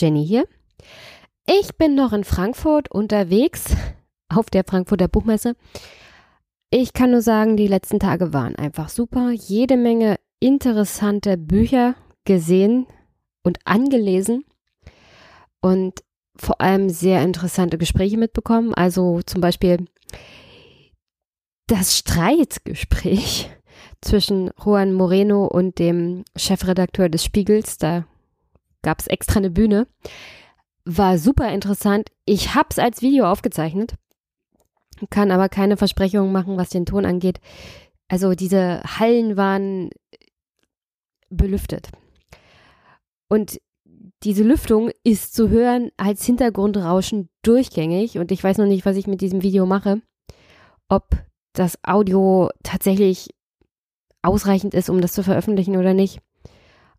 Jenny hier. Ich bin noch in Frankfurt unterwegs auf der Frankfurter Buchmesse. Ich kann nur sagen, die letzten Tage waren einfach super. Jede Menge interessante Bücher gesehen und angelesen und vor allem sehr interessante Gespräche mitbekommen. Also zum Beispiel das Streitgespräch zwischen Juan Moreno und dem Chefredakteur des Spiegels. Da gab es extra eine Bühne. War super interessant. Ich habe es als Video aufgezeichnet, kann aber keine Versprechungen machen, was den Ton angeht. Also diese Hallen waren belüftet. Und diese Lüftung ist zu hören als Hintergrundrauschen durchgängig. Und ich weiß noch nicht, was ich mit diesem Video mache. Ob das Audio tatsächlich ausreichend ist, um das zu veröffentlichen oder nicht.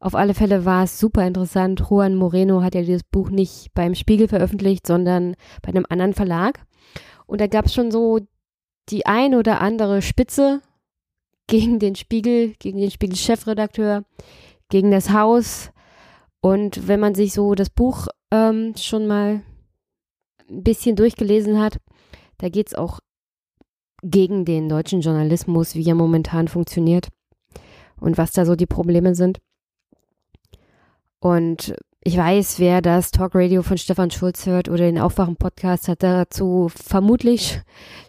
Auf alle Fälle war es super interessant. Juan Moreno hat ja dieses Buch nicht beim Spiegel veröffentlicht, sondern bei einem anderen Verlag. Und da gab es schon so die ein oder andere Spitze gegen den Spiegel, gegen den Spiegel-Chefredakteur, gegen das Haus. Und wenn man sich so das Buch ähm, schon mal ein bisschen durchgelesen hat, da geht es auch gegen den deutschen Journalismus, wie er momentan funktioniert und was da so die Probleme sind. Und ich weiß, wer das Talkradio von Stefan Schulz hört oder den Aufwachen-Podcast, hat dazu vermutlich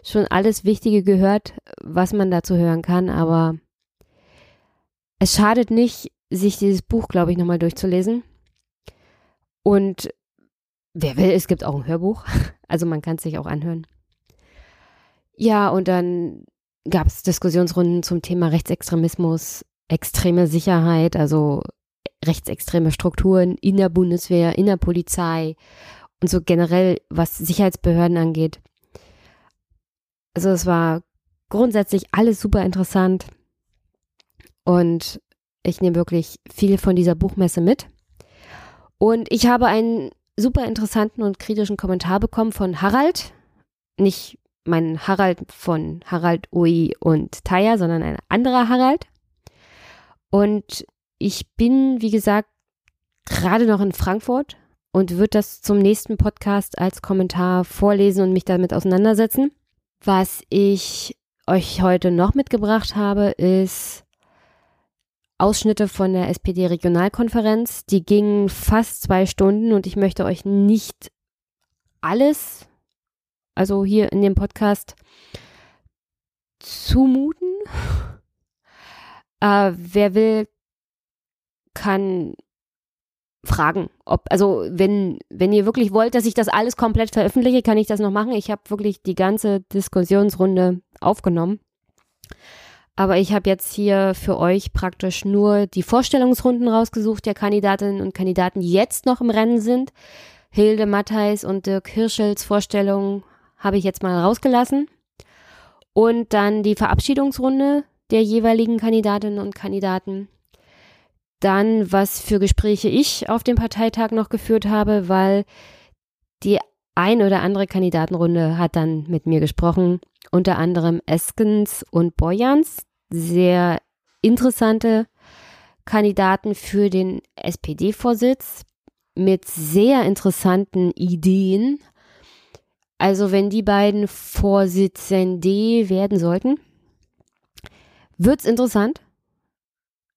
schon alles Wichtige gehört, was man dazu hören kann. Aber es schadet nicht, sich dieses Buch, glaube ich, nochmal durchzulesen. Und wer will, es gibt auch ein Hörbuch. Also man kann es sich auch anhören. Ja, und dann gab es Diskussionsrunden zum Thema Rechtsextremismus, extreme Sicherheit, also rechtsextreme Strukturen in der Bundeswehr, in der Polizei und so generell, was Sicherheitsbehörden angeht. Also es war grundsätzlich alles super interessant und ich nehme wirklich viel von dieser Buchmesse mit. Und ich habe einen super interessanten und kritischen Kommentar bekommen von Harald, nicht mein Harald von Harald Ui und Taya, sondern ein anderer Harald. Und ich bin, wie gesagt, gerade noch in Frankfurt und würde das zum nächsten Podcast als Kommentar vorlesen und mich damit auseinandersetzen. Was ich euch heute noch mitgebracht habe, ist Ausschnitte von der SPD-Regionalkonferenz. Die gingen fast zwei Stunden und ich möchte euch nicht alles also hier in dem Podcast zumuten. Äh, wer will, kann fragen, ob, also wenn, wenn ihr wirklich wollt, dass ich das alles komplett veröffentliche, kann ich das noch machen. Ich habe wirklich die ganze Diskussionsrunde aufgenommen. Aber ich habe jetzt hier für euch praktisch nur die Vorstellungsrunden rausgesucht der Kandidatinnen und Kandidaten, die jetzt noch im Rennen sind. Hilde Mattheis und Dirk Hirschels Vorstellung habe ich jetzt mal rausgelassen. Und dann die Verabschiedungsrunde der jeweiligen Kandidatinnen und Kandidaten. Dann, was für Gespräche ich auf dem Parteitag noch geführt habe, weil die ein oder andere Kandidatenrunde hat dann mit mir gesprochen. Unter anderem Eskens und Boyans. Sehr interessante Kandidaten für den SPD-Vorsitz mit sehr interessanten Ideen, also wenn die beiden Vorsitzende werden sollten, wird's interessant.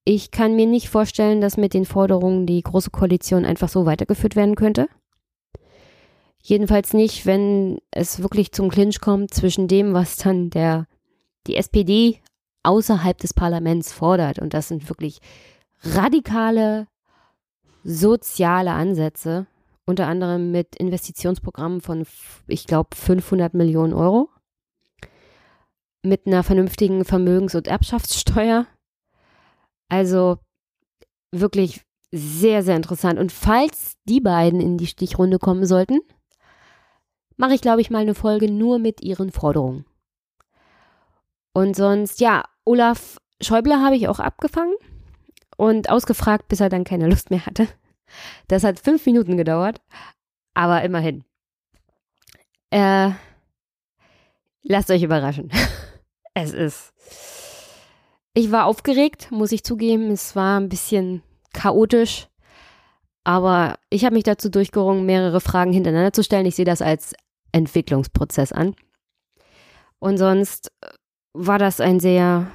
Ich kann mir nicht vorstellen, dass mit den Forderungen die Große Koalition einfach so weitergeführt werden könnte. Jedenfalls nicht, wenn es wirklich zum Clinch kommt zwischen dem, was dann der, die SPD außerhalb des Parlaments fordert. Und das sind wirklich radikale soziale Ansätze, unter anderem mit Investitionsprogrammen von, ich glaube, 500 Millionen Euro, mit einer vernünftigen Vermögens- und Erbschaftssteuer. Also wirklich sehr, sehr interessant. Und falls die beiden in die Stichrunde kommen sollten, mache ich, glaube ich, mal eine Folge nur mit ihren Forderungen. Und sonst, ja, Olaf Schäuble habe ich auch abgefangen und ausgefragt, bis er dann keine Lust mehr hatte. Das hat fünf Minuten gedauert, aber immerhin. Äh, lasst euch überraschen. es ist. Ich war aufgeregt, muss ich zugeben. Es war ein bisschen chaotisch. Aber ich habe mich dazu durchgerungen, mehrere Fragen hintereinander zu stellen. Ich sehe das als Entwicklungsprozess an. Und sonst war das ein sehr,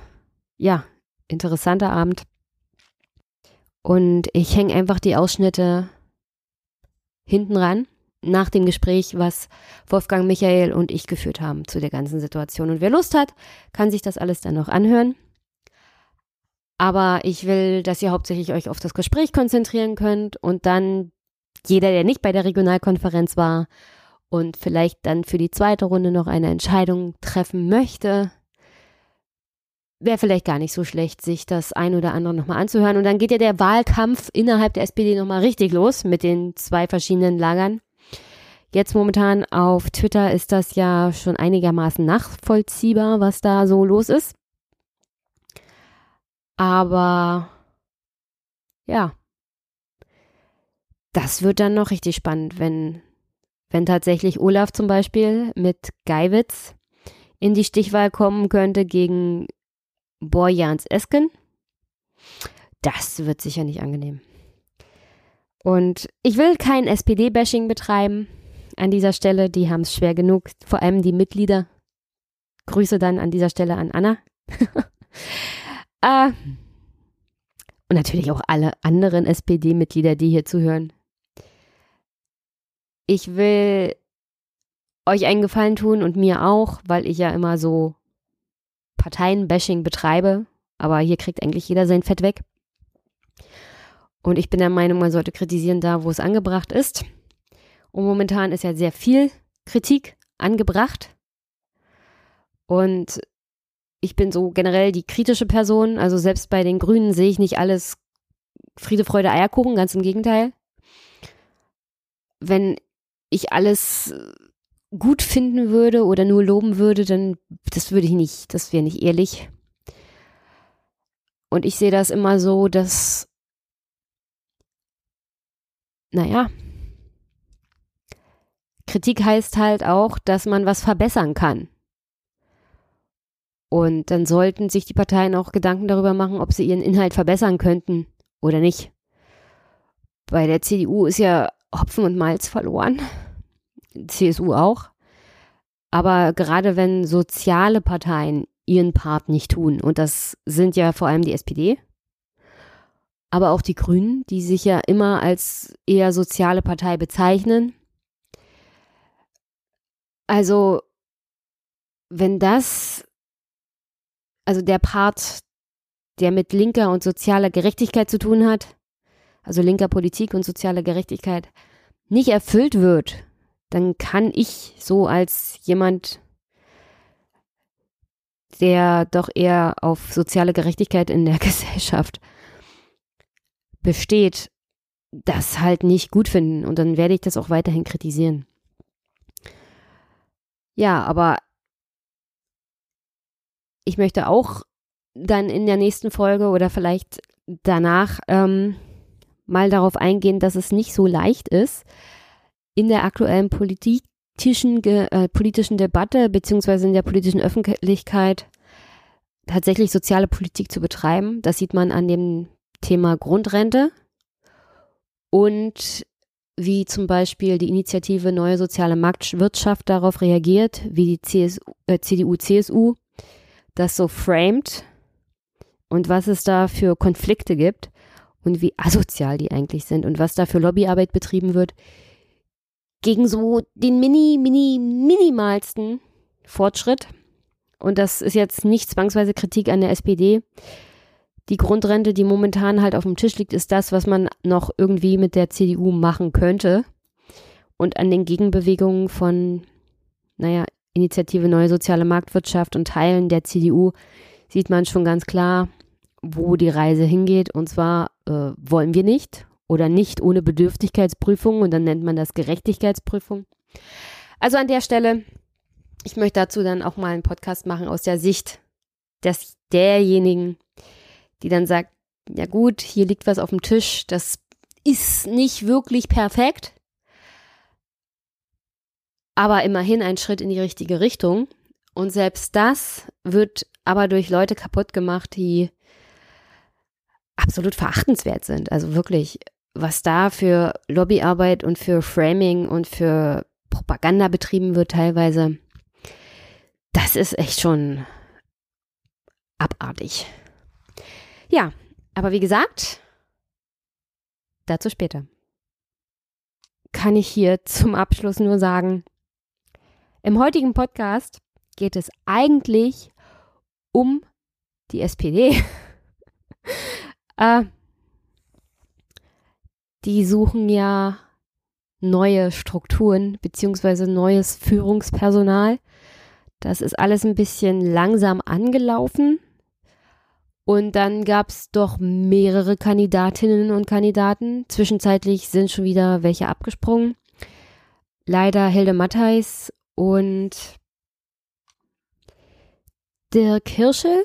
ja, interessanter Abend. Und ich hänge einfach die Ausschnitte hinten ran nach dem Gespräch, was Wolfgang, Michael und ich geführt haben zu der ganzen Situation. Und wer Lust hat, kann sich das alles dann noch anhören. Aber ich will, dass ihr hauptsächlich euch auf das Gespräch konzentrieren könnt und dann jeder, der nicht bei der Regionalkonferenz war und vielleicht dann für die zweite Runde noch eine Entscheidung treffen möchte, wäre vielleicht gar nicht so schlecht, sich das ein oder andere nochmal anzuhören. Und dann geht ja der Wahlkampf innerhalb der SPD nochmal richtig los mit den zwei verschiedenen Lagern. Jetzt momentan auf Twitter ist das ja schon einigermaßen nachvollziehbar, was da so los ist. Aber ja, das wird dann noch richtig spannend, wenn, wenn tatsächlich Olaf zum Beispiel mit Geiwitz in die Stichwahl kommen könnte gegen Borjans Esken. Das wird sicher nicht angenehm. Und ich will kein SPD-Bashing betreiben an dieser Stelle. Die haben es schwer genug. Vor allem die Mitglieder. Grüße dann an dieser Stelle an Anna. äh, und natürlich auch alle anderen SPD-Mitglieder, die hier zuhören. Ich will euch einen Gefallen tun und mir auch, weil ich ja immer so Parteienbashing betreibe. Aber hier kriegt eigentlich jeder sein Fett weg. Und ich bin der Meinung, man sollte kritisieren da, wo es angebracht ist. Und momentan ist ja sehr viel Kritik angebracht. Und ich bin so generell die kritische Person. Also selbst bei den Grünen sehe ich nicht alles Friede, Freude, Eierkuchen, ganz im Gegenteil. Wenn ich alles gut finden würde oder nur loben würde, dann das würde ich nicht, das wäre nicht ehrlich. Und ich sehe das immer so, dass, naja, Kritik heißt halt auch, dass man was verbessern kann. Und dann sollten sich die Parteien auch Gedanken darüber machen, ob sie ihren Inhalt verbessern könnten oder nicht. Bei der CDU ist ja Hopfen und Malz verloren. CSU auch. Aber gerade wenn soziale Parteien ihren Part nicht tun, und das sind ja vor allem die SPD, aber auch die Grünen, die sich ja immer als eher soziale Partei bezeichnen, also, wenn das, also der Part, der mit linker und sozialer Gerechtigkeit zu tun hat, also linker Politik und sozialer Gerechtigkeit, nicht erfüllt wird, dann kann ich so als jemand, der doch eher auf soziale Gerechtigkeit in der Gesellschaft besteht, das halt nicht gut finden. Und dann werde ich das auch weiterhin kritisieren. Ja, aber ich möchte auch dann in der nächsten Folge oder vielleicht danach ähm, mal darauf eingehen, dass es nicht so leicht ist, in der aktuellen politischen, äh, politischen Debatte beziehungsweise in der politischen Öffentlichkeit tatsächlich soziale Politik zu betreiben. Das sieht man an dem Thema Grundrente und wie zum Beispiel die Initiative Neue Soziale Marktwirtschaft darauf reagiert, wie die CSU, äh, CDU, CSU das so framed und was es da für Konflikte gibt und wie asozial die eigentlich sind und was da für Lobbyarbeit betrieben wird gegen so den mini, mini, minimalsten Fortschritt. Und das ist jetzt nicht zwangsweise Kritik an der SPD, die Grundrente, die momentan halt auf dem Tisch liegt, ist das, was man noch irgendwie mit der CDU machen könnte. Und an den Gegenbewegungen von, naja, Initiative Neue Soziale Marktwirtschaft und Teilen der CDU sieht man schon ganz klar, wo die Reise hingeht. Und zwar äh, wollen wir nicht oder nicht ohne Bedürftigkeitsprüfung und dann nennt man das Gerechtigkeitsprüfung. Also an der Stelle, ich möchte dazu dann auch mal einen Podcast machen aus der Sicht des derjenigen, die dann sagt, ja gut, hier liegt was auf dem Tisch, das ist nicht wirklich perfekt, aber immerhin ein Schritt in die richtige Richtung. Und selbst das wird aber durch Leute kaputt gemacht, die absolut verachtenswert sind. Also wirklich was da für Lobbyarbeit und für Framing und für Propaganda betrieben wird teilweise, das ist echt schon abartig. Ja, aber wie gesagt, dazu später. Kann ich hier zum Abschluss nur sagen, im heutigen Podcast geht es eigentlich um die SPD. äh, die suchen ja neue Strukturen beziehungsweise neues Führungspersonal. Das ist alles ein bisschen langsam angelaufen. Und dann gab es doch mehrere Kandidatinnen und Kandidaten. Zwischenzeitlich sind schon wieder welche abgesprungen. Leider Hilde Mattheis und Dirk Hirschel.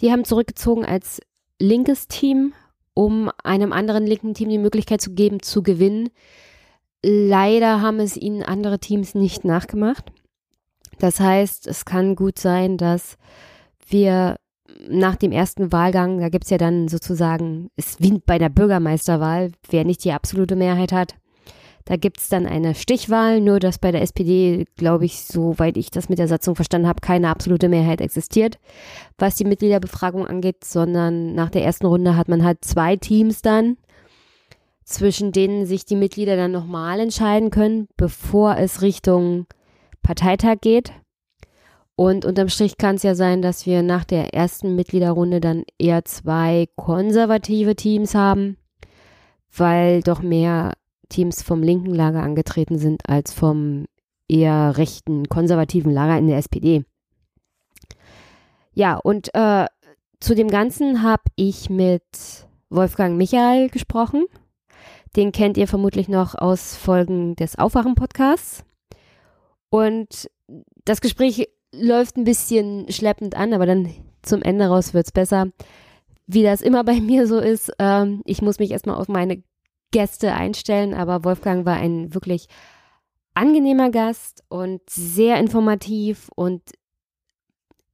Die haben zurückgezogen als linkes Team, um einem anderen linken Team die Möglichkeit zu geben, zu gewinnen. Leider haben es ihnen andere Teams nicht nachgemacht. Das heißt, es kann gut sein, dass wir nach dem ersten Wahlgang, da gibt es ja dann sozusagen, ist wie bei der Bürgermeisterwahl, wer nicht die absolute Mehrheit hat, da gibt es dann eine Stichwahl, nur dass bei der SPD, glaube ich, soweit ich das mit der Satzung verstanden habe, keine absolute Mehrheit existiert, was die Mitgliederbefragung angeht, sondern nach der ersten Runde hat man halt zwei Teams dann, zwischen denen sich die Mitglieder dann nochmal entscheiden können, bevor es Richtung Parteitag geht. Und unterm Strich kann es ja sein, dass wir nach der ersten Mitgliederrunde dann eher zwei konservative Teams haben, weil doch mehr Teams vom linken Lager angetreten sind als vom eher rechten, konservativen Lager in der SPD. Ja, und äh, zu dem Ganzen habe ich mit Wolfgang Michael gesprochen. Den kennt ihr vermutlich noch aus Folgen des Aufwachen-Podcasts. Und das Gespräch läuft ein bisschen schleppend an, aber dann zum Ende raus wird es besser. Wie das immer bei mir so ist, ähm, ich muss mich erstmal auf meine Gäste einstellen, aber Wolfgang war ein wirklich angenehmer Gast und sehr informativ und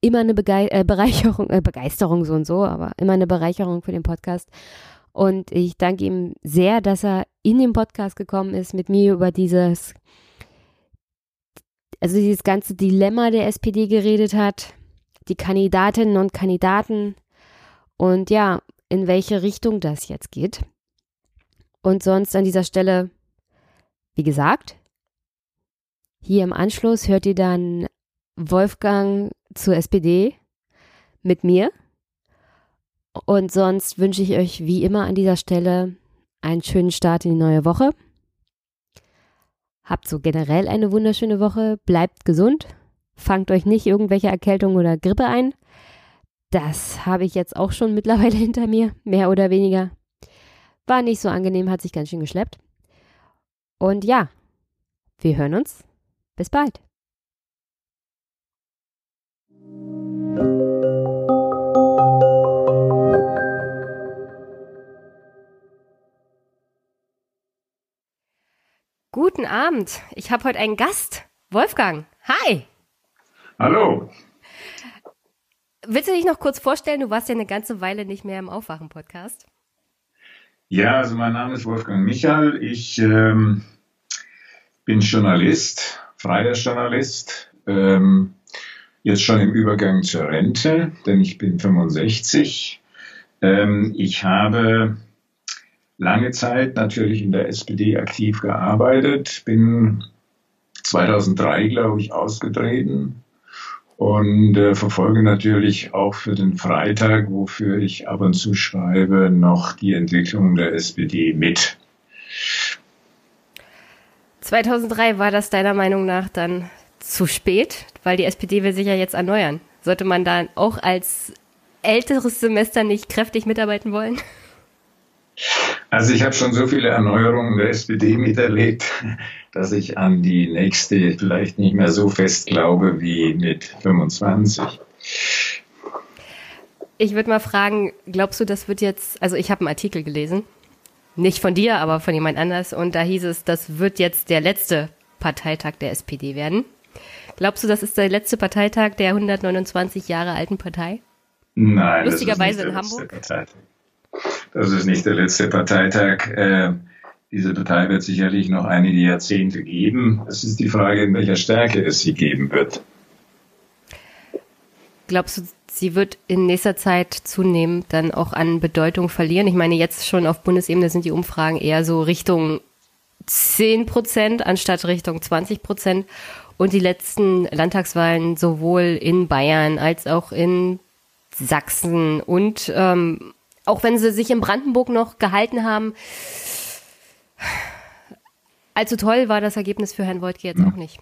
immer eine Bege äh, Bereicherung, äh, Begeisterung so und so, aber immer eine Bereicherung für den Podcast. Und ich danke ihm sehr, dass er in den Podcast gekommen ist, mit mir über dieses also dieses ganze Dilemma der SPD geredet hat, die Kandidatinnen und Kandidaten und ja, in welche Richtung das jetzt geht. Und sonst an dieser Stelle, wie gesagt, hier im Anschluss hört ihr dann Wolfgang zur SPD mit mir. Und sonst wünsche ich euch wie immer an dieser Stelle einen schönen Start in die neue Woche. Habt so generell eine wunderschöne Woche, bleibt gesund, fangt euch nicht irgendwelche Erkältung oder Grippe ein. Das habe ich jetzt auch schon mittlerweile hinter mir, mehr oder weniger. War nicht so angenehm, hat sich ganz schön geschleppt. Und ja, wir hören uns. Bis bald. Guten Abend. Ich habe heute einen Gast. Wolfgang. Hi. Hallo. Willst du dich noch kurz vorstellen? Du warst ja eine ganze Weile nicht mehr im Aufwachen-Podcast. Ja, also mein Name ist Wolfgang Michael. Ich ähm, bin Journalist, freier Journalist. Ähm, jetzt schon im Übergang zur Rente, denn ich bin 65. Ähm, ich habe lange Zeit natürlich in der SPD aktiv gearbeitet, bin 2003, glaube ich, ausgetreten und äh, verfolge natürlich auch für den Freitag, wofür ich ab und zu schreibe, noch die Entwicklung der SPD mit. 2003 war das deiner Meinung nach dann zu spät, weil die SPD will sich ja jetzt erneuern. Sollte man dann auch als älteres Semester nicht kräftig mitarbeiten wollen? Also ich habe schon so viele Erneuerungen der SPD miterlebt, dass ich an die nächste vielleicht nicht mehr so fest glaube wie mit 25. Ich würde mal fragen, glaubst du, das wird jetzt, also ich habe einen Artikel gelesen, nicht von dir, aber von jemand anders, und da hieß es, das wird jetzt der letzte Parteitag der SPD werden. Glaubst du, das ist der letzte Parteitag der 129 Jahre alten Partei? Nein. Lustigerweise in Hamburg. Das ist nicht der letzte Parteitag. Äh, diese Partei wird sicherlich noch einige Jahrzehnte geben. Es ist die Frage, in welcher Stärke es sie geben wird. Glaubst du, sie wird in nächster Zeit zunehmend dann auch an Bedeutung verlieren? Ich meine, jetzt schon auf Bundesebene sind die Umfragen eher so Richtung 10 Prozent anstatt Richtung 20 Prozent. Und die letzten Landtagswahlen sowohl in Bayern als auch in Sachsen und ähm, auch wenn sie sich in Brandenburg noch gehalten haben, allzu toll war das Ergebnis für Herrn Woltke jetzt auch nicht.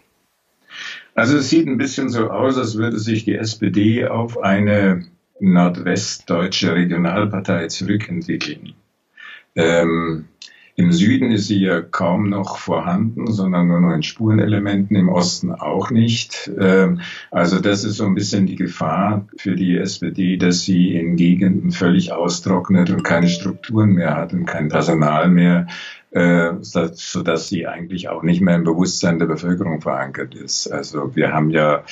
Also es sieht ein bisschen so aus, als würde sich die SPD auf eine nordwestdeutsche Regionalpartei zurückentwickeln. Ähm, im Süden ist sie ja kaum noch vorhanden, sondern nur noch in Spurenelementen, im Osten auch nicht. Ähm, also das ist so ein bisschen die Gefahr für die SPD, dass sie in Gegenden völlig austrocknet und keine Strukturen mehr hat und kein Personal mehr, äh, sodass sie eigentlich auch nicht mehr im Bewusstsein der Bevölkerung verankert ist. Also wir haben ja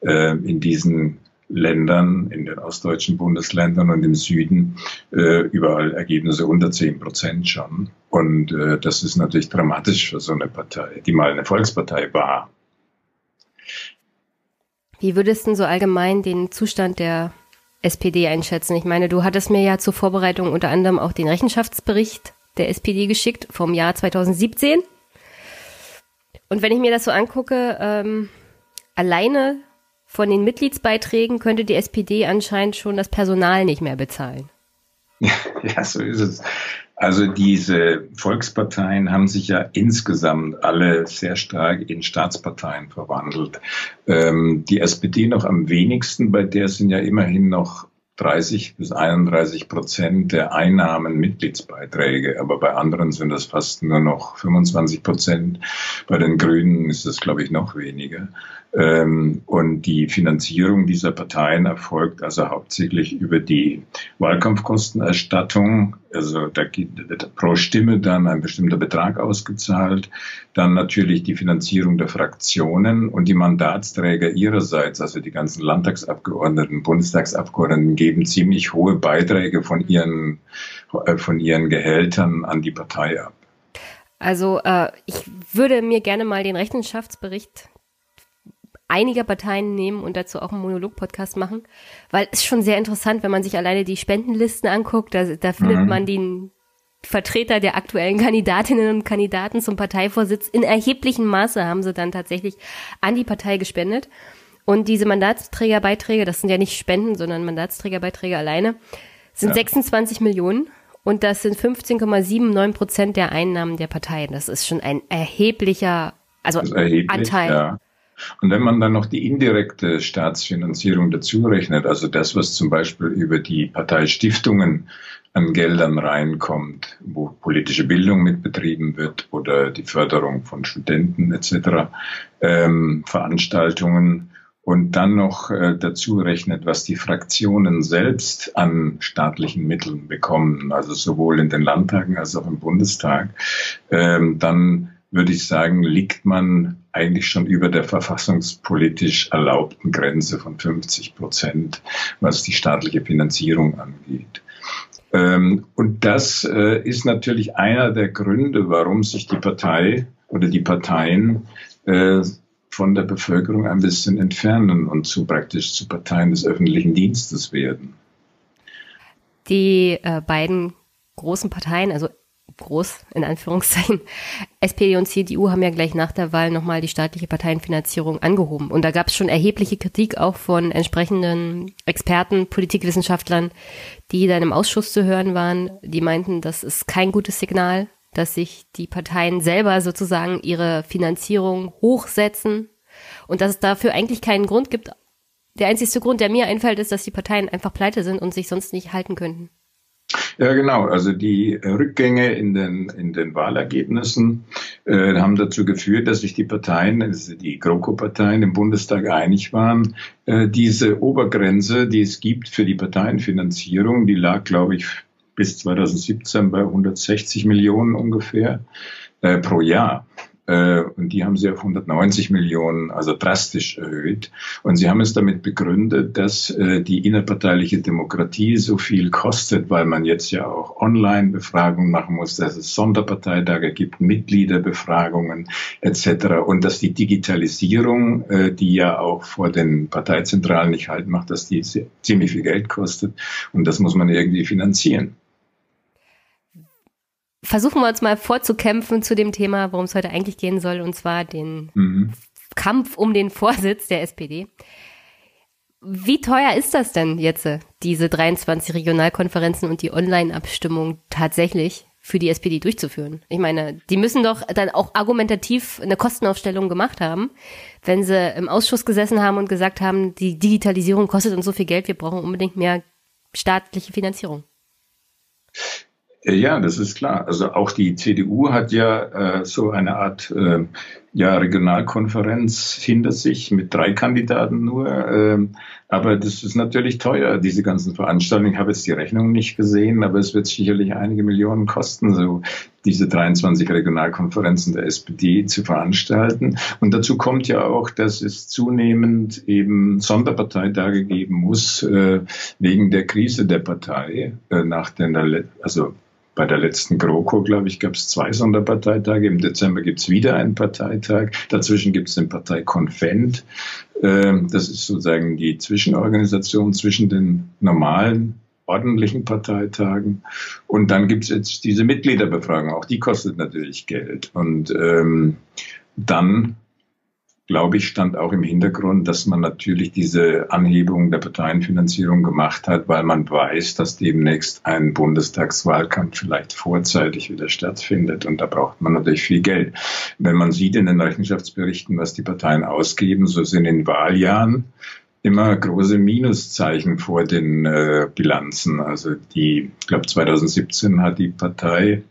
äh, in diesen Ländern, in den ostdeutschen Bundesländern und im Süden äh, überall Ergebnisse unter 10 Prozent schon. Und äh, das ist natürlich dramatisch für so eine Partei, die mal eine Volkspartei war. Wie würdest du so allgemein den Zustand der SPD einschätzen? Ich meine, du hattest mir ja zur Vorbereitung unter anderem auch den Rechenschaftsbericht der SPD geschickt vom Jahr 2017. Und wenn ich mir das so angucke, ähm, alleine von den Mitgliedsbeiträgen könnte die SPD anscheinend schon das Personal nicht mehr bezahlen. Ja, so ist es. Also diese Volksparteien haben sich ja insgesamt alle sehr stark in Staatsparteien verwandelt. Ähm, die SPD noch am wenigsten, bei der sind ja immerhin noch 30 bis 31 Prozent der Einnahmen Mitgliedsbeiträge, aber bei anderen sind das fast nur noch 25 Prozent. Bei den Grünen ist es, glaube ich, noch weniger. Ähm, und die Finanzierung dieser Parteien erfolgt also hauptsächlich über die Wahlkampfkostenerstattung. Also da wird pro Stimme dann ein bestimmter Betrag ausgezahlt. Dann natürlich die Finanzierung der Fraktionen und die Mandatsträger ihrerseits, also die ganzen Landtagsabgeordneten, Bundestagsabgeordneten, geben ziemlich hohe Beiträge von ihren, von ihren Gehältern an die Partei ab. Also äh, ich würde mir gerne mal den Rechenschaftsbericht einiger Parteien nehmen und dazu auch einen Monolog-Podcast machen, weil es schon sehr interessant, wenn man sich alleine die Spendenlisten anguckt, da, da findet mhm. man den Vertreter der aktuellen Kandidatinnen und Kandidaten zum Parteivorsitz in erheblichem Maße haben sie dann tatsächlich an die Partei gespendet. Und diese Mandatsträgerbeiträge, das sind ja nicht Spenden, sondern Mandatsträgerbeiträge alleine, sind ja. 26 Millionen. Und das sind 15,79 Prozent der Einnahmen der Partei. Das ist schon ein erheblicher, also erheblich, Anteil. Ja. Und wenn man dann noch die indirekte Staatsfinanzierung dazu rechnet, also das, was zum Beispiel über die Parteistiftungen an Geldern reinkommt, wo politische Bildung mitbetrieben wird oder die Förderung von Studenten etc., ähm, Veranstaltungen und dann noch äh, dazu rechnet, was die Fraktionen selbst an staatlichen Mitteln bekommen, also sowohl in den Landtagen als auch im Bundestag, ähm, dann würde ich sagen, liegt man eigentlich schon über der verfassungspolitisch erlaubten Grenze von 50 Prozent, was die staatliche Finanzierung angeht. Ähm, und das äh, ist natürlich einer der Gründe, warum sich die Partei oder die Parteien äh, von der Bevölkerung ein bisschen entfernen und zu praktisch zu Parteien des öffentlichen Dienstes werden. Die äh, beiden großen Parteien, also groß, in Anführungszeichen. SPD und CDU haben ja gleich nach der Wahl nochmal die staatliche Parteienfinanzierung angehoben. Und da gab es schon erhebliche Kritik auch von entsprechenden Experten, Politikwissenschaftlern, die dann im Ausschuss zu hören waren. Die meinten, das ist kein gutes Signal, dass sich die Parteien selber sozusagen ihre Finanzierung hochsetzen und dass es dafür eigentlich keinen Grund gibt. Der einzigste Grund, der mir einfällt, ist, dass die Parteien einfach pleite sind und sich sonst nicht halten könnten. Ja, genau. Also die Rückgänge in den, in den Wahlergebnissen äh, haben dazu geführt, dass sich die Parteien, also die GroKo-Parteien im Bundestag einig waren, äh, diese Obergrenze, die es gibt für die Parteienfinanzierung, die lag, glaube ich, bis 2017 bei 160 Millionen ungefähr äh, pro Jahr. Äh, und die haben sie auf 190 Millionen, also drastisch erhöht. Und sie haben es damit begründet, dass äh, die innerparteiliche Demokratie so viel kostet, weil man jetzt ja auch Online-Befragungen machen muss, dass es Sonderparteitage gibt, Mitgliederbefragungen etc. Und dass die Digitalisierung, äh, die ja auch vor den Parteizentralen nicht halt macht, dass die ziemlich viel Geld kostet. Und das muss man irgendwie finanzieren versuchen wir uns mal vorzukämpfen zu dem Thema, worum es heute eigentlich gehen soll, und zwar den mhm. Kampf um den Vorsitz der SPD. Wie teuer ist das denn jetzt, diese 23 Regionalkonferenzen und die Online-Abstimmung tatsächlich für die SPD durchzuführen? Ich meine, die müssen doch dann auch argumentativ eine Kostenaufstellung gemacht haben, wenn sie im Ausschuss gesessen haben und gesagt haben, die Digitalisierung kostet uns so viel Geld, wir brauchen unbedingt mehr staatliche Finanzierung. Äh, ja, das ist klar. Also auch die CDU hat ja äh, so eine Art äh, ja, Regionalkonferenz hinter sich mit drei Kandidaten nur. Äh, aber das ist natürlich teuer, diese ganzen Veranstaltungen. Ich habe jetzt die Rechnung nicht gesehen, aber es wird sicherlich einige Millionen kosten, so diese 23 Regionalkonferenzen der SPD zu veranstalten. Und dazu kommt ja auch, dass es zunehmend eben Sonderparteitage geben muss, äh, wegen der Krise der Partei äh, nach den, also bei der letzten GroKo, glaube ich, gab es zwei Sonderparteitage. Im Dezember gibt es wieder einen Parteitag. Dazwischen gibt es den Parteikonvent. Ähm, das ist sozusagen die Zwischenorganisation zwischen den normalen ordentlichen Parteitagen. Und dann gibt es jetzt diese Mitgliederbefragung. Auch die kostet natürlich Geld. Und ähm, dann glaube ich, stand auch im Hintergrund, dass man natürlich diese Anhebung der Parteienfinanzierung gemacht hat, weil man weiß, dass demnächst ein Bundestagswahlkampf vielleicht vorzeitig wieder stattfindet. Und da braucht man natürlich viel Geld. Wenn man sieht in den Rechenschaftsberichten, was die Parteien ausgeben, so sind in Wahljahren immer große Minuszeichen vor den äh, Bilanzen. Also die, ich glaube 2017 hat die Partei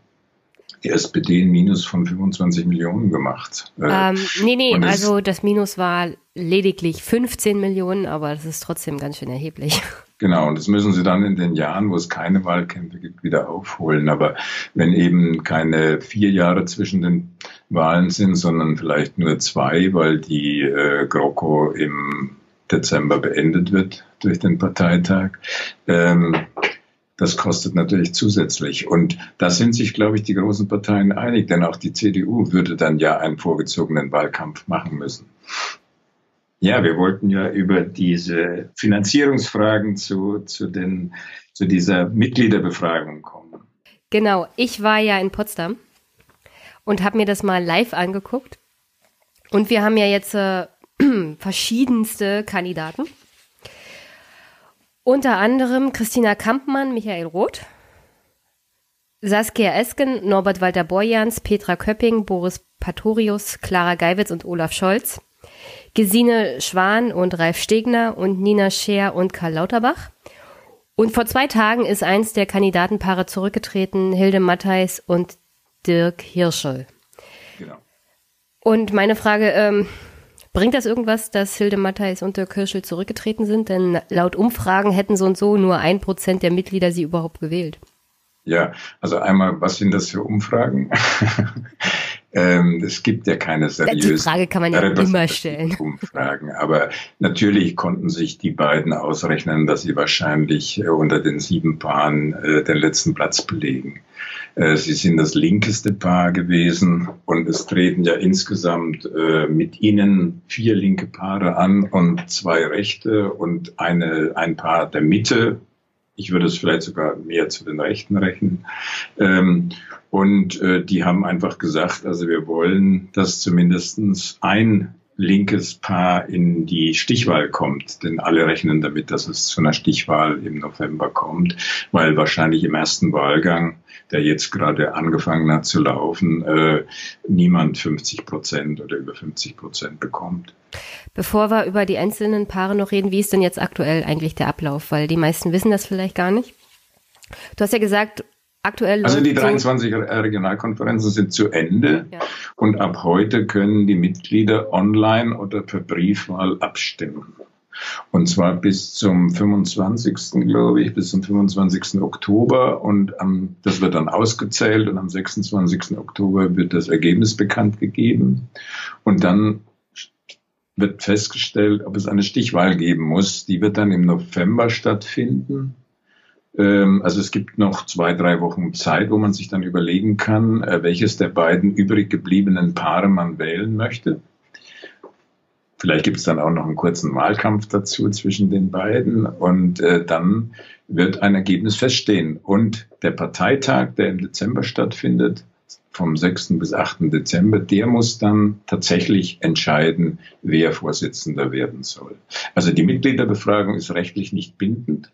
die SPD ein Minus von 25 Millionen gemacht. Äh, ähm, nee, nee, also das Minus war lediglich 15 Millionen, aber das ist trotzdem ganz schön erheblich. Genau, und das müssen sie dann in den Jahren, wo es keine Wahlkämpfe gibt, wieder aufholen. Aber wenn eben keine vier Jahre zwischen den Wahlen sind, sondern vielleicht nur zwei, weil die äh, GroKo im Dezember beendet wird durch den Parteitag, ähm, das kostet natürlich zusätzlich. Und da sind sich, glaube ich, die großen Parteien einig, denn auch die CDU würde dann ja einen vorgezogenen Wahlkampf machen müssen. Ja, wir wollten ja über diese Finanzierungsfragen zu, zu, den, zu dieser Mitgliederbefragung kommen. Genau, ich war ja in Potsdam und habe mir das mal live angeguckt. Und wir haben ja jetzt äh, verschiedenste Kandidaten. Unter anderem Christina Kampmann, Michael Roth, Saskia Esken, Norbert Walter Borjans, Petra Köpping, Boris Patorius, Clara Geiwitz und Olaf Scholz, Gesine Schwan und Ralf Stegner und Nina Scher und Karl Lauterbach. Und vor zwei Tagen ist eins der Kandidatenpaare zurückgetreten, Hilde Mattheis und Dirk Hirschel. Genau. Und meine Frage, ähm, Bringt das irgendwas, dass Hilde Matthijs und Dirk Kirschel zurückgetreten sind? Denn laut Umfragen hätten so und so nur ein Prozent der Mitglieder sie überhaupt gewählt. Ja, also einmal, was sind das für Umfragen? Ähm, es gibt ja keine seriösen Die Frage kann man ja immer stellen. Umfragen, aber natürlich konnten sich die beiden ausrechnen, dass sie wahrscheinlich äh, unter den sieben Paaren äh, den letzten Platz belegen. Äh, sie sind das linkeste Paar gewesen und es treten ja insgesamt äh, mit ihnen vier linke Paare an und zwei rechte und eine, ein Paar der Mitte. Ich würde es vielleicht sogar mehr zu den Rechten rechnen. Ähm, und äh, die haben einfach gesagt, also wir wollen, dass zumindestens ein linkes Paar in die Stichwahl kommt. Denn alle rechnen damit, dass es zu einer Stichwahl im November kommt, weil wahrscheinlich im ersten Wahlgang, der jetzt gerade angefangen hat zu laufen, äh, niemand 50 Prozent oder über 50 Prozent bekommt. Bevor wir über die einzelnen Paare noch reden, wie ist denn jetzt aktuell eigentlich der Ablauf? Weil die meisten wissen das vielleicht gar nicht. Du hast ja gesagt, Aktuell also die 23 so Regionalkonferenzen sind zu Ende ja. und ab heute können die Mitglieder online oder per Briefwahl abstimmen. Und zwar bis zum 25. glaube ich, bis zum 25. Oktober. Und ähm, das wird dann ausgezählt und am 26. Oktober wird das Ergebnis bekannt gegeben. Und dann wird festgestellt, ob es eine Stichwahl geben muss. Die wird dann im November stattfinden. Ähm, also es gibt noch zwei, drei Wochen Zeit, wo man sich dann überlegen kann, äh, welches der beiden übrig gebliebenen Paare man wählen möchte. Vielleicht gibt es dann auch noch einen kurzen Wahlkampf dazu zwischen den beiden und äh, dann wird ein Ergebnis feststehen. Und der Parteitag, der im Dezember stattfindet, vom 6. bis 8. Dezember, der muss dann tatsächlich entscheiden, wer Vorsitzender werden soll. Also die Mitgliederbefragung ist rechtlich nicht bindend.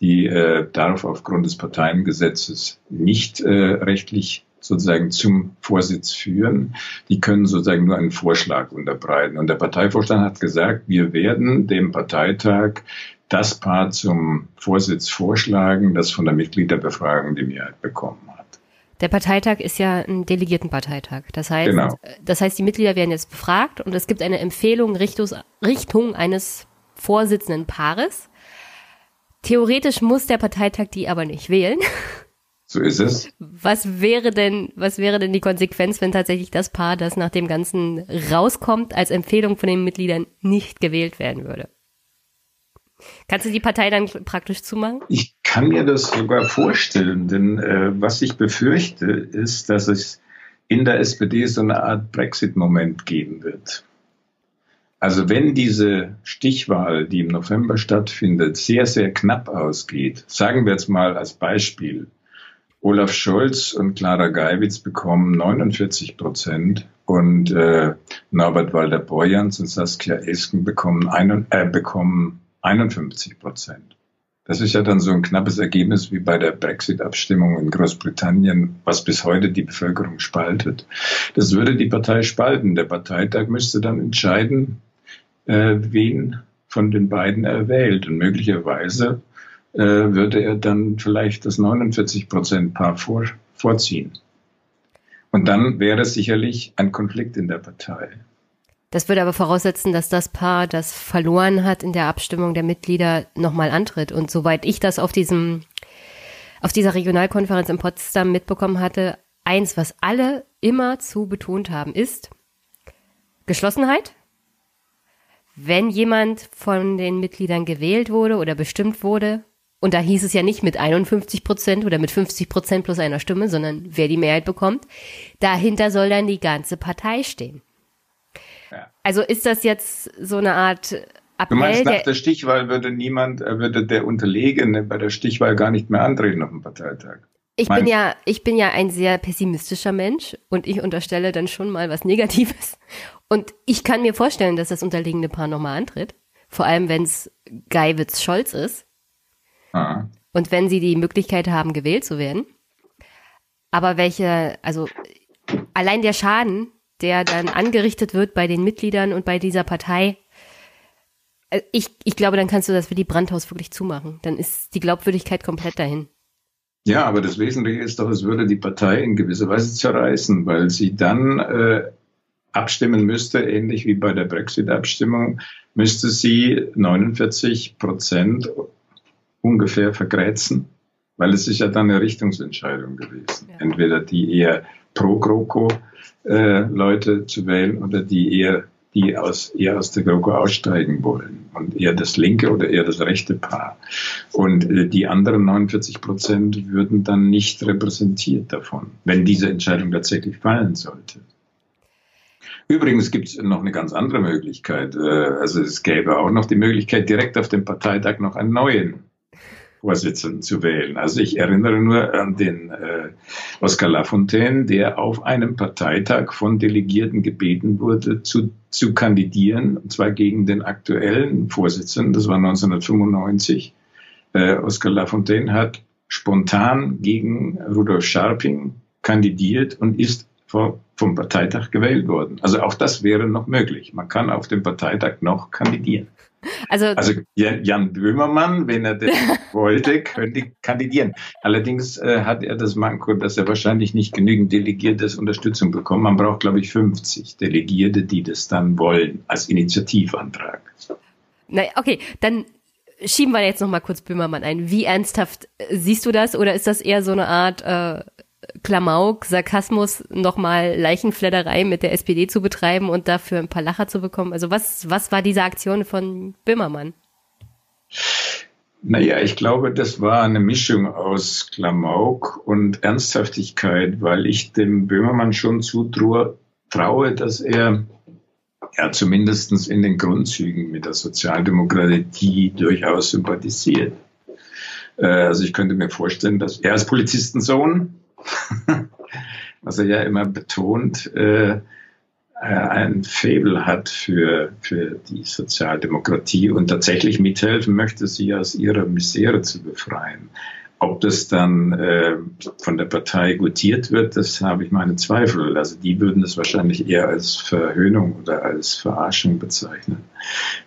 Die äh, darf aufgrund des Parteiengesetzes nicht äh, rechtlich sozusagen zum Vorsitz führen. Die können sozusagen nur einen Vorschlag unterbreiten. Und der Parteivorstand hat gesagt, wir werden dem Parteitag das Paar zum Vorsitz vorschlagen, das von der Mitgliederbefragung die Mehrheit bekommen hat. Der Parteitag ist ja ein Delegiertenparteitag. Das heißt, genau. das heißt, die Mitglieder werden jetzt befragt und es gibt eine Empfehlung Richtung, Richtung eines vorsitzenden Paares. Theoretisch muss der Parteitag die aber nicht wählen. So ist es. Was wäre denn, was wäre denn die Konsequenz, wenn tatsächlich das Paar, das nach dem Ganzen rauskommt, als Empfehlung von den Mitgliedern nicht gewählt werden würde? Kannst du die Partei dann praktisch zumachen? Ich kann mir das sogar vorstellen, denn äh, was ich befürchte, ist, dass es in der SPD so eine Art Brexit-Moment geben wird. Also wenn diese Stichwahl, die im November stattfindet, sehr, sehr knapp ausgeht, sagen wir jetzt mal als Beispiel, Olaf Scholz und Clara Geiwitz bekommen 49 Prozent und äh, Norbert Walter-Borjans und Saskia Esken bekommen, ein, äh, bekommen 51 Prozent. Das ist ja dann so ein knappes Ergebnis wie bei der Brexit-Abstimmung in Großbritannien, was bis heute die Bevölkerung spaltet. Das würde die Partei spalten. Der Parteitag müsste dann entscheiden, äh, wen von den beiden er wählt. Und möglicherweise äh, würde er dann vielleicht das 49 Prozent Paar vor, vorziehen. Und dann wäre sicherlich ein Konflikt in der Partei. Das würde aber voraussetzen, dass das Paar, das verloren hat in der Abstimmung der Mitglieder, nochmal antritt. Und soweit ich das auf diesem, auf dieser Regionalkonferenz in Potsdam mitbekommen hatte, eins, was alle immer zu betont haben, ist Geschlossenheit. Wenn jemand von den Mitgliedern gewählt wurde oder bestimmt wurde, und da hieß es ja nicht mit 51 Prozent oder mit 50 Prozent plus einer Stimme, sondern wer die Mehrheit bekommt. Dahinter soll dann die ganze Partei stehen. Ja. Also ist das jetzt so eine Art Appell? Du meinst, nach der, der Stichwahl würde niemand, äh, würde der Unterlegene bei der Stichwahl gar nicht mehr antreten auf dem Parteitag? Ich bin ja, ich bin ja ein sehr pessimistischer Mensch und ich unterstelle dann schon mal was Negatives. Und ich kann mir vorstellen, dass das unterliegende Paar nochmal antritt. Vor allem, wenn es Geiwitz-Scholz ist. Ah. Und wenn sie die Möglichkeit haben, gewählt zu werden. Aber welche, also allein der Schaden, der dann angerichtet wird bei den Mitgliedern und bei dieser Partei, äh, ich, ich glaube, dann kannst du das für die Brandhaus wirklich zumachen. Dann ist die Glaubwürdigkeit komplett dahin. Ja, aber das Wesentliche ist doch, es würde die Partei in gewisser Weise zerreißen, weil sie dann äh, abstimmen müsste, ähnlich wie bei der Brexit-Abstimmung, müsste sie 49 Prozent ungefähr vergrätzen, weil es ist ja dann eine Richtungsentscheidung gewesen. Ja. Entweder die eher pro GroKo äh, Leute zu wählen oder die eher die aus, eher aus der GroKo aussteigen wollen und eher das linke oder eher das rechte Paar. Und äh, die anderen 49 Prozent würden dann nicht repräsentiert davon, wenn diese Entscheidung tatsächlich fallen sollte. Übrigens gibt es noch eine ganz andere Möglichkeit. Äh, also es gäbe auch noch die Möglichkeit, direkt auf dem Parteitag noch einen neuen Vorsitzenden zu wählen. Also ich erinnere nur an den äh, Oskar Lafontaine, der auf einem Parteitag von Delegierten gebeten wurde, zu, zu kandidieren, und zwar gegen den aktuellen Vorsitzenden, das war 1995. Äh, Oskar Lafontaine hat spontan gegen Rudolf Scharping kandidiert und ist vor, vom Parteitag gewählt worden. Also auch das wäre noch möglich. Man kann auf dem Parteitag noch kandidieren. Also, also Jan Böhmermann, wenn er das wollte, könnte kandidieren. Allerdings äh, hat er das Manko, dass er wahrscheinlich nicht genügend Delegiertes Unterstützung bekommt. Man braucht, glaube ich, 50 Delegierte, die das dann wollen, als Initiativantrag. Na, okay, dann schieben wir jetzt noch mal kurz Böhmermann ein. Wie ernsthaft äh, siehst du das? Oder ist das eher so eine Art äh, Klamauk, Sarkasmus, nochmal Leichenfledderei mit der SPD zu betreiben und dafür ein paar Lacher zu bekommen? Also was, was war diese Aktion von Böhmermann? Naja, ich glaube, das war eine Mischung aus Klamauk und Ernsthaftigkeit, weil ich dem Böhmermann schon zutraue, dass er ja zumindest in den Grundzügen mit der Sozialdemokratie durchaus sympathisiert. Äh, also ich könnte mir vorstellen, dass er als Polizistensohn, was er ja immer betont, äh, ein Faible hat für, für die Sozialdemokratie und tatsächlich mithelfen möchte, sie aus ihrer Misere zu befreien. Ob das dann äh, von der Partei gutiert wird, das habe ich meine Zweifel. Also die würden es wahrscheinlich eher als Verhöhnung oder als Verarschung bezeichnen.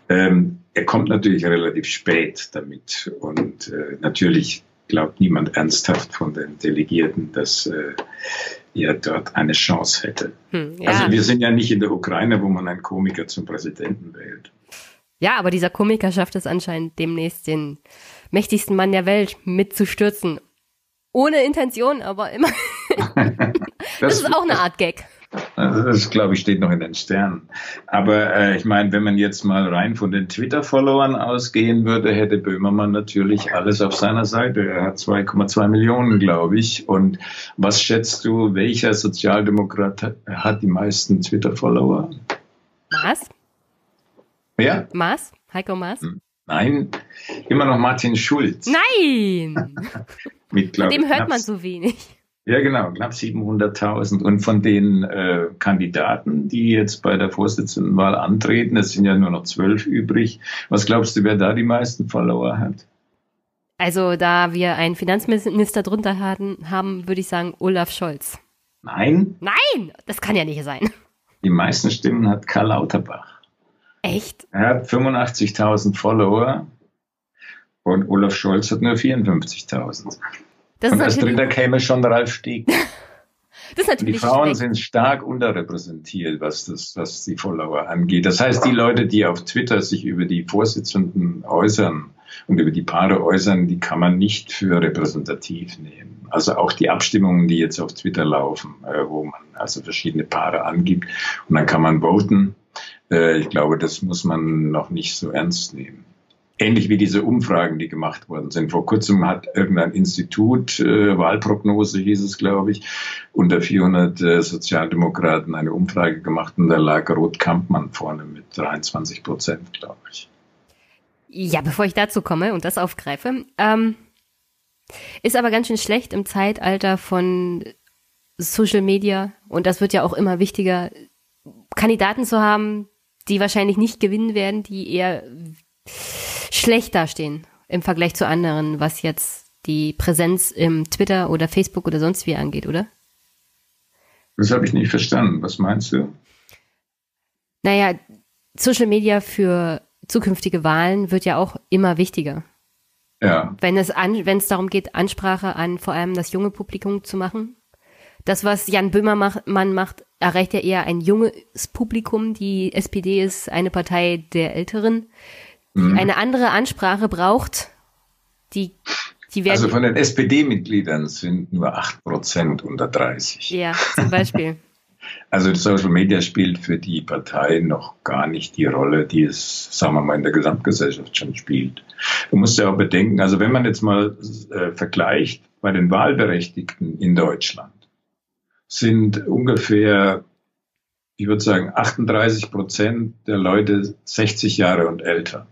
Ähm, er kommt natürlich relativ spät damit und äh, natürlich glaubt niemand ernsthaft von den Delegierten, dass äh, er dort eine Chance hätte. Hm, ja. Also wir sind ja nicht in der Ukraine, wo man einen Komiker zum Präsidenten wählt. Ja, aber dieser Komiker schafft es anscheinend demnächst den mächtigsten Mann der Welt mitzustürzen. Ohne Intention, aber immer. das, das ist auch eine Art Gag. Also das, glaube ich, steht noch in den Sternen. Aber äh, ich meine, wenn man jetzt mal rein von den Twitter-Followern ausgehen würde, hätte Böhmermann natürlich alles auf seiner Seite. Er hat 2,2 Millionen, glaube ich. Und was schätzt du, welcher Sozialdemokrat hat die meisten Twitter-Follower? Maas? Wer? Maas? Heiko Maas? Hm. Nein, immer noch Martin Schulz. Nein! Mit, glaub, dem hört man so wenig. Ja, genau, knapp 700.000. Und von den äh, Kandidaten, die jetzt bei der Vorsitzendenwahl antreten, es sind ja nur noch zwölf übrig. Was glaubst du, wer da die meisten Follower hat? Also, da wir einen Finanzminister drunter haben, haben würde ich sagen Olaf Scholz. Nein? Nein, das kann ja nicht sein. Die meisten Stimmen hat Karl Lauterbach. Echt? Er hat 85.000 Follower und Olaf Scholz hat nur 54.000. Und als Dritter käme schon Ralf Stieg. Das die Frauen schlecht. sind stark unterrepräsentiert, was das, was die Follower angeht. Das heißt, die Leute, die auf Twitter sich über die Vorsitzenden äußern und über die Paare äußern, die kann man nicht für repräsentativ nehmen. Also auch die Abstimmungen, die jetzt auf Twitter laufen, äh, wo man also verschiedene Paare angibt und dann kann man voten. Äh, ich glaube, das muss man noch nicht so ernst nehmen. Ähnlich wie diese Umfragen, die gemacht worden sind. Vor kurzem hat irgendein Institut, äh, Wahlprognose hieß es, glaube ich, unter 400 äh, Sozialdemokraten eine Umfrage gemacht und da lag Roth Kampmann vorne mit 23 Prozent, glaube ich. Ja, bevor ich dazu komme und das aufgreife, ähm, ist aber ganz schön schlecht im Zeitalter von Social Media und das wird ja auch immer wichtiger, Kandidaten zu haben, die wahrscheinlich nicht gewinnen werden, die eher schlecht dastehen im Vergleich zu anderen, was jetzt die Präsenz im Twitter oder Facebook oder sonst wie angeht, oder? Das habe ich nicht verstanden. Was meinst du? Naja, Social Media für zukünftige Wahlen wird ja auch immer wichtiger. Ja. Wenn es, an, wenn es darum geht, Ansprache an vor allem das junge Publikum zu machen. Das, was Jan Böhmermann macht, erreicht ja eher ein junges Publikum. Die SPD ist eine Partei der Älteren mhm. eine andere Ansprache braucht, die, die werden. Also von den SPD-Mitgliedern sind nur 8% unter 30. Ja, zum Beispiel. Also Social Media spielt für die Partei noch gar nicht die Rolle, die es, sagen wir mal, in der Gesamtgesellschaft schon spielt. Du musst ja auch bedenken, also wenn man jetzt mal äh, vergleicht bei den Wahlberechtigten in Deutschland, sind ungefähr, ich würde sagen, 38 Prozent der Leute 60 Jahre und älter.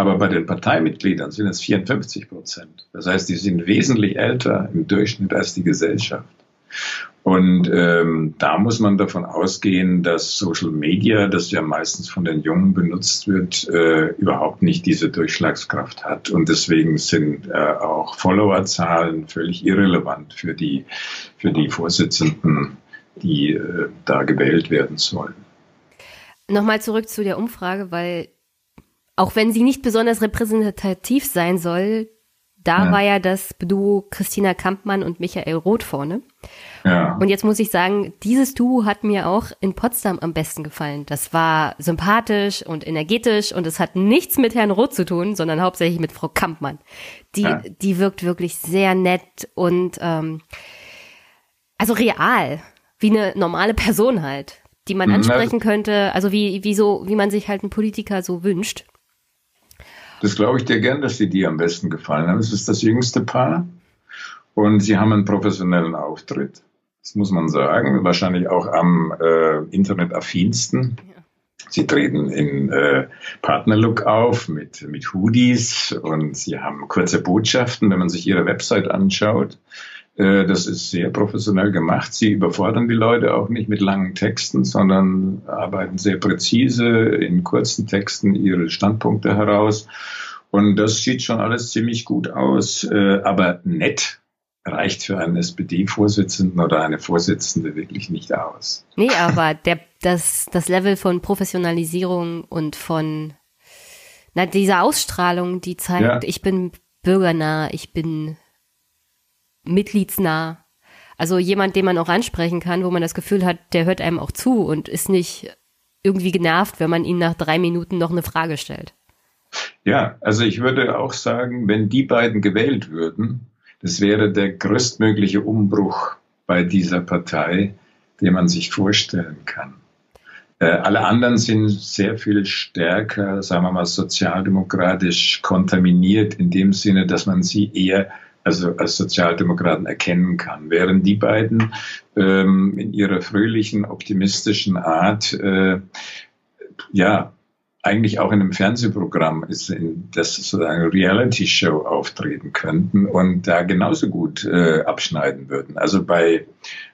Aber bei den Parteimitgliedern sind es 54 Prozent. Das heißt, die sind wesentlich älter im Durchschnitt als die Gesellschaft. Und ähm, da muss man davon ausgehen, dass Social Media, das ja meistens von den Jungen benutzt wird, äh, überhaupt nicht diese Durchschlagskraft hat. Und deswegen sind äh, auch Followerzahlen völlig irrelevant für die, für die Vorsitzenden, die äh, da gewählt werden sollen. Nochmal zurück zu der Umfrage, weil auch wenn sie nicht besonders repräsentativ sein soll, Da ja. war ja das Duo Christina Kampmann und Michael Roth vorne. Ja. Und jetzt muss ich sagen, dieses Duo hat mir auch in Potsdam am besten gefallen. Das war sympathisch und energetisch und es hat nichts mit Herrn Roth zu tun, sondern hauptsächlich mit Frau Kampmann. Die, ja. die wirkt wirklich sehr nett und ähm, also real, wie eine normale Person halt, die man ansprechen könnte, also wie, wie so, wie man sich halt einen Politiker so wünscht. Das glaube ich dir gern, dass sie dir am besten gefallen haben. Es ist das jüngste Paar und sie haben einen professionellen Auftritt. Das muss man sagen. Wahrscheinlich auch am äh, Internet affinsten. Sie treten in äh, Partnerlook auf mit, mit Hoodies und sie haben kurze Botschaften, wenn man sich ihre Website anschaut. Äh, das ist sehr professionell gemacht. Sie überfordern die Leute auch nicht mit langen Texten, sondern arbeiten sehr präzise in kurzen Texten ihre Standpunkte heraus. Und das sieht schon alles ziemlich gut aus. Äh, aber nett reicht für einen SPD-Vorsitzenden oder eine Vorsitzende wirklich nicht aus. Nee, aber der, das, das Level von Professionalisierung und von na, dieser Ausstrahlung, die zeigt, ja. ich bin bürgernah, ich bin mitgliedsnah. Also jemand, den man auch ansprechen kann, wo man das Gefühl hat, der hört einem auch zu und ist nicht irgendwie genervt, wenn man ihn nach drei Minuten noch eine Frage stellt. Ja, also ich würde auch sagen, wenn die beiden gewählt würden, das wäre der größtmögliche Umbruch bei dieser Partei, den man sich vorstellen kann. Äh, alle anderen sind sehr viel stärker, sagen wir mal, sozialdemokratisch kontaminiert in dem Sinne, dass man sie eher also als Sozialdemokraten erkennen kann. Während die beiden ähm, in ihrer fröhlichen, optimistischen Art äh, ja eigentlich auch in einem Fernsehprogramm ist, in das sozusagen Reality-Show auftreten könnten und da genauso gut äh, abschneiden würden. Also bei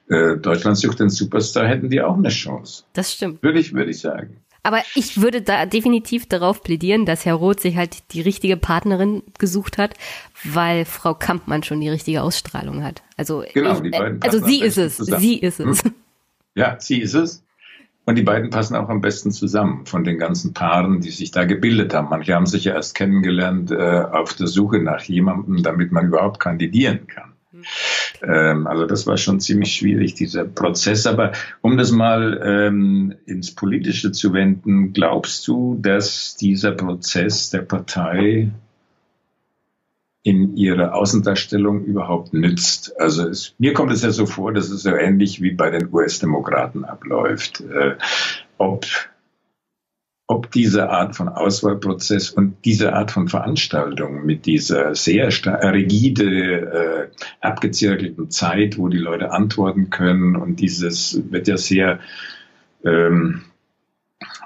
äh, Deutschland sucht den Superstar hätten die auch eine Chance. Das stimmt. Würde ich, würde ich sagen. Aber ich würde da definitiv darauf plädieren, dass Herr Roth sich halt die richtige Partnerin gesucht hat, weil Frau Kampmann schon die richtige Ausstrahlung hat. Also, genau, die beiden also sie ist es, zusammen. sie ist es. Hm? Ja, sie ist es. Und die beiden passen auch am besten zusammen von den ganzen Paaren, die sich da gebildet haben. Manche haben sich ja erst kennengelernt äh, auf der Suche nach jemandem, damit man überhaupt kandidieren kann. Ähm, also das war schon ziemlich schwierig, dieser Prozess. Aber um das mal ähm, ins Politische zu wenden, glaubst du, dass dieser Prozess der Partei in ihrer Außendarstellung überhaupt nützt. Also es, mir kommt es ja so vor, dass es so ähnlich wie bei den US-Demokraten abläuft. Äh, ob ob diese Art von Auswahlprozess und diese Art von Veranstaltung mit dieser sehr rigide, äh, abgezirkelten Zeit, wo die Leute antworten können und dieses wird ja sehr ähm,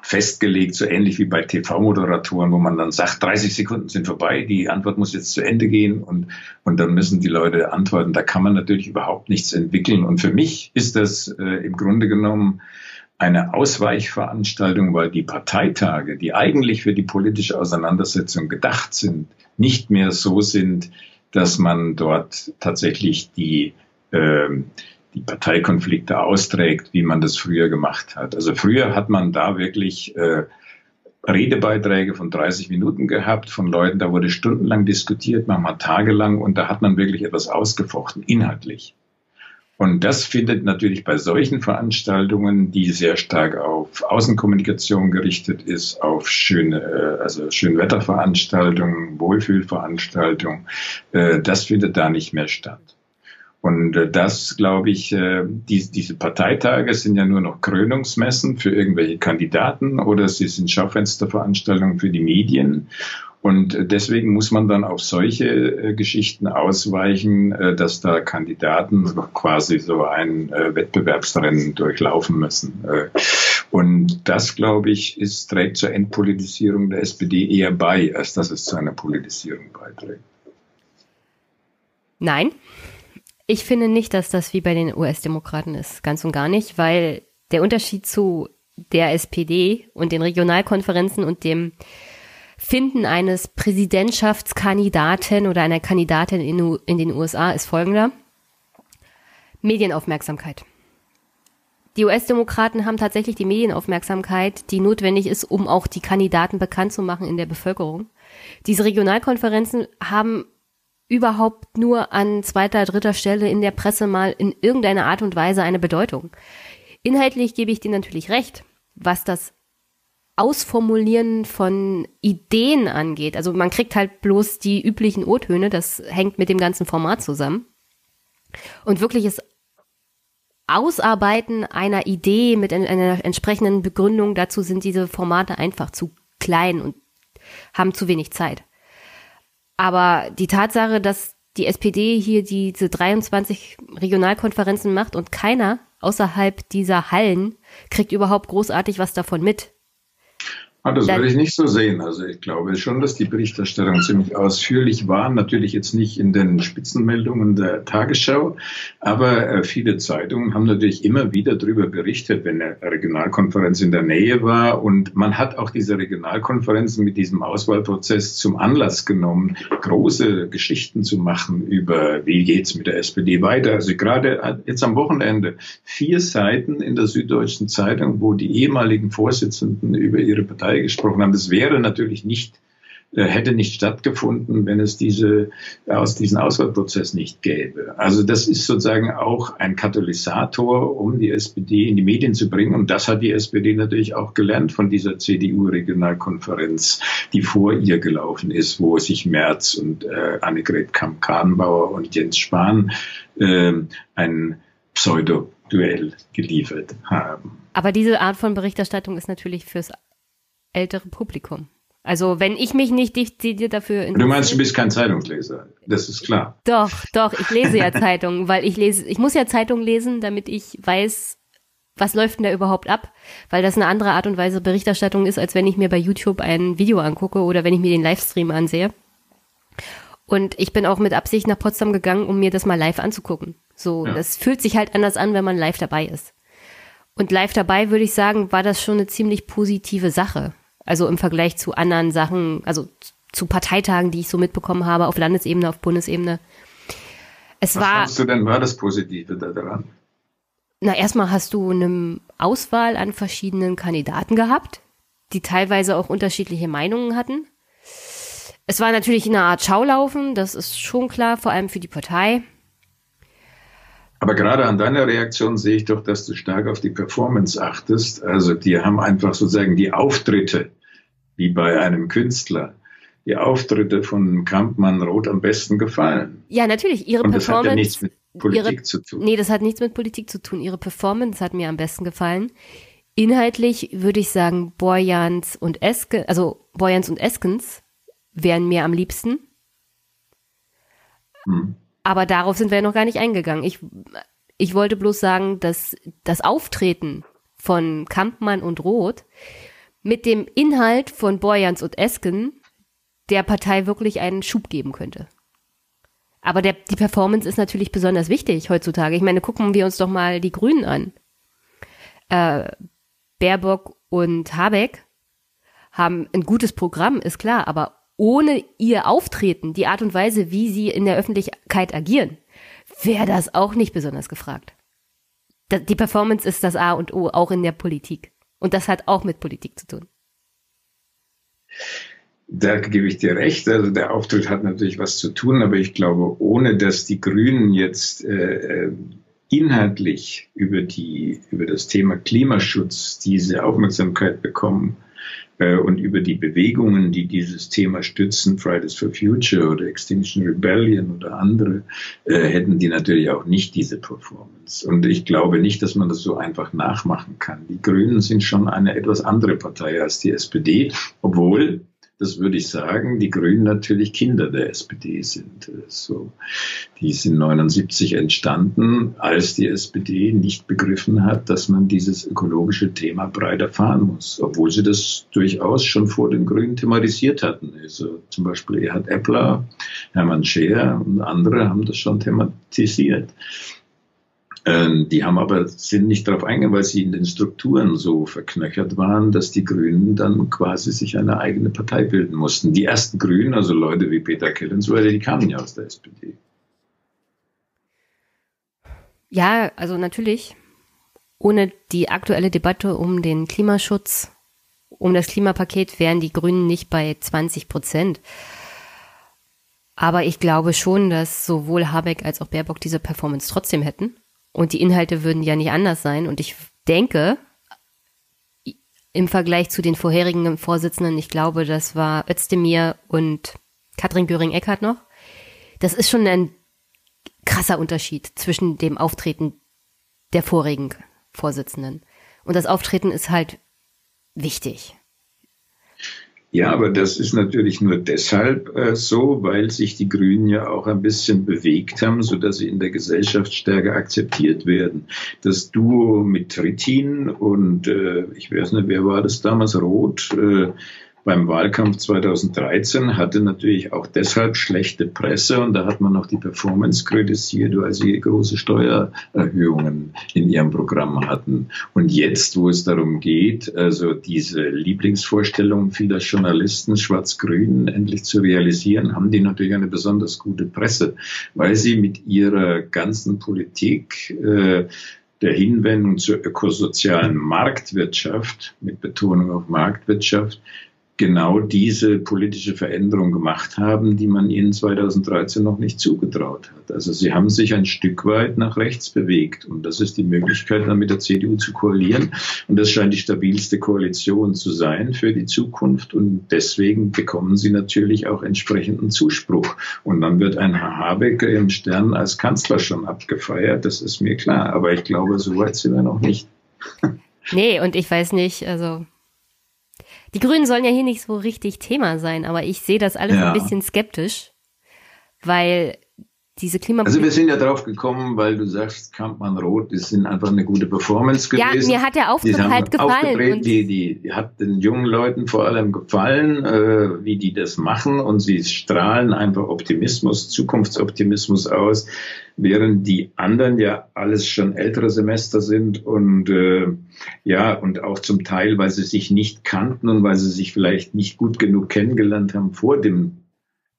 festgelegt, so ähnlich wie bei TV-Moderatoren, wo man dann sagt, 30 Sekunden sind vorbei, die Antwort muss jetzt zu Ende gehen und, und dann müssen die Leute antworten. Da kann man natürlich überhaupt nichts entwickeln. Und für mich ist das äh, im Grunde genommen eine Ausweichveranstaltung, weil die Parteitage, die eigentlich für die politische Auseinandersetzung gedacht sind, nicht mehr so sind, dass man dort tatsächlich die, äh, die Parteikonflikte austrägt, wie man das früher gemacht hat. Also früher hat man da wirklich äh, Redebeiträge von 30 Minuten gehabt von Leuten, da wurde stundenlang diskutiert, manchmal tagelang und da hat man wirklich etwas ausgefochten, inhaltlich. Und das findet natürlich bei solchen Veranstaltungen, die sehr stark auf Außenkommunikation gerichtet ist, auf schöne, äh, also Schönwetterveranstaltungen, Wohlfühlveranstaltungen, äh, das findet da nicht mehr statt. Und äh, das, glaube ich, diese Parteitage sind ja nur noch Krönungsmessen für irgendwelche Kandidaten oder sie sind Schaufensterveranstaltungen für die Medien. Und deswegen muss man dann auf solche äh, Geschichten ausweichen, äh, dass da Kandidaten quasi so ein äh, Wettbewerbsrennen durchlaufen müssen. Äh, und das, glaube ich, ist, trägt zur Entpolitisierung der SPD eher bei, als dass es zu einer Politisierung beiträgt. Nein, ich finde nicht, dass das wie bei den US-Demokraten ist, ganz und gar nicht, weil der Unterschied zu der SPD und den Regionalkonferenzen und dem Finden eines Präsidentschaftskandidaten oder einer Kandidatin in, in den USA ist folgender. Medienaufmerksamkeit. Die US-Demokraten haben tatsächlich die Medienaufmerksamkeit, die notwendig ist, um auch die Kandidaten bekannt zu machen in der Bevölkerung. Diese Regionalkonferenzen haben überhaupt nur an zweiter, dritter Stelle in der Presse mal in irgendeiner Art und Weise eine Bedeutung. Inhaltlich gebe ich dir natürlich recht, was das Ausformulieren von Ideen angeht. Also man kriegt halt bloß die üblichen O-Töne, das hängt mit dem ganzen Format zusammen. Und wirkliches Ausarbeiten einer Idee mit einer entsprechenden Begründung, dazu sind diese Formate einfach zu klein und haben zu wenig Zeit. Aber die Tatsache, dass die SPD hier diese 23 Regionalkonferenzen macht und keiner außerhalb dieser Hallen kriegt überhaupt großartig was davon mit. Ah, das würde ich nicht so sehen. Also ich glaube schon, dass die Berichterstattung ziemlich ausführlich war. Natürlich jetzt nicht in den Spitzenmeldungen der Tagesschau, aber äh, viele Zeitungen haben natürlich immer wieder darüber berichtet, wenn eine Regionalkonferenz in der Nähe war. Und man hat auch diese Regionalkonferenzen mit diesem Auswahlprozess zum Anlass genommen, große Geschichten zu machen über, wie geht's mit der SPD weiter. Also gerade äh, jetzt am Wochenende vier Seiten in der Süddeutschen Zeitung, wo die ehemaligen Vorsitzenden über ihre Partei Partei gesprochen haben. Das wäre natürlich nicht äh, hätte nicht stattgefunden, wenn es diese, aus diesen Auswahlprozess nicht gäbe. Also das ist sozusagen auch ein Katalysator, um die SPD in die Medien zu bringen. Und das hat die SPD natürlich auch gelernt von dieser CDU-Regionalkonferenz, die vor ihr gelaufen ist, wo sich Merz und äh, Annegret Kamp-Karrenbauer und Jens Spahn äh, ein Pseudo-Duell geliefert haben. Aber diese Art von Berichterstattung ist natürlich fürs ältere Publikum. Also wenn ich mich nicht dezidiert dafür interessiere. Du meinst, du bist kein Zeitungsleser. Das ist klar. Doch, doch, ich lese ja Zeitungen, weil ich lese, ich muss ja Zeitungen lesen, damit ich weiß, was läuft denn da überhaupt ab? Weil das eine andere Art und Weise Berichterstattung ist, als wenn ich mir bei YouTube ein Video angucke oder wenn ich mir den Livestream ansehe. Und ich bin auch mit Absicht nach Potsdam gegangen, um mir das mal live anzugucken. So, ja. das fühlt sich halt anders an, wenn man live dabei ist. Und live dabei würde ich sagen, war das schon eine ziemlich positive Sache. Also im Vergleich zu anderen Sachen, also zu Parteitagen, die ich so mitbekommen habe, auf Landesebene, auf Bundesebene. Es Was war. Was du denn war das Positive daran? Na, erstmal hast du eine Auswahl an verschiedenen Kandidaten gehabt, die teilweise auch unterschiedliche Meinungen hatten. Es war natürlich eine Art Schaulaufen, das ist schon klar, vor allem für die Partei. Aber gerade an deiner Reaktion sehe ich doch, dass du stark auf die Performance achtest. Also die haben einfach sozusagen die Auftritte, wie bei einem Künstler, die Auftritte von Kampmann Roth am besten gefallen. Ja, natürlich. Ihre Und das Performance. Hat ja nichts mit Politik ihre, zu tun. Nee, das hat nichts mit Politik zu tun. Ihre Performance hat mir am besten gefallen. Inhaltlich würde ich sagen, Boyans und Eske, also Boyans und Eskens wären mir am liebsten. Hm. Aber darauf sind wir noch gar nicht eingegangen. Ich, ich wollte bloß sagen, dass das Auftreten von Kampmann und Roth mit dem Inhalt von Borjans und Esken der Partei wirklich einen Schub geben könnte. Aber der, die Performance ist natürlich besonders wichtig heutzutage. Ich meine, gucken wir uns doch mal die Grünen an. Äh, Baerbock und Habeck haben ein gutes Programm, ist klar, aber ohne ihr Auftreten, die Art und Weise, wie sie in der Öffentlichkeit agieren, wäre das auch nicht besonders gefragt. Die Performance ist das A und O, auch in der Politik. Und das hat auch mit Politik zu tun. Da gebe ich dir recht. Also der Auftritt hat natürlich was zu tun, aber ich glaube, ohne dass die Grünen jetzt äh, äh inhaltlich über die über das Thema Klimaschutz diese Aufmerksamkeit bekommen, und über die Bewegungen, die dieses Thema stützen, Fridays for Future oder Extinction Rebellion oder andere, äh, hätten die natürlich auch nicht diese Performance. Und ich glaube nicht, dass man das so einfach nachmachen kann. Die Grünen sind schon eine etwas andere Partei als die SPD, obwohl das würde ich sagen, die Grünen natürlich Kinder der SPD sind. So, die sind 79 entstanden, als die SPD nicht begriffen hat, dass man dieses ökologische Thema breiter fahren muss, obwohl sie das durchaus schon vor den Grünen thematisiert hatten. Also zum Beispiel Erhard Eppler, Hermann Scheer und andere haben das schon thematisiert. Ähm, die haben aber, sind nicht darauf eingegangen, weil sie in den Strukturen so verknöchert waren, dass die Grünen dann quasi sich eine eigene Partei bilden mussten. Die ersten Grünen, also Leute wie Peter Kellenswürde, die kamen ja aus der SPD. Ja, also natürlich. Ohne die aktuelle Debatte um den Klimaschutz, um das Klimapaket wären die Grünen nicht bei 20 Prozent. Aber ich glaube schon, dass sowohl Habeck als auch Baerbock diese Performance trotzdem hätten. Und die Inhalte würden ja nicht anders sein. Und ich denke, im Vergleich zu den vorherigen Vorsitzenden, ich glaube, das war Özdemir und Katrin Göring-Eckardt noch. Das ist schon ein krasser Unterschied zwischen dem Auftreten der vorigen Vorsitzenden. Und das Auftreten ist halt wichtig. Ja, aber das ist natürlich nur deshalb äh, so, weil sich die Grünen ja auch ein bisschen bewegt haben, so dass sie in der Gesellschaft stärker akzeptiert werden. Das Duo mit Trittin und äh, ich weiß nicht, wer war das damals, Roth, äh, beim Wahlkampf 2013 hatte natürlich auch deshalb schlechte Presse und da hat man auch die Performance kritisiert, weil sie große Steuererhöhungen in ihrem Programm hatten. Und jetzt, wo es darum geht, also diese Lieblingsvorstellung vieler Journalisten, Schwarz-Grün, endlich zu realisieren, haben die natürlich eine besonders gute Presse, weil sie mit ihrer ganzen Politik äh, der Hinwendung zur ökosozialen Marktwirtschaft, mit Betonung auf Marktwirtschaft, genau diese politische Veränderung gemacht haben, die man ihnen 2013 noch nicht zugetraut hat. Also sie haben sich ein Stück weit nach rechts bewegt und das ist die Möglichkeit, dann mit der CDU zu koalieren. Und das scheint die stabilste Koalition zu sein für die Zukunft. Und deswegen bekommen sie natürlich auch entsprechenden Zuspruch. Und dann wird ein Herr Habeck im Stern als Kanzler schon abgefeiert, das ist mir klar, aber ich glaube, so weit sind wir noch nicht. Nee, und ich weiß nicht, also die Grünen sollen ja hier nicht so richtig Thema sein, aber ich sehe das alles ja. ein bisschen skeptisch, weil diese Klimapolitik. Also wir sind ja drauf gekommen, weil du sagst, Kampmann Roth, die sind einfach eine gute Performance gewesen. Ja, mir hat der Auftritt halt gefallen. Die, die, die hat den jungen Leuten vor allem gefallen, äh, wie die das machen und sie strahlen einfach Optimismus, Zukunftsoptimismus aus, während die anderen ja alles schon ältere Semester sind und äh, ja, und auch zum Teil, weil sie sich nicht kannten und weil sie sich vielleicht nicht gut genug kennengelernt haben vor dem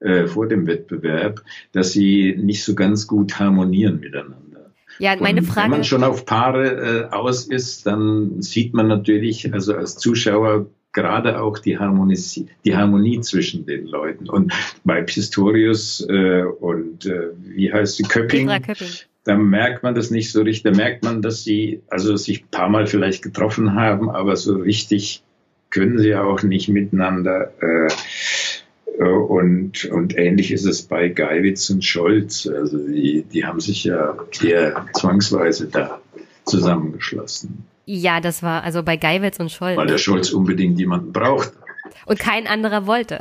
äh, vor dem Wettbewerb, dass sie nicht so ganz gut harmonieren miteinander. Ja, meine und Frage. Wenn man schon auf Paare äh, aus ist, dann sieht man natürlich, also als Zuschauer gerade auch die Harmonie, die Harmonie zwischen den Leuten. Und bei Pistorius äh, und äh, wie heißt sie, Köpping, Köpping, da merkt man das nicht so richtig. Da merkt man, dass sie also sich ein paar Mal vielleicht getroffen haben, aber so richtig können sie auch nicht miteinander. Äh, und, und ähnlich ist es bei Geiwitz und Scholz. Also die, die haben sich ja eher zwangsweise da zusammengeschlossen. Ja, das war also bei Geiwitz und Scholz. Weil der Scholz unbedingt jemanden braucht. Und kein anderer wollte.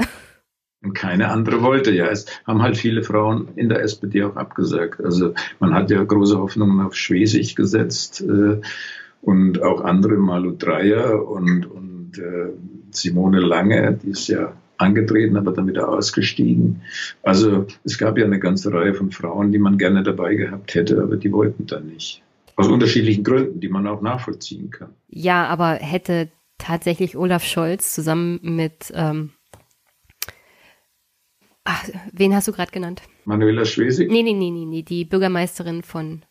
Und keine andere wollte. Ja, es haben halt viele Frauen in der SPD auch abgesagt. Also man hat ja große Hoffnungen auf Schwesig gesetzt äh, und auch andere, Malu Dreyer und, und äh, Simone Lange, die ist ja angetreten, aber dann wieder ausgestiegen. Also es gab ja eine ganze Reihe von Frauen, die man gerne dabei gehabt hätte, aber die wollten dann nicht. Aus unterschiedlichen Gründen, die man auch nachvollziehen kann. Ja, aber hätte tatsächlich Olaf Scholz zusammen mit ähm Ach, wen hast du gerade genannt? Manuela Schwesig? Nee, nee, nee, nee, nee, die Bürgermeisterin von.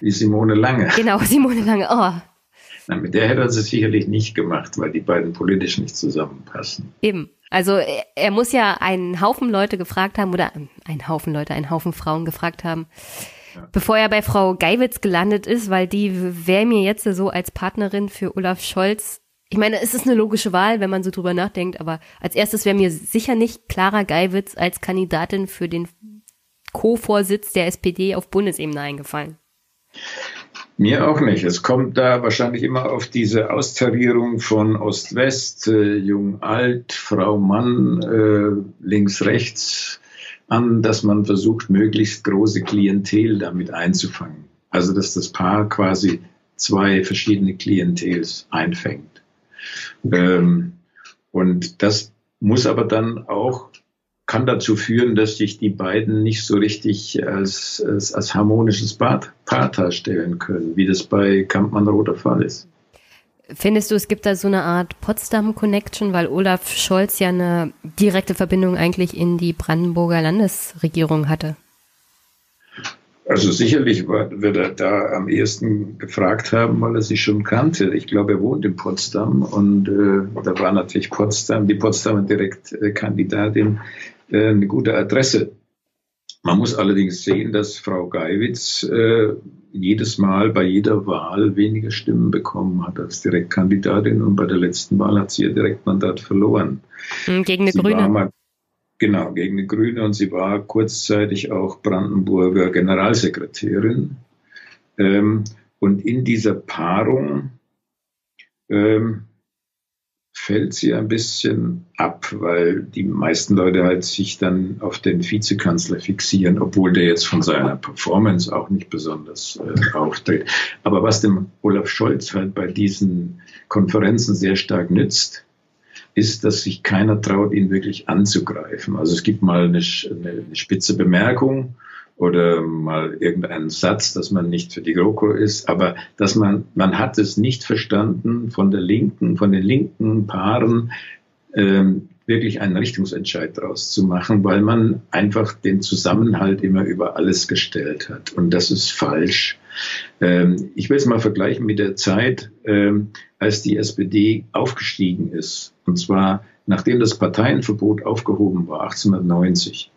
Die Simone Lange. Genau, Simone Lange. Oh. Na, mit der hätte er es sicherlich nicht gemacht, weil die beiden politisch nicht zusammenpassen. Eben. Also er, er muss ja einen Haufen Leute gefragt haben oder einen Haufen Leute, einen Haufen Frauen gefragt haben, ja. bevor er bei Frau Geiwitz gelandet ist, weil die wäre mir jetzt so als Partnerin für Olaf Scholz. Ich meine, es ist eine logische Wahl, wenn man so drüber nachdenkt, aber als erstes wäre mir sicher nicht Clara Geiwitz als Kandidatin für den Co-Vorsitz der SPD auf Bundesebene eingefallen. Mir auch nicht. Es kommt da wahrscheinlich immer auf diese Austarierung von Ost-West, äh, Jung-Alt, Frau-Mann, äh, links-rechts an, dass man versucht, möglichst große Klientel damit einzufangen. Also, dass das Paar quasi zwei verschiedene Klientels einfängt. Ähm, und das muss aber dann auch kann dazu führen, dass sich die beiden nicht so richtig als, als, als harmonisches Paar, Paar darstellen können, wie das bei Kampmann-Roth der Fall ist. Findest du, es gibt da so eine Art Potsdam-Connection, weil Olaf Scholz ja eine direkte Verbindung eigentlich in die Brandenburger Landesregierung hatte? Also sicherlich wird er da am ehesten gefragt haben, weil er sich schon kannte. Ich glaube, er wohnt in Potsdam und äh, da war natürlich Potsdam, die Potsdamer Direktkandidatin eine gute Adresse Man muss allerdings sehen, dass Frau Geiwitz äh, jedes Mal bei jeder Wahl weniger Stimmen bekommen hat als Direktkandidatin und bei der letzten Wahl hat sie ihr Direktmandat verloren. Hm, gegen eine sie Grüne. Mal, genau, gegen eine Grüne und sie war kurzzeitig auch Brandenburger Generalsekretärin. Ähm, und in dieser Paarung ähm, fällt sie ein bisschen ab, weil die meisten Leute halt sich dann auf den Vizekanzler fixieren, obwohl der jetzt von seiner Performance auch nicht besonders äh, auftritt. Aber was dem Olaf Scholz halt bei diesen Konferenzen sehr stark nützt, ist, dass sich keiner traut, ihn wirklich anzugreifen. Also es gibt mal eine, eine spitze Bemerkung oder mal irgendeinen Satz, dass man nicht für die GroKo ist, aber dass man, man hat es nicht verstanden von der linken, von den linken Paaren, ähm, wirklich einen Richtungsentscheid daraus zu machen, weil man einfach den Zusammenhalt immer über alles gestellt hat. Und das ist falsch. Ähm, ich will es mal vergleichen mit der Zeit, ähm, als die SPD aufgestiegen ist. Und zwar nachdem das Parteienverbot aufgehoben war, 1890.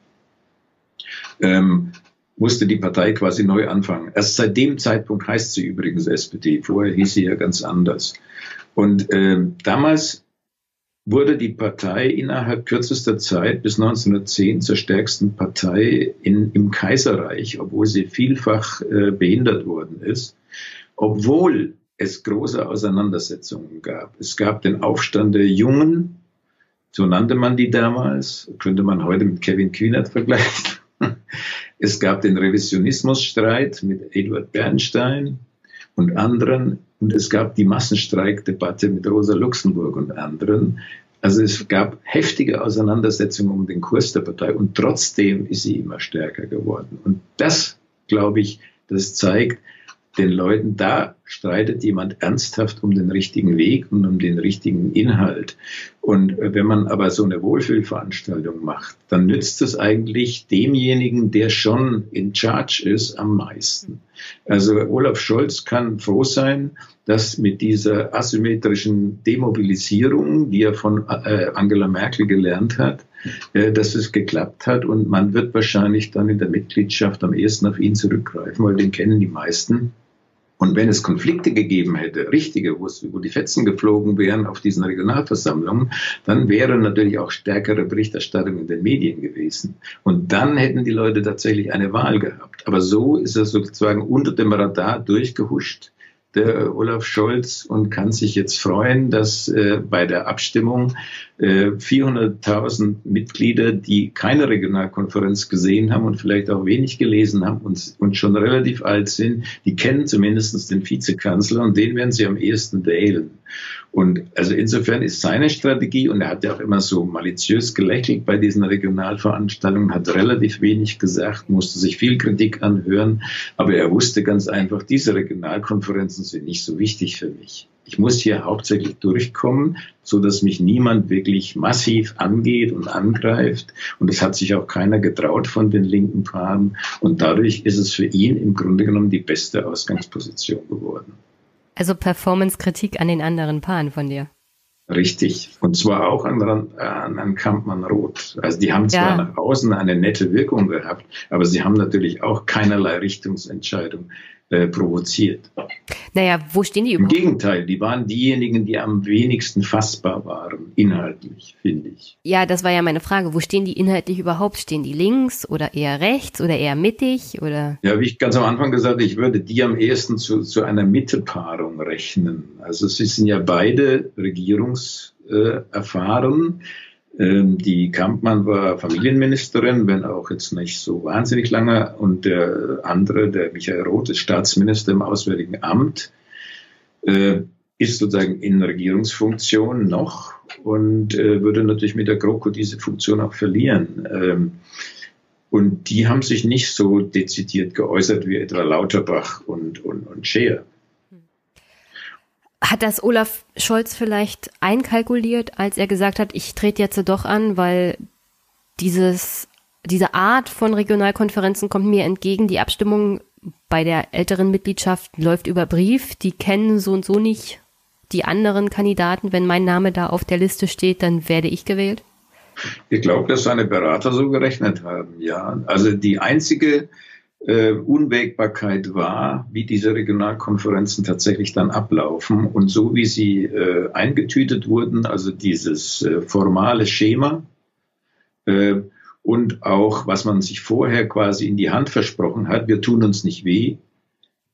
Ähm, musste die Partei quasi neu anfangen. Erst seit dem Zeitpunkt heißt sie übrigens SPD. Vorher hieß sie ja ganz anders. Und äh, damals wurde die Partei innerhalb kürzester Zeit bis 1910 zur stärksten Partei in, im Kaiserreich, obwohl sie vielfach äh, behindert worden ist, obwohl es große Auseinandersetzungen gab. Es gab den Aufstand der Jungen, so nannte man die damals, könnte man heute mit Kevin Kühnert vergleichen. Es gab den Revisionismusstreit mit Eduard Bernstein und anderen und es gab die Massenstreikdebatte mit Rosa Luxemburg und anderen. Also es gab heftige Auseinandersetzungen um den Kurs der Partei und trotzdem ist sie immer stärker geworden. Und das, glaube ich, das zeigt, den Leuten, da streitet jemand ernsthaft um den richtigen Weg und um den richtigen Inhalt. Und äh, wenn man aber so eine Wohlfühlveranstaltung macht, dann nützt es eigentlich demjenigen, der schon in Charge ist, am meisten. Also Olaf Scholz kann froh sein, dass mit dieser asymmetrischen Demobilisierung, die er von äh, Angela Merkel gelernt hat, äh, dass es geklappt hat und man wird wahrscheinlich dann in der Mitgliedschaft am ehesten auf ihn zurückgreifen, weil den kennen die meisten. Und wenn es Konflikte gegeben hätte, richtige, wo, es, wo die Fetzen geflogen wären auf diesen Regionalversammlungen, dann wäre natürlich auch stärkere Berichterstattung in den Medien gewesen. Und dann hätten die Leute tatsächlich eine Wahl gehabt. Aber so ist er sozusagen unter dem Radar durchgehuscht der Olaf Scholz und kann sich jetzt freuen, dass äh, bei der Abstimmung äh, 400.000 Mitglieder, die keine Regionalkonferenz gesehen haben und vielleicht auch wenig gelesen haben und, und schon relativ alt sind, die kennen zumindest den Vizekanzler und den werden sie am ehesten wählen. Und also insofern ist seine Strategie, und er hat ja auch immer so maliziös gelächelt bei diesen Regionalveranstaltungen, hat relativ wenig gesagt, musste sich viel Kritik anhören, aber er wusste ganz einfach, diese Regionalkonferenzen sind nicht so wichtig für mich. Ich muss hier hauptsächlich durchkommen, so dass mich niemand wirklich massiv angeht und angreift. Und es hat sich auch keiner getraut von den linken Paaren. Und dadurch ist es für ihn im Grunde genommen die beste Ausgangsposition geworden. Also Performance-Kritik an den anderen Paaren von dir. Richtig. Und zwar auch an, an, an Kampmann Roth. Also die haben zwar ja. nach außen eine nette Wirkung gehabt, aber sie haben natürlich auch keinerlei Richtungsentscheidung äh, provoziert. Naja, wo stehen die überhaupt? Im Gegenteil, die waren diejenigen, die am wenigsten fassbar waren, inhaltlich, finde ich. Ja, das war ja meine Frage. Wo stehen die inhaltlich überhaupt? Stehen die links oder eher rechts oder eher mittig? Oder? Ja, wie ich ganz am Anfang gesagt habe, ich würde die am ehesten zu, zu einer Mittepaarung rechnen. Also sie sind ja beide regierungserfahren. Äh, die Kampmann war Familienministerin, wenn auch jetzt nicht so wahnsinnig lange. Und der andere, der Michael Roth, ist Staatsminister im Auswärtigen Amt, äh, ist sozusagen in Regierungsfunktion noch und äh, würde natürlich mit der GroKo diese Funktion auch verlieren. Ähm, und die haben sich nicht so dezidiert geäußert wie etwa Lauterbach und, und, und Scheer. Hat das Olaf Scholz vielleicht einkalkuliert, als er gesagt hat, ich trete jetzt doch an, weil dieses, diese Art von Regionalkonferenzen kommt mir entgegen. Die Abstimmung bei der älteren Mitgliedschaft läuft über Brief. Die kennen so und so nicht die anderen Kandidaten. Wenn mein Name da auf der Liste steht, dann werde ich gewählt. Ich glaube, dass seine Berater so gerechnet haben, ja. Also die einzige äh, Unwägbarkeit war, wie diese Regionalkonferenzen tatsächlich dann ablaufen. Und so wie sie äh, eingetütet wurden, also dieses äh, formale Schema äh, und auch, was man sich vorher quasi in die Hand versprochen hat, wir tun uns nicht weh,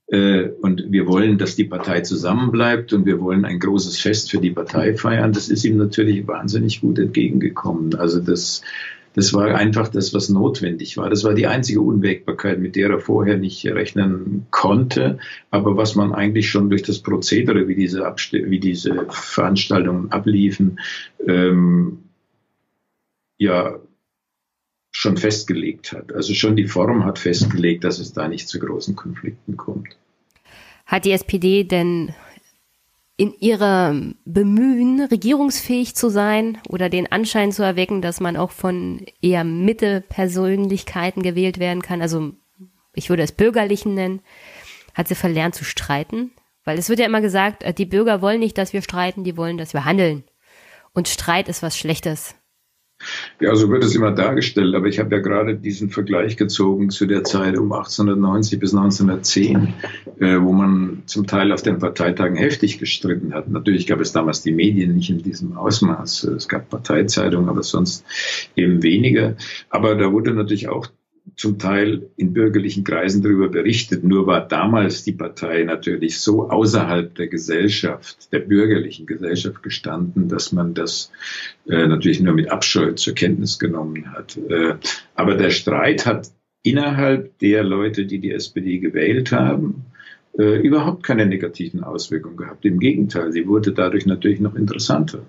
äh, und wir wollen, dass die Partei zusammenbleibt und wir wollen ein großes Fest für die Partei feiern. Das ist ihm natürlich wahnsinnig gut entgegengekommen. Also das, das war einfach das, was notwendig war. Das war die einzige Unwägbarkeit, mit der er vorher nicht rechnen konnte, aber was man eigentlich schon durch das Prozedere, wie diese, Abste wie diese Veranstaltungen abliefen, ähm, ja schon festgelegt hat. Also schon die Form hat festgelegt, dass es da nicht zu großen Konflikten kommt. Hat die SPD denn in ihrem Bemühen, regierungsfähig zu sein oder den Anschein zu erwecken, dass man auch von eher Mitte-Persönlichkeiten gewählt werden kann, also ich würde es Bürgerlichen nennen, hat sie verlernt zu streiten? Weil es wird ja immer gesagt, äh, die Bürger wollen nicht, dass wir streiten, die wollen, dass wir handeln. Und Streit ist was Schlechtes. Ja, so wird es immer dargestellt, aber ich habe ja gerade diesen Vergleich gezogen zu der Zeit um 1890 bis 1910, äh, wo man zum Teil auf den Parteitagen heftig gestritten hat. Natürlich gab es damals die Medien nicht in diesem Ausmaß. Es gab Parteizeitungen, aber sonst eben weniger. Aber da wurde natürlich auch zum Teil in bürgerlichen Kreisen darüber berichtet. Nur war damals die Partei natürlich so außerhalb der Gesellschaft, der bürgerlichen Gesellschaft gestanden, dass man das äh, natürlich nur mit Abscheu zur Kenntnis genommen hat. Äh, aber der Streit hat innerhalb der Leute, die die SPD gewählt haben, äh, überhaupt keine negativen Auswirkungen gehabt. Im Gegenteil, sie wurde dadurch natürlich noch interessanter.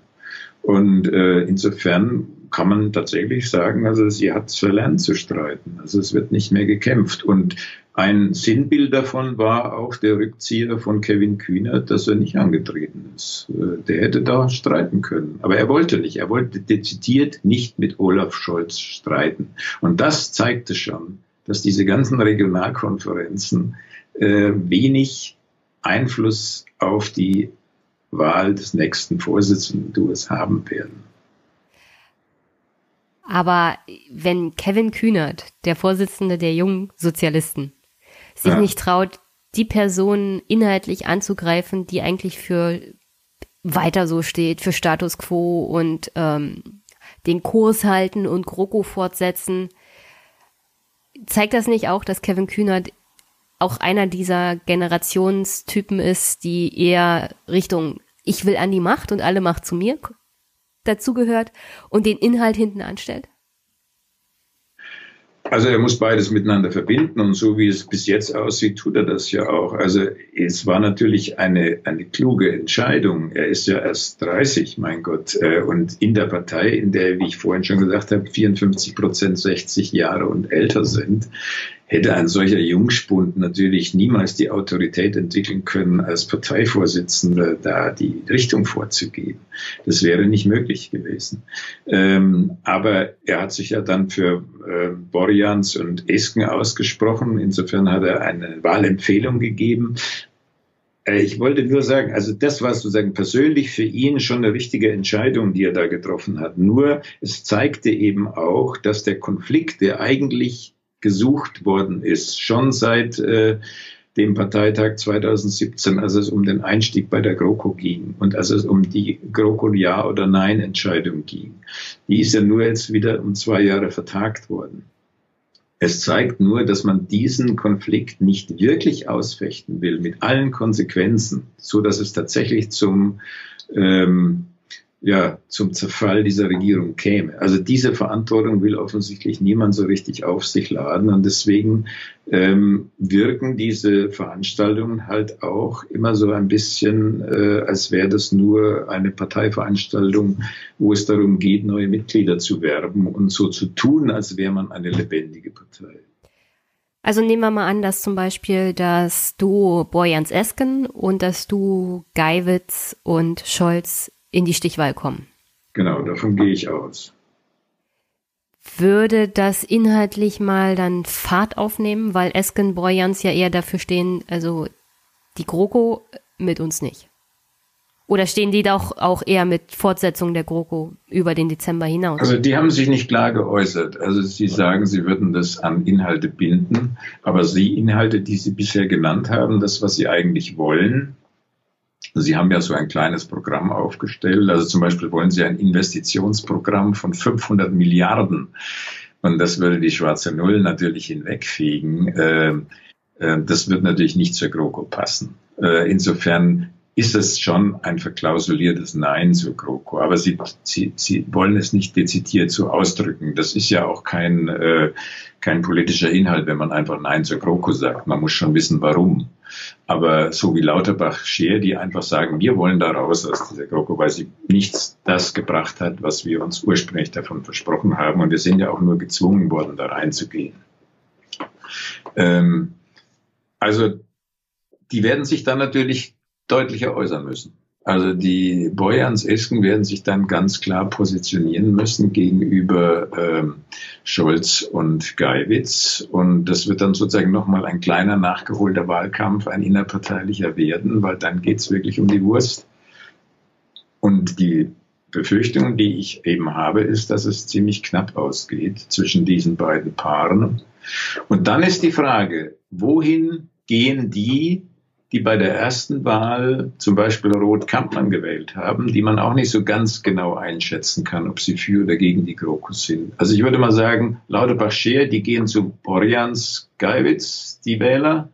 Und äh, insofern kann man tatsächlich sagen, also sie hat verlernt zu streiten. Also es wird nicht mehr gekämpft. Und ein Sinnbild davon war auch der Rückzieher von Kevin Kühnert, dass er nicht angetreten ist. Äh, der hätte da streiten können. Aber er wollte nicht. Er wollte dezidiert nicht mit Olaf Scholz streiten. Und das zeigte schon, dass diese ganzen Regionalkonferenzen äh, wenig Einfluss auf die Wahl des nächsten Vorsitzenden haben werden. Aber wenn Kevin Kühnert, der Vorsitzende der jungen Sozialisten, sich ja. nicht traut, die Person inhaltlich anzugreifen, die eigentlich für weiter so steht, für Status quo und ähm, den Kurs halten und GroKo fortsetzen, zeigt das nicht auch, dass Kevin Kühnert auch einer dieser Generationstypen ist, die eher Richtung ich will an die Macht und alle Macht zu mir dazugehört und den Inhalt hinten anstellt? Also er muss beides miteinander verbinden und so wie es bis jetzt aussieht, tut er das ja auch. Also es war natürlich eine, eine kluge Entscheidung. Er ist ja erst 30, mein Gott. Äh, und in der Partei, in der, wie ich vorhin schon gesagt habe, 54 Prozent 60 Jahre und älter sind, hätte ein solcher Jungspund natürlich niemals die Autorität entwickeln können, als Parteivorsitzender da die Richtung vorzugeben. Das wäre nicht möglich gewesen. Ähm, aber er hat sich ja dann für äh, Borjans und Esken ausgesprochen. Insofern hat er eine Wahlempfehlung gegeben. Äh, ich wollte nur sagen, also das war sozusagen persönlich für ihn schon eine richtige Entscheidung, die er da getroffen hat. Nur es zeigte eben auch, dass der Konflikt, der eigentlich gesucht worden ist, schon seit äh, dem Parteitag 2017, als es um den Einstieg bei der GroKo ging und als es um die GroKo Ja- oder Nein-Entscheidung ging. Die ist ja nur jetzt wieder um zwei Jahre vertagt worden. Es zeigt nur, dass man diesen Konflikt nicht wirklich ausfechten will mit allen Konsequenzen, so dass es tatsächlich zum ähm, ja, zum Zerfall dieser Regierung käme. Also diese Verantwortung will offensichtlich niemand so richtig auf sich laden und deswegen ähm, wirken diese Veranstaltungen halt auch immer so ein bisschen, äh, als wäre das nur eine Parteiveranstaltung, wo es darum geht, neue Mitglieder zu werben und so zu tun, als wäre man eine lebendige Partei. Also nehmen wir mal an, dass zum Beispiel das Duo Boyans Esken und das Duo Geiwitz und Scholz in die Stichwahl kommen. Genau, davon gehe ich aus. Würde das inhaltlich mal dann Fahrt aufnehmen, weil Esken Brojans ja eher dafür stehen, also die GroKo mit uns nicht. Oder stehen die doch auch eher mit Fortsetzung der GroKo über den Dezember hinaus? Also die haben sich nicht klar geäußert. Also sie sagen, sie würden das an Inhalte binden, aber die Inhalte, die sie bisher genannt haben, das, was sie eigentlich wollen, Sie haben ja so ein kleines Programm aufgestellt. Also zum Beispiel wollen Sie ein Investitionsprogramm von 500 Milliarden. Und das würde die schwarze Null natürlich hinwegfegen. Äh, äh, das wird natürlich nicht zur GroKo passen. Äh, insofern ist es schon ein verklausuliertes Nein zur GroKo. Aber sie, sie, sie wollen es nicht dezidiert so ausdrücken. Das ist ja auch kein, äh, kein politischer Inhalt, wenn man einfach Nein zur GroKo sagt. Man muss schon wissen, warum. Aber so wie Lauterbach, Scheer, die einfach sagen, wir wollen da raus aus dieser GroKo, weil sie nichts das gebracht hat, was wir uns ursprünglich davon versprochen haben. Und wir sind ja auch nur gezwungen worden, da reinzugehen. Ähm, also die werden sich dann natürlich deutlicher äußern müssen. Also die Boyans Esken werden sich dann ganz klar positionieren müssen gegenüber ähm, Scholz und Geiwitz. Und das wird dann sozusagen nochmal ein kleiner nachgeholter Wahlkampf, ein innerparteilicher werden, weil dann geht's wirklich um die Wurst. Und die Befürchtung, die ich eben habe, ist, dass es ziemlich knapp ausgeht zwischen diesen beiden Paaren. Und dann ist die Frage, wohin gehen die, die bei der ersten Wahl zum Beispiel Roth-Kampmann gewählt haben, die man auch nicht so ganz genau einschätzen kann, ob sie für oder gegen die Krokus sind. Also ich würde mal sagen, Lauterbach-Scheer, die gehen zu Borjans-Geiwitz, die Wähler.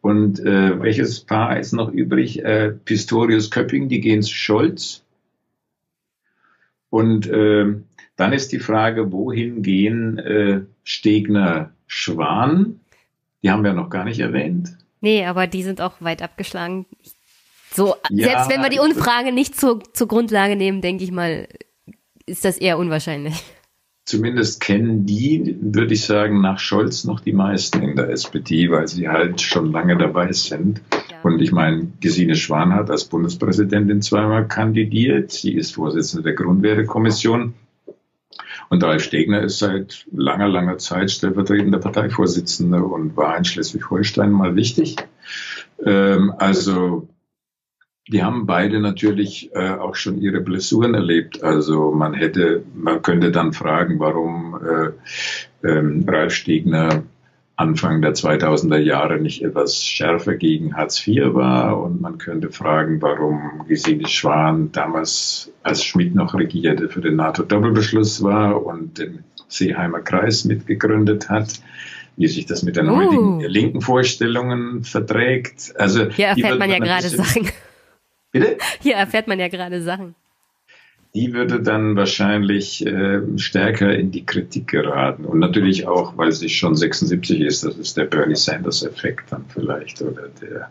Und äh, welches Paar ist noch übrig? Äh, Pistorius-Köpping, die gehen zu Scholz. Und äh, dann ist die Frage, wohin gehen äh, Stegner-Schwan? Die haben wir noch gar nicht erwähnt. Nee, aber die sind auch weit abgeschlagen. So, ja, selbst wenn wir die Umfrage nicht zur, zur Grundlage nehmen, denke ich mal, ist das eher unwahrscheinlich. Zumindest kennen die, würde ich sagen, nach Scholz noch die meisten in der SPD, weil sie halt schon lange dabei sind. Ja. Und ich meine, Gesine Schwan hat als Bundespräsidentin zweimal kandidiert. Sie ist Vorsitzende der Grundwertekommission. Und Ralf Stegner ist seit langer, langer Zeit stellvertretender Parteivorsitzender und war in Schleswig-Holstein mal wichtig. Ähm, also die haben beide natürlich äh, auch schon ihre Blessuren erlebt. Also man hätte, man könnte dann fragen, warum äh, ähm, Ralf Stegner Anfang der 2000er Jahre nicht etwas schärfer gegen Hartz IV war. Und man könnte fragen, warum Gesine Schwan damals, als Schmidt noch regierte, für den NATO-Doppelbeschluss war und den Seeheimer Kreis mitgegründet hat wie sich das mit den uh. heutigen linken Vorstellungen verträgt. Also hier erfährt man ja gerade Sachen. Bitte? Hier erfährt man ja gerade Sachen die würde dann wahrscheinlich äh, stärker in die Kritik geraten. Und natürlich auch, weil sie schon 76 ist, das ist der Bernie Sanders-Effekt dann vielleicht oder der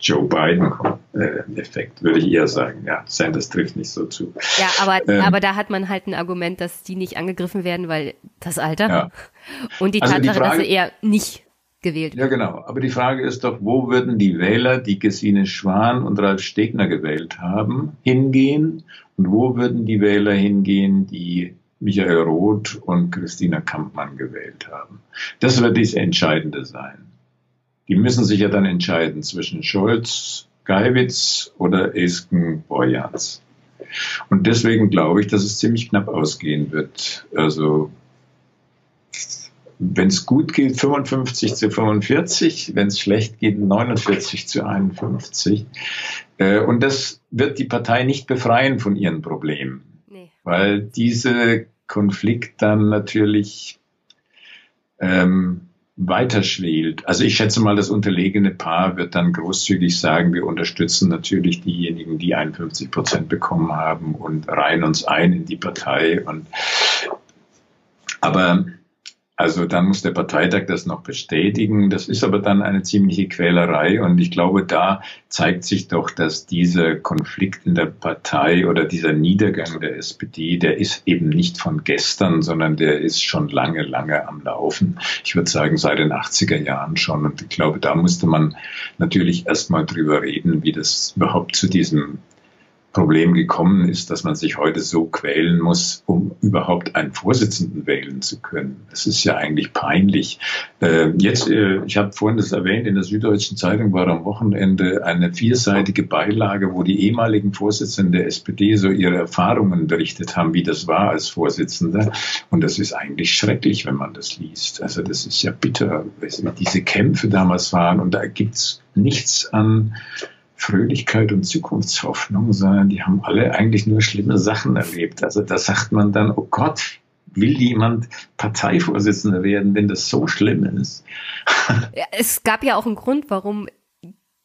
Joe Biden-Effekt, würde ich eher sagen. Ja, Sanders trifft nicht so zu. Ja, aber, ähm, aber da hat man halt ein Argument, dass die nicht angegriffen werden, weil das Alter ja. und die also Tatsache, die Frage, dass sie eher nicht gewählt Ja, genau. Aber die Frage ist doch, wo würden die Wähler, die Gesine Schwan und Ralf Stegner gewählt haben, hingehen? Und wo würden die Wähler hingehen, die Michael Roth und Christina Kampmann gewählt haben? Das wird das Entscheidende sein. Die müssen sich ja dann entscheiden zwischen Scholz, Geiwitz oder Esken Borjans. Und deswegen glaube ich, dass es ziemlich knapp ausgehen wird. Also wenn es gut geht, 55 zu 45, wenn es schlecht geht, 49 zu 51. Äh, und das wird die Partei nicht befreien von ihren Problemen, nee. weil diese Konflikt dann natürlich ähm, weiterschwelt. Also ich schätze mal, das unterlegene Paar wird dann großzügig sagen, wir unterstützen natürlich diejenigen, die 51 Prozent bekommen haben und reihen uns ein in die Partei. Und aber also dann muss der Parteitag das noch bestätigen. Das ist aber dann eine ziemliche Quälerei. Und ich glaube, da zeigt sich doch, dass dieser Konflikt in der Partei oder dieser Niedergang der SPD, der ist eben nicht von gestern, sondern der ist schon lange, lange am Laufen. Ich würde sagen, seit den 80er Jahren schon. Und ich glaube, da musste man natürlich erstmal drüber reden, wie das überhaupt zu diesem Problem gekommen ist, dass man sich heute so quälen muss, um überhaupt einen Vorsitzenden wählen zu können. Das ist ja eigentlich peinlich. Äh, jetzt, äh, ich habe vorhin das erwähnt, in der Süddeutschen Zeitung war am Wochenende eine vierseitige Beilage, wo die ehemaligen Vorsitzenden der SPD so ihre Erfahrungen berichtet haben, wie das war als Vorsitzender. Und das ist eigentlich schrecklich, wenn man das liest. Also das ist ja bitter, wie diese Kämpfe damals waren. Und da gibt's nichts an Fröhlichkeit und Zukunftshoffnung, sondern die haben alle eigentlich nur schlimme Sachen erlebt. Also da sagt man dann, oh Gott, will jemand Parteivorsitzender werden, wenn das so schlimm ist? Ja, es gab ja auch einen Grund, warum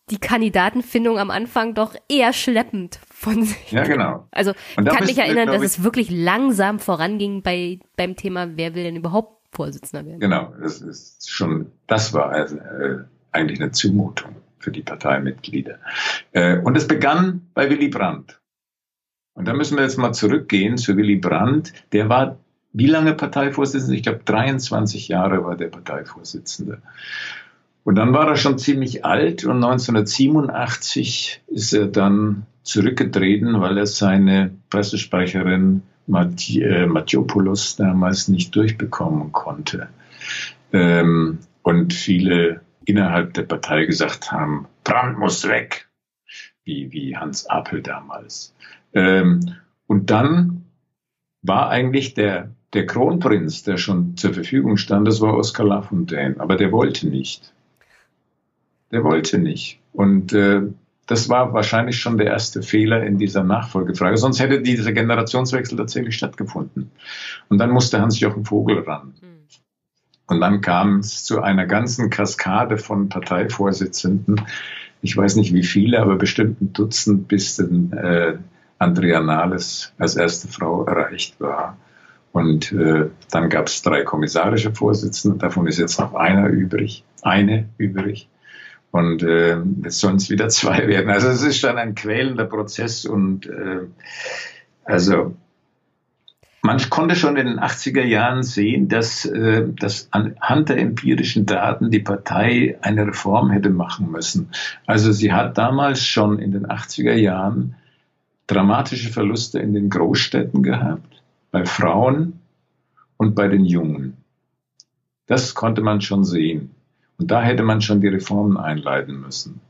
die Kandidatenfindung am Anfang doch eher schleppend von sich. Ja, genau. Also ich kann mich erinnern, dass es wirklich langsam voranging bei, beim Thema, wer will denn überhaupt Vorsitzender werden. Genau, das ist schon, das war also, äh, eigentlich eine Zumutung für die Parteimitglieder. Äh, und es begann bei Willy Brandt. Und da müssen wir jetzt mal zurückgehen zu Willy Brandt. Der war wie lange Parteivorsitzender? Ich glaube, 23 Jahre war der Parteivorsitzende. Und dann war er schon ziemlich alt und 1987 ist er dann zurückgetreten, weil er seine Pressesprecherin äh, Mathiopoulos damals nicht durchbekommen konnte. Ähm, und viele innerhalb der Partei gesagt haben, Brandt muss weg, wie, wie Hans Apel damals. Ähm, und dann war eigentlich der, der Kronprinz, der schon zur Verfügung stand, das war Oskar Lafontaine, aber der wollte nicht. Der wollte nicht. Und äh, das war wahrscheinlich schon der erste Fehler in dieser Nachfolgefrage. Sonst hätte dieser Generationswechsel tatsächlich stattgefunden. Und dann musste Hans-Jochen Vogel ran. Und dann kam es zu einer ganzen Kaskade von Parteivorsitzenden. Ich weiß nicht wie viele, aber bestimmt ein Dutzend, bis dann äh, Andrea Nahles als erste Frau erreicht war. Und äh, dann gab es drei kommissarische Vorsitzende, davon ist jetzt noch einer übrig, eine übrig. Und äh, jetzt sollen es wieder zwei werden. Also es ist dann ein quälender Prozess und äh, also man konnte schon in den 80er Jahren sehen, dass, äh, dass anhand der empirischen Daten die Partei eine Reform hätte machen müssen. Also sie hat damals schon in den 80er Jahren dramatische Verluste in den Großstädten gehabt, bei Frauen und bei den Jungen. Das konnte man schon sehen. Und da hätte man schon die Reformen einleiten müssen.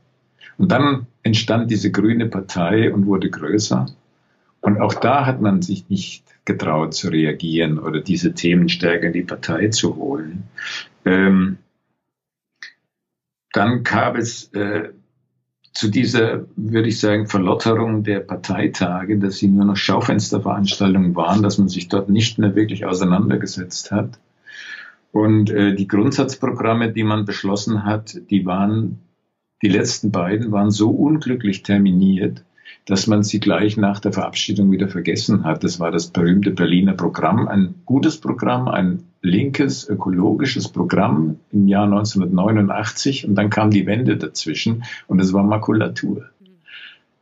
Und dann entstand diese grüne Partei und wurde größer. Und auch da hat man sich nicht getraut zu reagieren oder diese Themen stärker in die Partei zu holen. Ähm, dann kam es äh, zu dieser, würde ich sagen, Verlotterung der Parteitage, dass sie nur noch Schaufensterveranstaltungen waren, dass man sich dort nicht mehr wirklich auseinandergesetzt hat. Und äh, die Grundsatzprogramme, die man beschlossen hat, die waren, die letzten beiden waren so unglücklich terminiert, dass man sie gleich nach der Verabschiedung wieder vergessen hat. Das war das berühmte Berliner Programm, ein gutes Programm, ein linkes, ökologisches Programm im Jahr 1989 und dann kam die Wende dazwischen und es war Makulatur,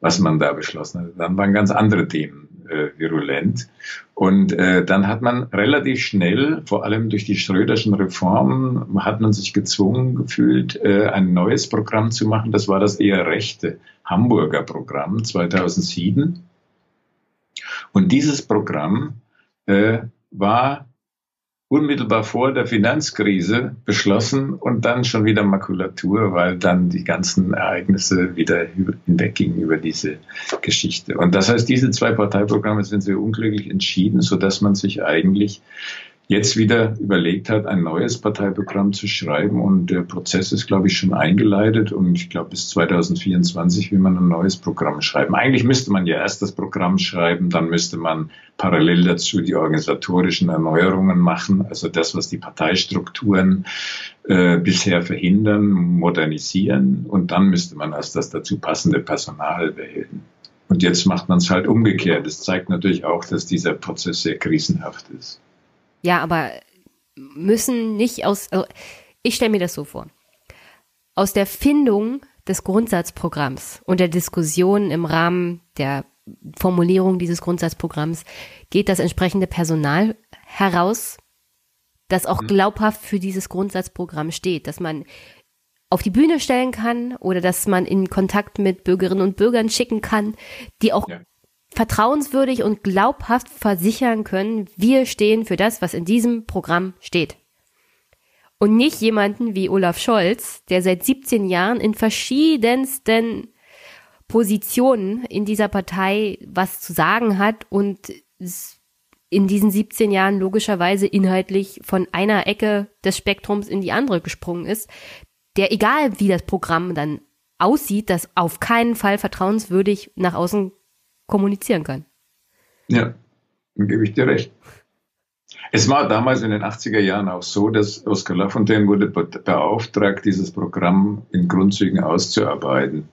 was man da beschlossen hat. Dann waren ganz andere Themen äh, virulent. Und äh, dann hat man relativ schnell, vor allem durch die Schröderschen Reformen, hat man sich gezwungen gefühlt, äh, ein neues Programm zu machen. Das war das eher rechte Hamburger Programm 2007. Und dieses Programm äh, war unmittelbar vor der Finanzkrise beschlossen und dann schon wieder Makulatur, weil dann die ganzen Ereignisse wieder hinweggingen über diese Geschichte. Und das heißt, diese zwei Parteiprogramme sind sehr unglücklich entschieden, so dass man sich eigentlich jetzt wieder überlegt hat, ein neues Parteiprogramm zu schreiben. Und der Prozess ist, glaube ich, schon eingeleitet. Und ich glaube, bis 2024 will man ein neues Programm schreiben. Eigentlich müsste man ja erst das Programm schreiben, dann müsste man parallel dazu die organisatorischen Erneuerungen machen, also das, was die Parteistrukturen äh, bisher verhindern, modernisieren. Und dann müsste man erst das dazu passende Personal wählen. Und jetzt macht man es halt umgekehrt. Das zeigt natürlich auch, dass dieser Prozess sehr krisenhaft ist. Ja, aber müssen nicht aus, also ich stelle mir das so vor. Aus der Findung des Grundsatzprogramms und der Diskussion im Rahmen der Formulierung dieses Grundsatzprogramms geht das entsprechende Personal heraus, das auch mhm. glaubhaft für dieses Grundsatzprogramm steht, dass man auf die Bühne stellen kann oder dass man in Kontakt mit Bürgerinnen und Bürgern schicken kann, die auch ja vertrauenswürdig und glaubhaft versichern können, wir stehen für das, was in diesem Programm steht. Und nicht jemanden wie Olaf Scholz, der seit 17 Jahren in verschiedensten Positionen in dieser Partei was zu sagen hat und in diesen 17 Jahren logischerweise inhaltlich von einer Ecke des Spektrums in die andere gesprungen ist, der egal wie das Programm dann aussieht, das auf keinen Fall vertrauenswürdig nach außen kommunizieren kann. Ja, dann gebe ich dir recht. Es war damals in den 80er Jahren auch so, dass Oskar Lafontaine wurde beauftragt, dieses Programm in Grundzügen auszuarbeiten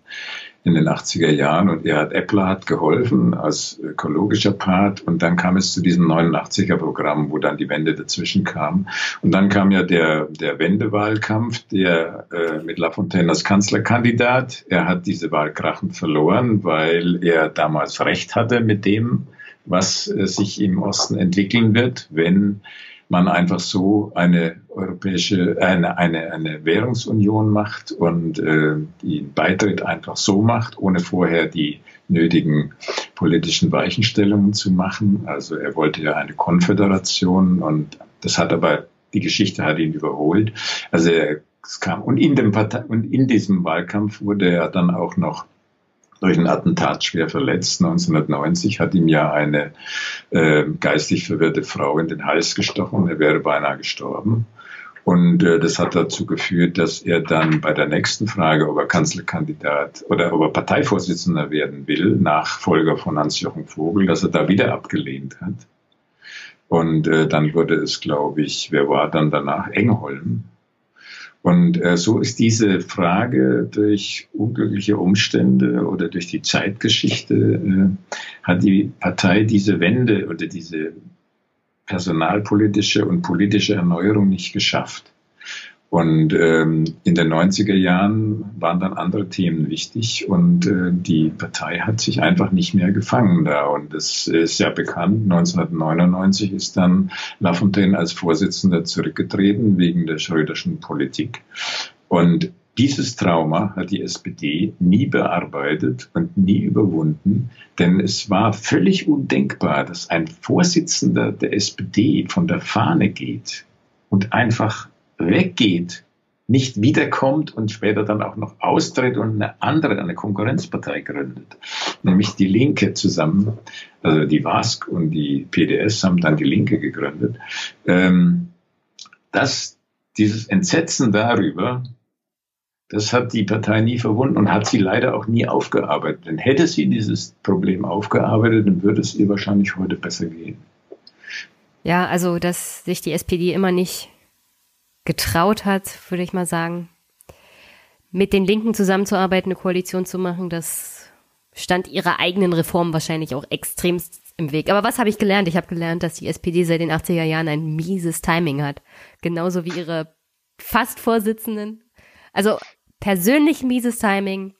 in den 80er Jahren und er hat Epler hat geholfen als ökologischer Part. Und dann kam es zu diesem 89er Programm, wo dann die Wende dazwischen kam. Und dann kam ja der der Wendewahlkampf, der äh, mit Lafontaine als Kanzlerkandidat, er hat diese Wahl krachend verloren, weil er damals recht hatte mit dem, was äh, sich im Osten entwickeln wird, wenn man einfach so eine europäische, eine, eine, eine Währungsunion macht und äh, den Beitritt einfach so macht, ohne vorher die nötigen politischen Weichenstellungen zu machen. Also er wollte ja eine Konföderation und das hat aber, die Geschichte hat ihn überholt. Also er, es kam, und in dem Partei, und in diesem Wahlkampf wurde er dann auch noch durch ein Attentat schwer verletzt. 1990 hat ihm ja eine äh, geistig verwirrte Frau in den Hals gestochen. Er wäre beinahe gestorben. Und äh, das hat dazu geführt, dass er dann bei der nächsten Frage, ob er Kanzlerkandidat oder ob er Parteivorsitzender werden will, Nachfolger von Hans-Jochen Vogel, dass er da wieder abgelehnt hat. Und äh, dann wurde es, glaube ich, wer war dann danach? Engholm. Und äh, so ist diese Frage durch unglückliche Umstände oder durch die Zeitgeschichte, äh, hat die Partei diese Wende oder diese personalpolitische und politische Erneuerung nicht geschafft. Und ähm, in den 90er Jahren waren dann andere Themen wichtig und äh, die Partei hat sich einfach nicht mehr gefangen da. Und es ist ja bekannt, 1999 ist dann Lafontaine als Vorsitzender zurückgetreten wegen der Schröderschen Politik. Und dieses Trauma hat die SPD nie bearbeitet und nie überwunden, denn es war völlig undenkbar, dass ein Vorsitzender der SPD von der Fahne geht und einfach weggeht, nicht wiederkommt und später dann auch noch austritt und eine andere, eine Konkurrenzpartei gründet, nämlich die Linke zusammen, also die WASK und die PDS haben dann die Linke gegründet. Ähm, das, dieses Entsetzen darüber, das hat die Partei nie verwunden und hat sie leider auch nie aufgearbeitet. Denn hätte sie dieses Problem aufgearbeitet, dann würde es ihr wahrscheinlich heute besser gehen. Ja, also dass sich die SPD immer nicht getraut hat, würde ich mal sagen, mit den Linken zusammenzuarbeiten, eine Koalition zu machen, das stand ihrer eigenen Reform wahrscheinlich auch extremst im Weg. Aber was habe ich gelernt? Ich habe gelernt, dass die SPD seit den 80er Jahren ein mieses Timing hat. Genauso wie ihre fast Vorsitzenden. Also persönlich mieses Timing,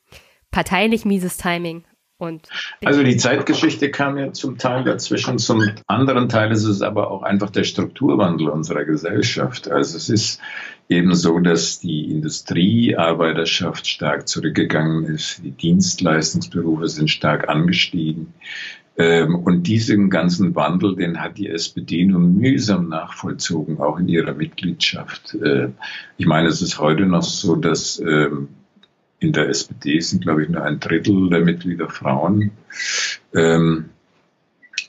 parteilich mieses Timing und also die Zeitgeschichte kam ja zum Teil dazwischen, zum anderen Teil ist es aber auch einfach der Strukturwandel unserer Gesellschaft. Also es ist eben so, dass die Industriearbeiterschaft stark zurückgegangen ist, die Dienstleistungsberufe sind stark angestiegen. Ähm, und diesen ganzen Wandel, den hat die SPD nur mühsam nachvollzogen, auch in ihrer Mitgliedschaft. Äh, ich meine, es ist heute noch so, dass ähm, in der SPD sind, glaube ich, nur ein Drittel der Mitglieder Frauen. Ähm,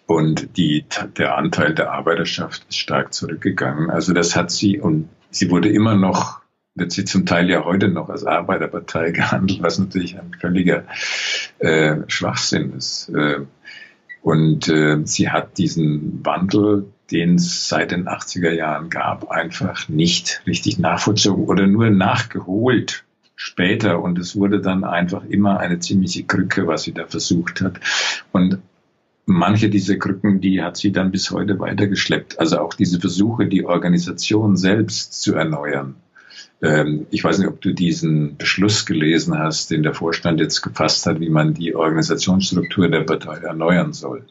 und die, der Anteil der Arbeiterschaft ist stark zurückgegangen. Also das hat sie, und sie wurde immer noch, wird sie zum Teil ja heute noch als Arbeiterpartei gehandelt, was natürlich ein völliger äh, Schwachsinn ist. Äh, und äh, sie hat diesen Wandel, den es seit den 80er Jahren gab, einfach nicht richtig nachvollzogen oder nur nachgeholt später und es wurde dann einfach immer eine ziemliche Krücke, was sie da versucht hat. Und manche dieser Krücken, die hat sie dann bis heute weitergeschleppt. Also auch diese Versuche, die Organisation selbst zu erneuern. Ähm, ich weiß nicht, ob du diesen Beschluss gelesen hast, den der Vorstand jetzt gefasst hat, wie man die Organisationsstruktur der Partei erneuern soll.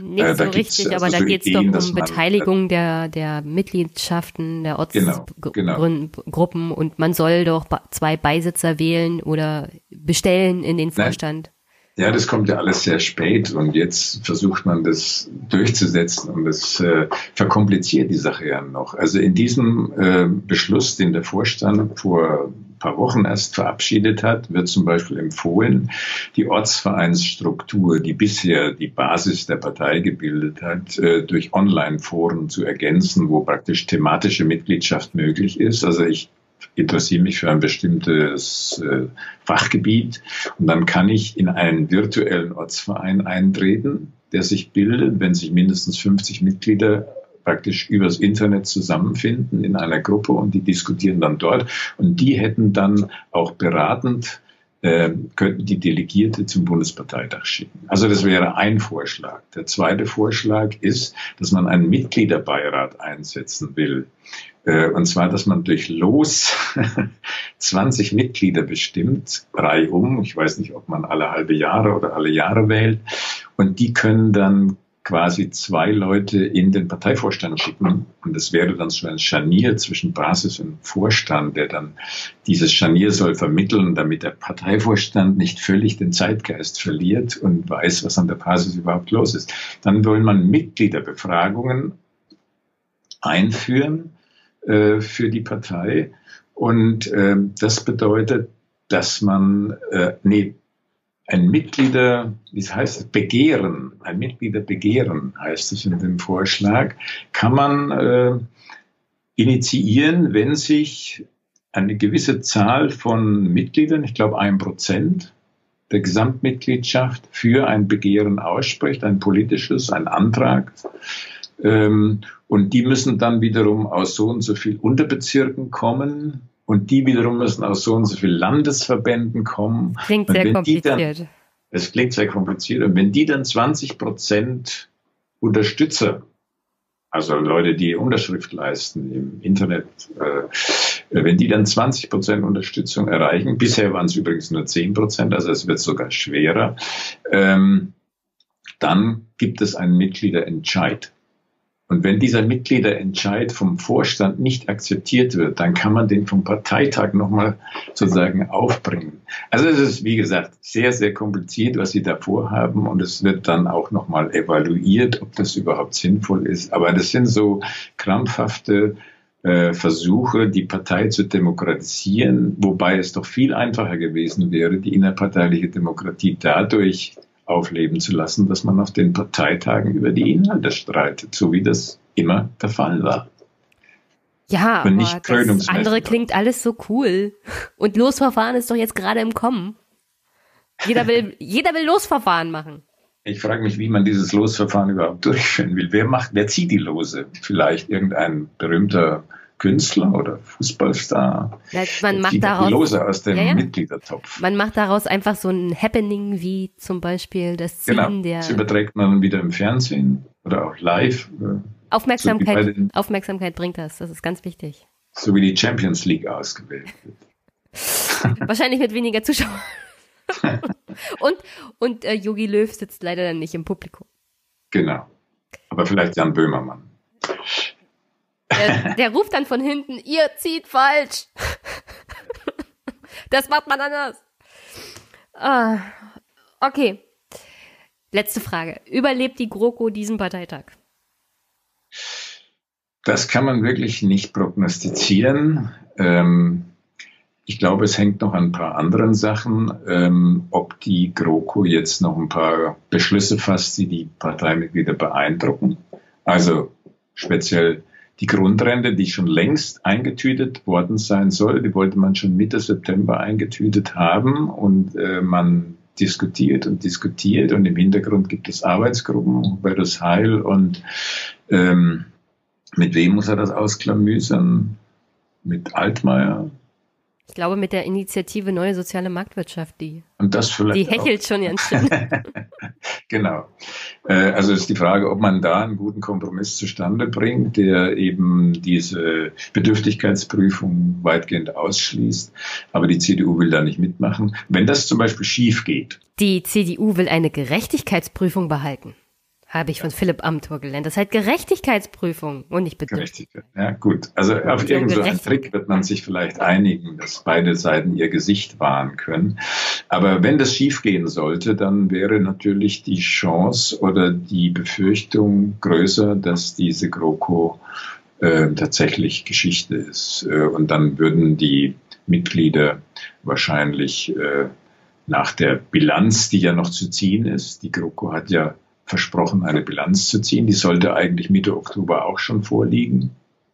Nicht äh, so richtig, also aber da so geht es doch um Beteiligung der, der Mitgliedschaften, der Ortsgruppen genau, genau. und man soll doch zwei Beisitzer wählen oder bestellen in den Vorstand. Ja, das kommt ja alles sehr spät und jetzt versucht man das durchzusetzen und das äh, verkompliziert die Sache ja noch. Also in diesem äh, Beschluss, den der Vorstand vor ein paar Wochen erst verabschiedet hat, wird zum Beispiel empfohlen, die Ortsvereinsstruktur, die bisher die Basis der Partei gebildet hat, äh, durch Online-Foren zu ergänzen, wo praktisch thematische Mitgliedschaft möglich ist. Also ich interessiere mich für ein bestimmtes äh, Fachgebiet und dann kann ich in einen virtuellen Ortsverein eintreten, der sich bildet, wenn sich mindestens 50 Mitglieder praktisch übers Internet zusammenfinden in einer Gruppe und die diskutieren dann dort und die hätten dann auch beratend äh, könnten die Delegierte zum Bundesparteitag schicken. Also das wäre ein Vorschlag. Der zweite Vorschlag ist, dass man einen Mitgliederbeirat einsetzen will. Äh, und zwar, dass man durch Los 20 Mitglieder bestimmt, reihum. Ich weiß nicht, ob man alle halbe Jahre oder alle Jahre wählt. Und die können dann quasi zwei Leute in den Parteivorstand schicken. Und das wäre dann so ein Scharnier zwischen Basis und Vorstand, der dann dieses Scharnier soll vermitteln, damit der Parteivorstand nicht völlig den Zeitgeist verliert und weiß, was an der Basis überhaupt los ist. Dann will man Mitgliederbefragungen einführen äh, für die Partei. Und äh, das bedeutet, dass man, äh, nee, ein Mitglieder, wie es, Begehren, ein Mitgliederbegehren heißt es in dem Vorschlag, kann man äh, initiieren, wenn sich eine gewisse Zahl von Mitgliedern, ich glaube ein Prozent der Gesamtmitgliedschaft für ein Begehren ausspricht, ein politisches, ein Antrag. Ähm, und die müssen dann wiederum aus so und so viel Unterbezirken kommen. Und die wiederum müssen aus so und so viel Landesverbänden kommen. Klingt sehr kompliziert. Es klingt sehr kompliziert. Und wenn die dann 20 Prozent Unterstützer, also Leute, die Unterschrift leisten im Internet, äh, wenn die dann 20 Prozent Unterstützung erreichen, bisher waren es übrigens nur 10 Prozent, also es wird sogar schwerer, ähm, dann gibt es einen Mitgliederentscheid. Und wenn dieser Mitgliederentscheid vom Vorstand nicht akzeptiert wird, dann kann man den vom Parteitag nochmal sozusagen aufbringen. Also es ist, wie gesagt, sehr, sehr kompliziert, was Sie da vorhaben. Und es wird dann auch nochmal evaluiert, ob das überhaupt sinnvoll ist. Aber das sind so krampfhafte äh, Versuche, die Partei zu demokratisieren, wobei es doch viel einfacher gewesen wäre, die innerparteiliche Demokratie dadurch aufleben zu lassen, dass man auf den Parteitagen über die Inhalte streitet, so wie das immer der Fall war. Ja, aber das andere klingt alles so cool. Und Losverfahren ist doch jetzt gerade im Kommen. Jeder will, jeder will Losverfahren machen. Ich frage mich, wie man dieses Losverfahren überhaupt durchführen will. Wer macht, wer zieht die Lose? Vielleicht irgendein berühmter Künstler oder Fußballstar. Ja, man macht daraus aus dem ja, ja. Mitgliedertopf. Man macht daraus einfach so ein Happening wie zum Beispiel das Ziehen genau. der. Das überträgt man wieder im Fernsehen oder auch live. Äh, Aufmerksamkeit, so Aufmerksamkeit bringt das. Das ist ganz wichtig. So wie die Champions League ausgewählt wird. Wahrscheinlich mit weniger Zuschauern. und und äh, Yogi Löw sitzt leider dann nicht im Publikum. Genau. Aber vielleicht Jan Böhmermann. Der, der ruft dann von hinten, ihr zieht falsch. Das macht man anders. Ah, okay. Letzte Frage. Überlebt die GroKo diesen Parteitag? Das kann man wirklich nicht prognostizieren. Ähm, ich glaube, es hängt noch an ein paar anderen Sachen, ähm, ob die GroKo jetzt noch ein paar Beschlüsse fasst, die die Parteimitglieder beeindrucken. Also speziell die Grundrente, die schon längst eingetütet worden sein soll, die wollte man schon Mitte September eingetütet haben und äh, man diskutiert und diskutiert und im Hintergrund gibt es Arbeitsgruppen, Hubertus Heil und ähm, mit wem muss er das ausklamüsern? Mit Altmaier, ich glaube, mit der Initiative Neue Soziale Marktwirtschaft, die, und das vielleicht die hechelt auch. schon ganz schön. genau. Äh, also ist die Frage, ob man da einen guten Kompromiss zustande bringt, der eben diese Bedürftigkeitsprüfung weitgehend ausschließt. Aber die CDU will da nicht mitmachen. Wenn das zum Beispiel schief geht. Die CDU will eine Gerechtigkeitsprüfung behalten Habe ich von Philipp Amthor gelernt. Das halt Gerechtigkeitsprüfung und nicht bitte. Gerechtigkeit, ja gut. Also auf irgendeinen Trick wird man sich vielleicht einigen, dass beide Seiten ihr Gesicht wahren können. Aber wenn das schiefgehen sollte, dann wäre natürlich die Chance oder die Befürchtung größer, dass diese GroKo äh, tatsächlich Geschichte ist. Äh, und dann würden die Mitglieder wahrscheinlich äh, nach der Bilanz, die ja noch zu ziehen ist, die GroKo hat ja versprochen, eine Bilanz zu ziehen. Die sollte eigentlich Mitte Oktober auch schon vorliegen.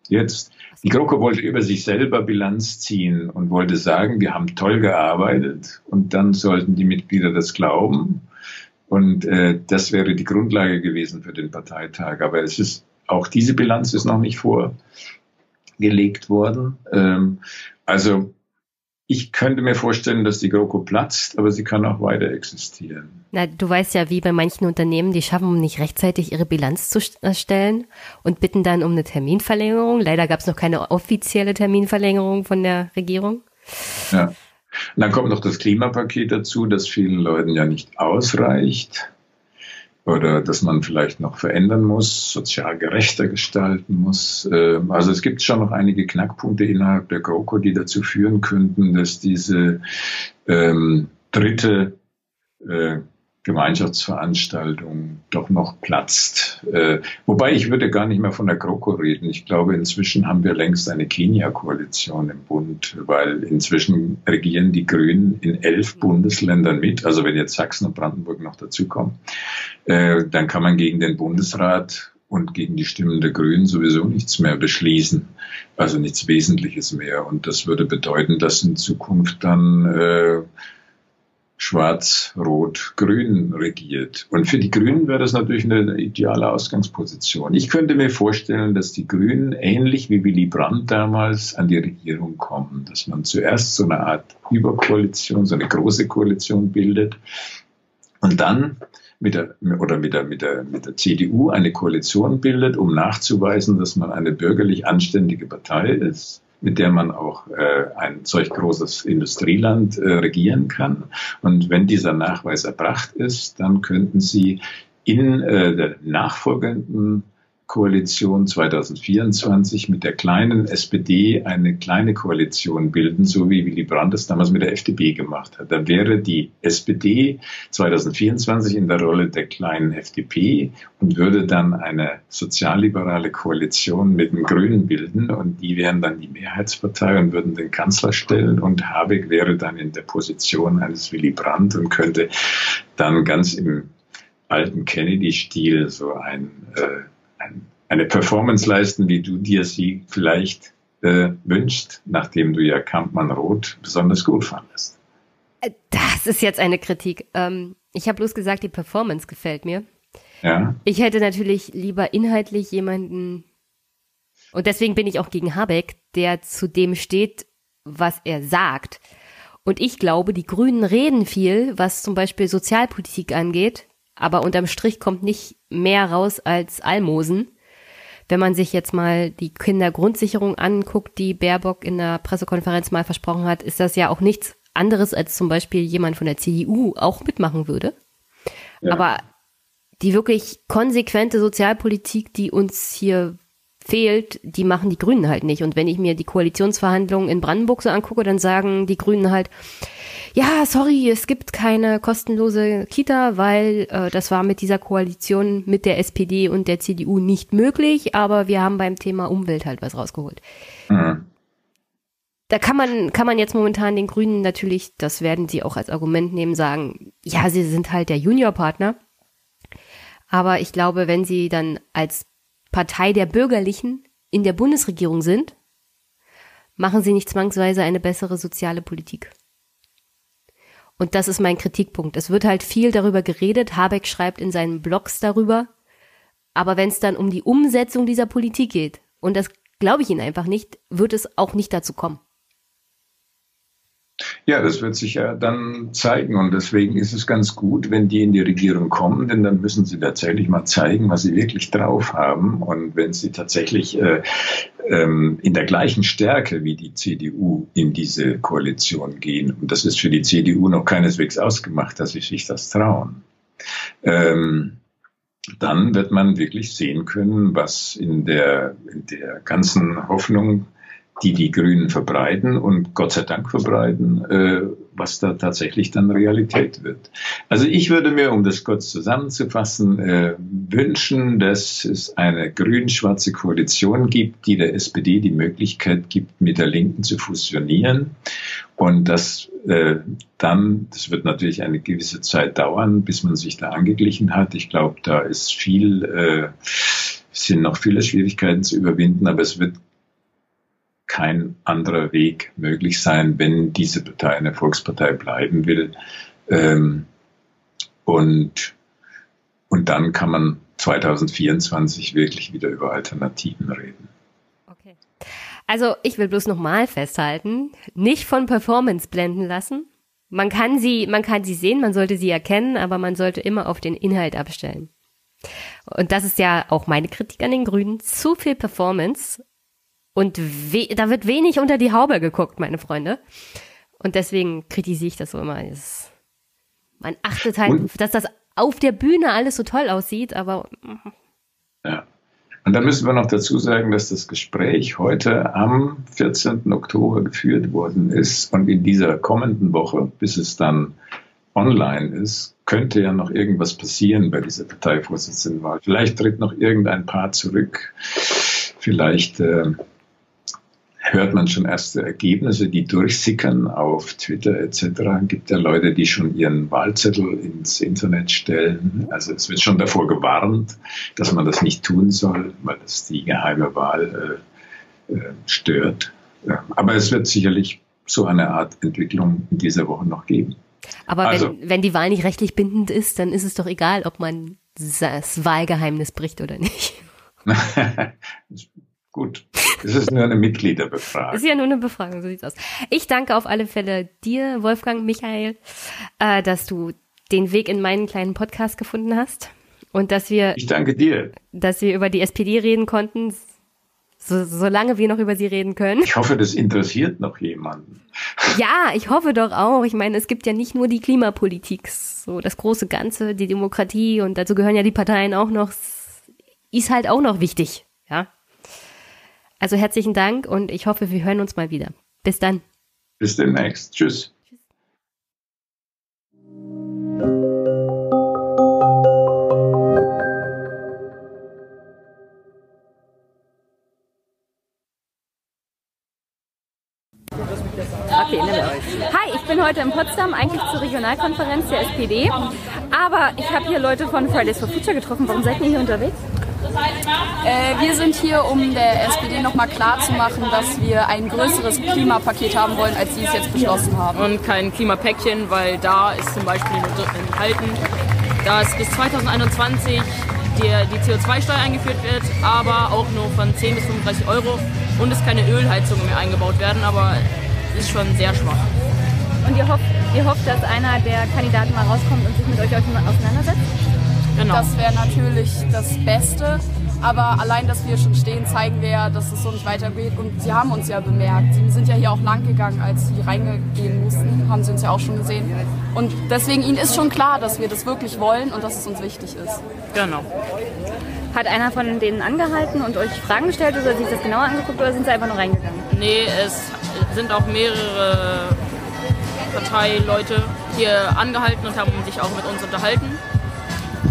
Jetzt. Die GroKo wollte über sich selber Bilanz ziehen und wollte sagen, wir haben toll gearbeitet und dann sollten die Mitglieder das glauben. Und äh, das wäre die Grundlage gewesen für den Parteitag. Aber es ist auch diese Bilanz ist noch nicht vorgelegt worden. Ähm, also ich könnte mir vorstellen, dass die GroKo platzt, aber sie kann auch weiter existieren. Na, du weißt ja, wie bei manchen Unternehmen, die schaffen nicht rechtzeitig ihre Bilanz zu erstellen und bitten dann um eine Terminverlängerung. Leider gab es noch keine offizielle Terminverlängerung von der Regierung. Ja. Und dann kommt noch das Klimapaket dazu, das vielen Leuten ja nicht ausreicht oder dass man vielleicht noch verändern muss, sozial gerechter gestalten muss. Ähm, also es gibt schon noch einige Knackpunkte innerhalb der GroKo, die dazu führen könnten, dass diese ähm, dritte äh, Gemeinschaftsveranstaltung doch noch platzt. Äh, wobei ich würde gar nicht mehr von der GroKo reden. Ich glaube, inzwischen haben wir längst eine Kenia-Koalition im Bund, weil inzwischen regieren die Grünen in elf Bundesländern mit. Also wenn jetzt Sachsen und Brandenburg noch dazukommen, äh, dann kann man gegen den Bundesrat und gegen die Stimmen der Grünen sowieso nichts mehr beschließen, also nichts Wesentliches mehr. Und das würde bedeuten, dass in Zukunft dann äh, Schwarz-Rot-Grün regiert. Und für die Grünen wäre das natürlich eine ideale Ausgangsposition. Ich könnte mir vorstellen, dass die Grünen ähnlich wie Willy Brandt damals an die Regierung kommen, dass man zuerst so eine Art Überkoalition, so eine große Koalition bildet und dann mit der, oder mit der, mit der, mit der CDU eine Koalition bildet, um nachzuweisen, dass man eine bürgerlich anständige Partei ist mit der man auch äh, ein solch großes Industrieland äh, regieren kann. Und wenn dieser Nachweis erbracht ist, dann könnten Sie in äh, der nachfolgenden Koalition 2024 mit der kleinen SPD eine kleine Koalition bilden, so wie Willy Brandt es damals mit der FDP gemacht hat. Dann wäre die SPD 2024 in der Rolle der kleinen FDP und würde dann eine sozialliberale Koalition mit den Grünen bilden und die wären dann die Mehrheitspartei und würden den Kanzler stellen und Habeck wäre dann in der Position eines Willy Brandt und könnte dann ganz im alten Kennedy-Stil so ein äh, eine Performance leisten, wie du dir sie vielleicht äh, wünschst, nachdem du ja Kampmann Roth besonders gut fandest. Äh, das ist jetzt eine Kritik. Ähm, ich habe bloß gesagt, die Performance gefällt mir. Ja. Ich hätte natürlich lieber inhaltlich jemanden, und deswegen bin ich auch gegen Habeck, der zu dem steht, was er sagt. Und ich glaube, die Grünen reden viel, was zum Beispiel Sozialpolitik angeht, aber unterm Strich kommt nicht mehr raus als Almosen. Wenn man sich jetzt mal die Kindergrundsicherung anguckt, die Baerbock in der Pressekonferenz mal versprochen hat, ist das ja auch nichts anderes, als zum Beispiel jemand von der CDU auch mitmachen würde. Ja. Aber die wirklich konsequente Sozialpolitik, die uns hier fehlt, die machen die Grünen halt nicht. Und wenn ich mir die Koalitionsverhandlungen in Brandenburg so angucke, dann sagen die Grünen halt, ja, sorry, es gibt keine kostenlose Kita, weil äh, das war mit dieser Koalition mit der SPD und der CDU nicht möglich, aber wir haben beim Thema Umwelt halt was rausgeholt. Mhm. Da kann man, kann man jetzt momentan den Grünen natürlich, das werden sie auch als Argument nehmen, sagen, ja, sie sind halt der Juniorpartner. Aber ich glaube, wenn sie dann als Partei der Bürgerlichen in der Bundesregierung sind, machen sie nicht zwangsweise eine bessere soziale Politik. Und das ist mein Kritikpunkt. Es wird halt viel darüber geredet. Habeck schreibt in seinen Blogs darüber. Aber wenn es dann um die Umsetzung dieser Politik geht, und das glaube ich Ihnen einfach nicht, wird es auch nicht dazu kommen. Ja, das wird sich ja dann zeigen. Und deswegen ist es ganz gut, wenn die in die Regierung kommen, denn dann müssen sie tatsächlich mal zeigen, was sie wirklich drauf haben. Und wenn sie tatsächlich äh, ähm, in der gleichen Stärke wie die CDU in diese Koalition gehen, und das ist für die CDU noch keineswegs ausgemacht, dass sie sich das trauen, ähm, dann wird man wirklich sehen können, was in der, in der ganzen Hoffnung die die Grünen verbreiten und Gott sei Dank verbreiten, äh, was da tatsächlich dann Realität wird. Also ich würde mir, um das kurz zusammenzufassen, äh, wünschen, dass es eine grün-schwarze Koalition gibt, die der SPD die Möglichkeit gibt, mit der Linken zu fusionieren und dass äh, dann, das wird natürlich eine gewisse Zeit dauern, bis man sich da angeglichen hat. Ich glaube, da ist viel, äh, sind noch viele Schwierigkeiten zu überwinden, aber es wird kein anderer Weg möglich sein, wenn diese Partei eine Volkspartei bleiben will. Ähm, und, und dann kann man 2024 wirklich wieder über Alternativen reden. Okay. Also ich will bloß nochmal festhalten, nicht von Performance blenden lassen. Man kann sie, man kann sie sehen, man sollte sie erkennen, aber man sollte immer auf den Inhalt abstellen. Und das ist ja auch meine Kritik an den Grünen. Zu viel Performance und da wird wenig unter die Haube geguckt, meine Freunde. Und deswegen kritisiere ich das so immer. Das man achtet halt, und, dass das auf der Bühne alles so toll aussieht, aber. Ja. Und dann müssen wir noch dazu sagen, dass das Gespräch heute am 14. Oktober geführt worden ist und in dieser kommenden Woche, bis es dann online ist, könnte ja noch irgendwas passieren bei dieser Parteivorsitzendenwahl. Vielleicht tritt noch irgendein Paar zurück. Vielleicht äh, hört man schon erste Ergebnisse, die durchsickern auf Twitter etc. Es gibt ja Leute, die schon ihren Wahlzettel ins Internet stellen. Also es wird schon davor gewarnt, dass man das nicht tun soll, weil es die geheime Wahl äh, äh, stört. Ja, aber es wird sicherlich so eine Art Entwicklung in dieser Woche noch geben. Aber also, wenn, wenn die Wahl nicht rechtlich bindend ist, dann ist es doch egal, ob man das Wahlgeheimnis bricht oder nicht. Gut, es ist nur eine Mitgliederbefragung. ist ja nur eine Befragung, so sieht's aus. Ich danke auf alle Fälle dir, Wolfgang, Michael, äh, dass du den Weg in meinen kleinen Podcast gefunden hast und dass wir. Ich danke dir. Dass wir über die SPD reden konnten, so, solange wir noch über sie reden können. Ich hoffe, das interessiert noch jemanden. Ja, ich hoffe doch auch. Ich meine, es gibt ja nicht nur die Klimapolitik, so das große Ganze, die Demokratie und dazu gehören ja die Parteien auch noch, ist halt auch noch wichtig, ja. Also herzlichen Dank und ich hoffe, wir hören uns mal wieder. Bis dann. Bis demnächst. Tschüss. Okay, Hi, ich bin heute in Potsdam, eigentlich zur Regionalkonferenz der SPD. Aber ich habe hier Leute von Fridays for Future getroffen. Warum seid ihr hier unterwegs? Äh, wir sind hier, um der SPD nochmal klarzumachen, dass wir ein größeres Klimapaket haben wollen, als sie es jetzt beschlossen haben. Und kein Klimapäckchen, weil da ist zum Beispiel enthalten, dass bis 2021 die, die CO2-Steuer eingeführt wird, aber auch nur von 10 bis 35 Euro und es keine Ölheizungen mehr eingebaut werden, aber ist schon sehr schwach. Und ihr hofft, ihr hofft, dass einer der Kandidaten mal rauskommt und sich mit euch auseinandersetzt? Genau. Das wäre natürlich das Beste. Aber allein, dass wir schon stehen, zeigen wir ja, dass es so nicht weitergeht. Und sie haben uns ja bemerkt. Sie sind ja hier auch lang gegangen, als sie reingehen mussten. Haben sie uns ja auch schon gesehen. Und deswegen, ihnen ist schon klar, dass wir das wirklich wollen und dass es uns wichtig ist. Genau. Hat einer von denen angehalten und euch Fragen gestellt oder sich das genauer angeguckt oder sind sie einfach nur reingegangen? Nee, es sind auch mehrere Parteileute hier angehalten und haben sich auch mit uns unterhalten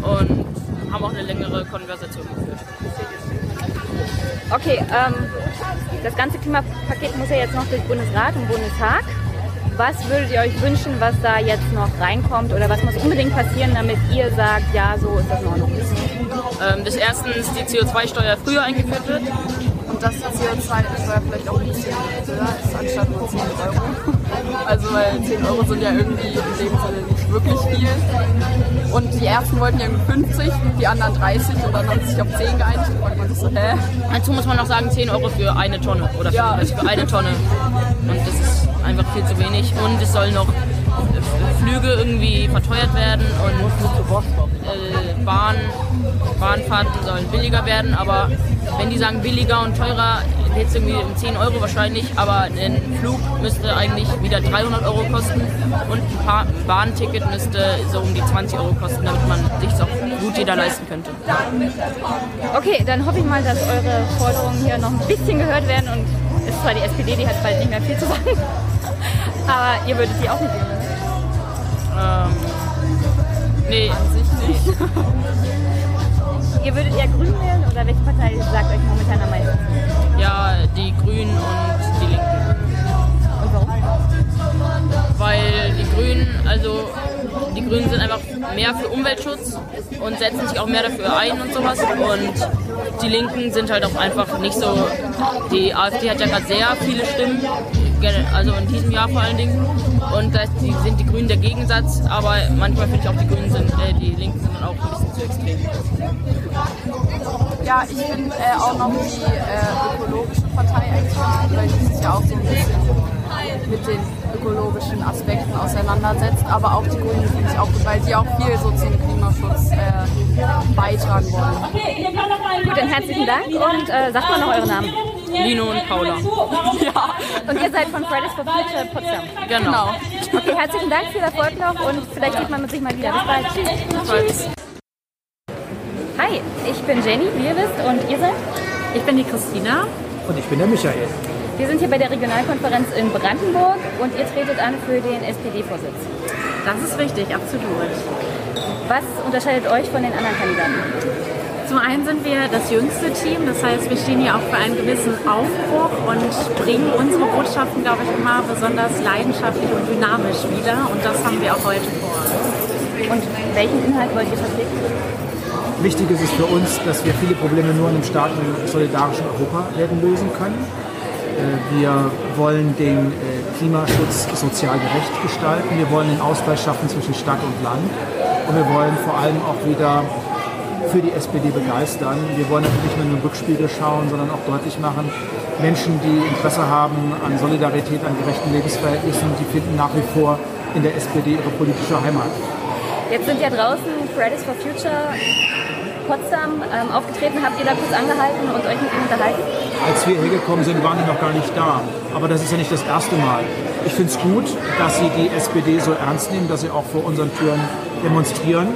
und haben auch eine längere Konversation geführt. Okay, ähm, das ganze Klimapaket muss ja jetzt noch durch Bundesrat und Bundestag. Was würdet ihr euch wünschen, was da jetzt noch reinkommt oder was muss unbedingt passieren, damit ihr sagt, ja, so ist das in Ordnung? Ähm, das erste ist die CO2-Steuer früher eingeführt wird. Dass die CO2-Steuer vielleicht auch ein bisschen höher ist, anstatt nur 10 Euro. Also weil 10 Euro sind ja irgendwie in dem Sinne nicht wirklich viel. Und die ersten wollten ja irgendwie 50, die anderen 30 und dann haben sie sich auf 10 geeinigt. Und man so, hä? Dazu muss man noch sagen, 10 Euro für eine Tonne oder für, ja. also für eine Tonne. Und das ist einfach viel zu wenig. Und es soll noch Flüge irgendwie verteuert werden und äh, Bahn, Bahnfahrten sollen billiger werden. Aber wenn die sagen billiger und teurer, es irgendwie um 10 Euro wahrscheinlich. Aber ein Flug müsste eigentlich wieder 300 Euro kosten und ein Bahnticket müsste so um die 20 Euro kosten, damit man sich auch gut jeder leisten könnte. Okay, dann hoffe ich mal, dass eure Forderungen hier noch ein bisschen gehört werden und ist zwar die SPD, die hat bald nicht mehr viel zu sagen, aber ihr würdet die auch nicht wählen. Ähm, nee. An sich nicht. Ihr würdet eher Grün wählen oder welche Partei sagt euch momentan am meisten? Ja, die Grünen und die Linken. Weil die Grünen, also die Grünen sind einfach mehr für Umweltschutz und setzen sich auch mehr dafür ein und sowas. Und die Linken sind halt auch einfach nicht so. Die AfD hat ja gerade sehr viele Stimmen, also in diesem Jahr vor allen Dingen. Und da sind die Grünen der Gegensatz, aber manchmal finde ich auch die Grünen sind, äh, die Linken sind dann auch ein bisschen zu extrem. Ja, ich finde äh, auch noch die äh, ökologische Partei eigentlich weil die sich ja auch so ein bisschen mit den ökologischen Aspekten auseinandersetzt. Aber auch die Grünen finde ich auch gut, weil die auch viel so zum Klimaschutz äh, beitragen wollen. Gut, dann herzlichen Dank und äh, sagt mal noch euren Namen. Lino und Paula. Ja. Und ihr seid von Fridays for Future Potsdam. Genau. Okay, herzlichen Dank, viel Erfolg noch und vielleicht sieht man sich mal wieder. Bis bald. Tschüss. Tschüss. Hi, ich bin Jenny, wie ihr wisst, und ihr seid? Ich bin die Christina. Und ich bin der Michael. Wir sind hier bei der Regionalkonferenz in Brandenburg und ihr tretet an für den SPD-Vorsitz. Das ist richtig, absolut. Was unterscheidet euch von den anderen Kandidaten? Zum einen sind wir das jüngste Team, das heißt, wir stehen hier auch für einen gewissen Aufbruch und bringen unsere Botschaften, glaube ich, immer besonders leidenschaftlich und dynamisch wieder. Und das haben wir auch heute vor. Und welchen Inhalt wollt ihr vertreten? Wichtig ist es für uns, dass wir viele Probleme nur in einem starken, solidarischen Europa werden lösen können. Äh, Wir wollen den äh, Klimaschutz sozial gerecht gestalten. Wir wollen den Ausgleich schaffen zwischen Stadt und Land. Und wir wollen vor allem auch wieder für die SPD begeistern. Wir wollen natürlich nicht nur in den Rückspiegel schauen, sondern auch deutlich machen, Menschen, die Interesse haben an Solidarität, an gerechten Lebensverhältnissen, die finden nach wie vor in der SPD ihre politische Heimat. Jetzt sind ja draußen Fridays for Future Potsdam ähm, aufgetreten. Habt ihr da kurz angehalten und euch mit ihnen unterhalten? Als wir hergekommen sind, waren die noch gar nicht da. Aber das ist ja nicht das erste Mal. Ich finde es gut, dass sie die SPD so ernst nehmen, dass sie auch vor unseren Türen demonstrieren.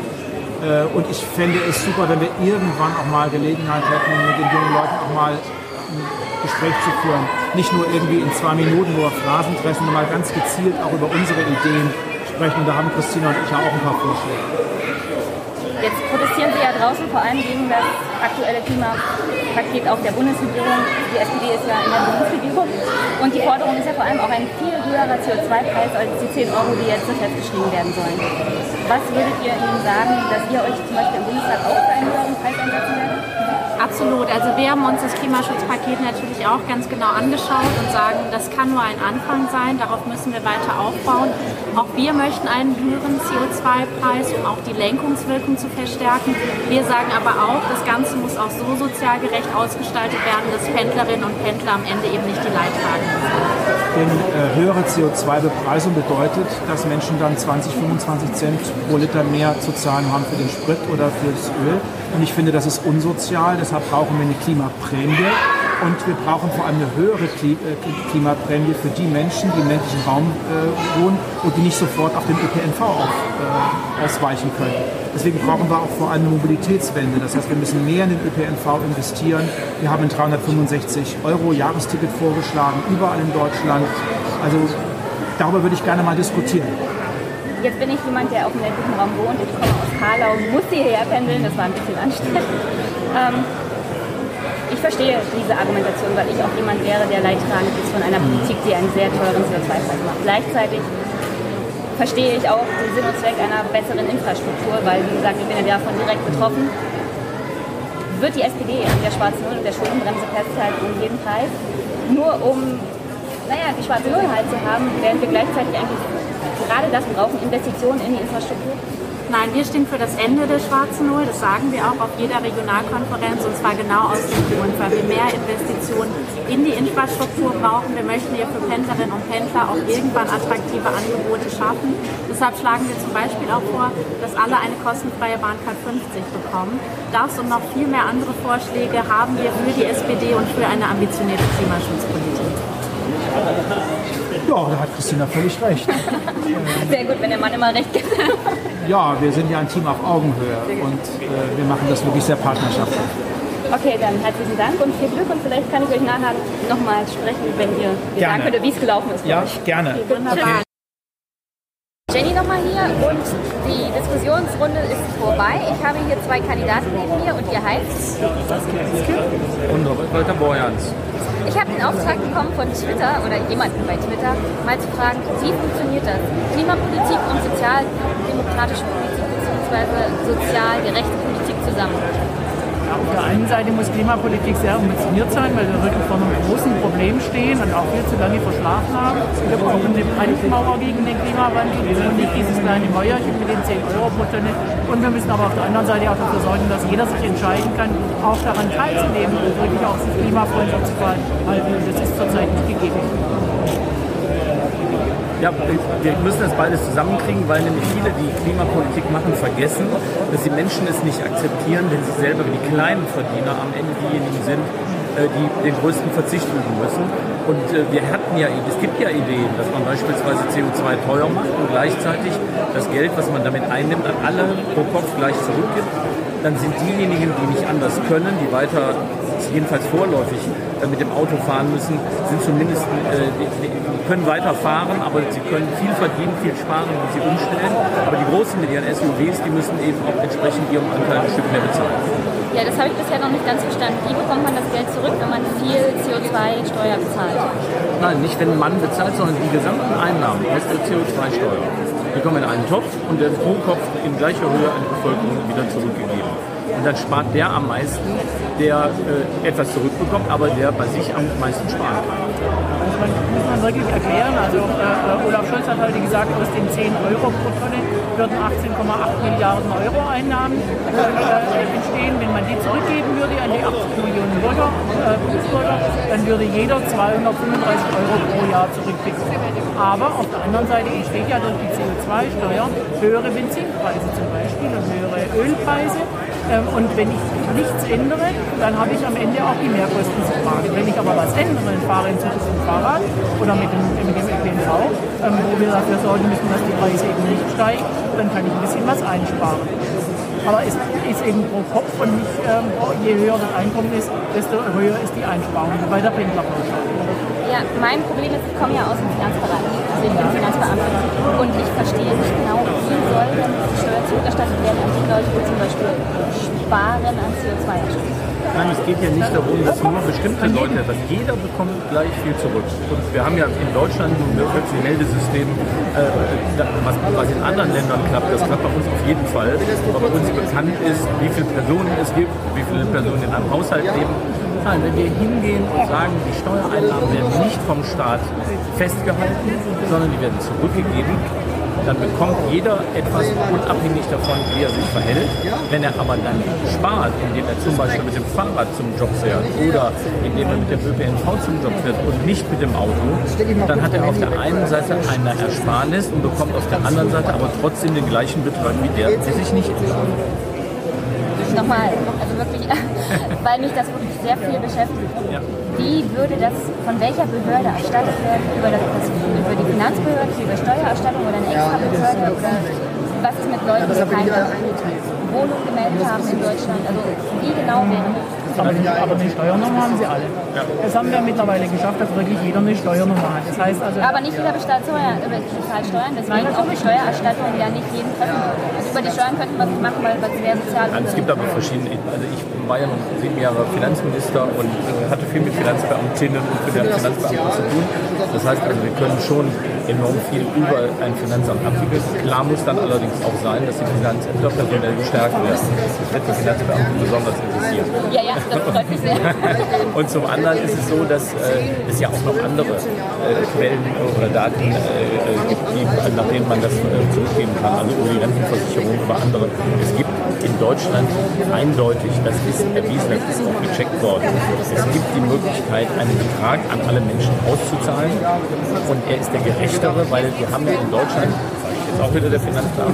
Äh, Und ich fände es super, wenn wir irgendwann auch mal Gelegenheit hätten, mit den jungen Leuten auch mal ein Gespräch zu führen. Nicht nur irgendwie in zwei Minuten nur Phrasen treffen, sondern mal ganz gezielt auch über unsere Ideen sprechen. Und da haben Christina und ich ja auch ein paar Vorschläge. Jetzt protestieren sie ja draußen vor allem gegen das aktuelle Klimapaket auch der Bundesregierung. Die SPD ist ja in der Bundesregierung. Und die Forderung ist ja vor allem auch ein viel höherer CO2-Preis als die 10 Euro, die jetzt festgeschrieben werden sollen. Was würdet ihr ihnen sagen, dass ihr euch zum Beispiel im Bundestag auch für einen höheren Preis einsetzen werdet? Absolut. Also wir haben uns das Klimaschutzpaket natürlich auch ganz genau angeschaut und sagen, das kann nur ein Anfang sein, darauf müssen wir weiter aufbauen. Auch wir möchten einen höheren CO2-Preis, um auch die Lenkungswirkung zu verstärken. Wir sagen aber auch, das Ganze muss auch so sozial gerecht ausgestaltet werden, dass Pendlerinnen und Pendler am Ende eben nicht die Leidtragenden sind. Denn äh, höhere CO2-Bepreisung bedeutet, dass Menschen dann 20, 25 Cent pro Liter mehr zu zahlen haben für den Sprit oder fürs Öl. Und ich finde, das ist unsozial. Deshalb brauchen wir eine Klimaprämie. Und wir brauchen vor allem eine höhere äh, Klimaprämie für die Menschen, die im ländlichen Raum äh, wohnen und die nicht sofort auf den ÖPNV auf, äh, ausweichen können. Deswegen brauchen wir auch vor allem eine Mobilitätswende. Das heißt, wir müssen mehr in den ÖPNV investieren. Wir haben ein 365 Euro Jahresticket vorgeschlagen, überall in Deutschland. Also darüber würde ich gerne mal diskutieren. Jetzt bin ich jemand, der auf dem ländlichen Raum wohnt. Ich komme aus Karlau muss hierher pendeln. Das war ein bisschen anstrengend. Ähm, ich verstehe diese Argumentation, weil ich auch jemand wäre, der leidtragend ist von einer Politik, die einen sehr teuren CO2-Preis macht. Gleichzeitig verstehe ich auch den Sinn und Zweck einer besseren Infrastruktur, weil, wie gesagt, ich bin ja davon direkt betroffen. Wird die SPD an der schwarzen Null und der Schuldenbremse festhalten um jeden Preis, nur um naja, die schwarze Null halt zu haben, während wir gleichzeitig eigentlich gerade das brauchen, Investitionen in die Infrastruktur? Nein, wir stehen für das Ende der schwarzen Null. Das sagen wir auch auf jeder Regionalkonferenz und zwar genau aus dem Grund, weil wir mehr Investitionen in die Infrastruktur brauchen. Wir möchten hier für Pendlerinnen und Pendler auch irgendwann attraktive Angebote schaffen. Deshalb schlagen wir zum Beispiel auch vor, dass alle eine kostenfreie Bahncard 50 bekommen. Das und noch viel mehr andere Vorschläge haben wir für die SPD und für eine ambitionierte Klimaschutzpolitik. Ja, da hat Christina völlig recht. Sehr gut, wenn der Mann immer recht gibt. Ja, wir sind ja ein Team auf Augenhöhe und äh, wir machen das wirklich sehr partnerschaftlich. Okay, dann herzlichen Dank und viel Glück und vielleicht kann ich euch nachher nochmal sprechen, wenn ihr mir Gerne. sagen könnt, wie es gelaufen ist. Ja, gerne. Wunderbar. Jenny nochmal hier und die Diskussionsrunde ist vorbei. Ich habe hier zwei Kandidaten neben mir und ihr heißt? Und Walter Borjans. Ich habe den Auftrag bekommen von Twitter oder jemanden bei Twitter, mal zu fragen, wie funktioniert das? Klimapolitik und sozialdemokratische Politik bzw. sozial gerechte Politik zusammen. Auf der einen Seite muss Klimapolitik sehr ambitioniert sein, weil wir wirklich vor einem großen Problem stehen und auch viel zu lange verschlafen haben. Wir brauchen eine Brandmauer gegen den Klimawandel und nicht dieses kleine Mäuerchen mit den 10 Euro pro Tonne. Und wir müssen aber auf der anderen Seite auch dafür sorgen, dass jeder sich entscheiden kann, auch daran teilzunehmen und wirklich auch sich klimafreundlich zu verhalten. Das ist zurzeit nicht gegeben. Ja, wir müssen das beides zusammenkriegen, weil nämlich viele, die Klimapolitik machen, vergessen, dass die Menschen es nicht akzeptieren, wenn sie selber die kleinen Verdiener am Ende diejenigen sind, äh, die den größten Verzicht üben müssen. Und äh, wir hatten ja, es gibt ja Ideen, dass man beispielsweise CO2 teuer macht und gleichzeitig das Geld, was man damit einnimmt, an alle pro Kopf gleich zurückgibt. Dann sind diejenigen, die nicht anders können, die weiter, jedenfalls vorläufig, äh, mit dem Auto fahren müssen, sind zumindest, äh, die, die können weiter fahren, aber sie können viel verdienen, viel sparen, wenn sie umstellen. Aber die Großen mit ihren SUVs, die müssen eben auch entsprechend ihrem Anteil ein Stück mehr bezahlen. Ja, das habe ich bisher noch nicht ganz verstanden. Wie bekommt man das Geld zurück, wenn man viel CO2-Steuer bezahlt? Nein, nicht wenn man bezahlt, sondern die gesamten Einnahmen aus der CO2-Steuer. Die kommen in einen Topf und werden pro Kopf in gleicher Höhe an die Bevölkerung wieder zurückgegeben. Und dann spart der am meisten, der äh, etwas zurückbekommt, aber der bei sich am meisten sparen kann. muss man, wirklich erklären. Also äh, Olaf Scholz hat heute gesagt, aus den 10 Euro pro Tonne würden 18,8 Milliarden Euro Einnahmen äh, entstehen. Wenn man die zurückgeben würde an die 80 Millionen Bürger, äh, dann würde jeder 235 Euro pro Jahr zurückbekommen. Aber auf der anderen Seite entsteht ja durch die CO2-Steuer höhere Benzinpreise zum Beispiel und höhere Ölpreise. Ähm, Und wenn ich nichts ändere, dann habe ich am Ende auch die Mehrkosten zu tragen. Wenn ich aber was ändere, fahre in Zukunft mit dem Fahrrad oder mit dem, mit dem ÖPNV, ähm, wo wir dafür sorgen müssen, dass die Preise eben nicht steigen, dann kann ich ein bisschen was einsparen. Aber es ist eben pro Kopf und nicht, ähm, je höher das Einkommen ist, desto höher ist die Einsparung, bei der Pendlerpauschale. Ja, mein Problem ist, ich komme ja aus dem Finanzbereich. Ich bin Finanzbeamtin. Und ich verstehe nicht genau, wie soll denn die Steuer zurückerstattet werden an die Leute, die zum Beispiel sparen an CO2 erstattet. Nein, es geht ja nicht darum, dass nur bestimmte Leute etwas. Jeder bekommt gleich viel zurück. Und wir haben ja in Deutschland ein Meldesystem, äh, was in anderen Ländern klappt. Das klappt bei uns auf jeden Fall. Aber bei uns bekannt ist, wie viele Personen es gibt, wie viele Personen in einem Haushalt leben. Nein, wenn wir hingehen und sagen, die Steuereinnahmen werden nicht vom Staat festgehalten, sondern die werden zurückgegeben, dann bekommt jeder etwas unabhängig davon, wie er sich verhält. Wenn er aber dann spart, indem er zum Beispiel mit dem Fahrrad zum Job fährt oder indem er mit dem ÖPNV zum Job fährt und nicht mit dem Auto, dann hat er auf der einen Seite eine Ersparnis und bekommt auf der anderen Seite aber trotzdem den gleichen Betrag wie der, der sich nicht ändert. Nochmal, also wirklich, weil mich das wirklich sehr viel beschäftigt. Ja. Wie würde das von welcher Behörde erstattet werden? Über, das, über die Finanzbehörde, über Steuererstattung oder eine extra Behörde? Oder was ist mit Leuten, die keine Wohnung gemeldet haben in Deutschland? Also wie genau wäre das? Aber, aber eine Steuernummer haben sie alle. Das haben wir mittlerweile geschafft, dass wirklich jeder eine Steuernummer hat. Das heißt also, Aber nicht jeder bezahlt Steuern, Steuern, deswegen auch die Steuererstattung ja nicht jeden treffen. Also über die Steuern könnte man es machen, weil es sehr sozial Nein, es gibt aber verschiedene, also ich war ja noch sieben Jahre Finanzminister und äh, hatte viel mit Finanzbeamtinnen und mit Finanzbeamten zu tun. Das heißt also, wir können schon enorm viel über ein Finanzamt abwickeln. Klar muss dann allerdings auch sein, dass die Finanzämter personell gestärkt merken, das wird die Finanzbeamten besonders interessieren. Ja, ja, das freut mich sehr. Und zum anderen ist es so, dass äh, es ja auch noch andere äh, Quellen oder Daten äh, äh gibt, die, nach denen man das äh, zurückgeben kann, also über die Rentenversicherung, über andere. Es gibt in Deutschland eindeutig, das ist erwiesen, das ist auch gecheckt worden. Es gibt die Möglichkeit, einen Betrag an alle Menschen auszuzahlen und er ist der gerechtere, weil wir haben ja in Deutschland ist auch wieder der Finanzplan,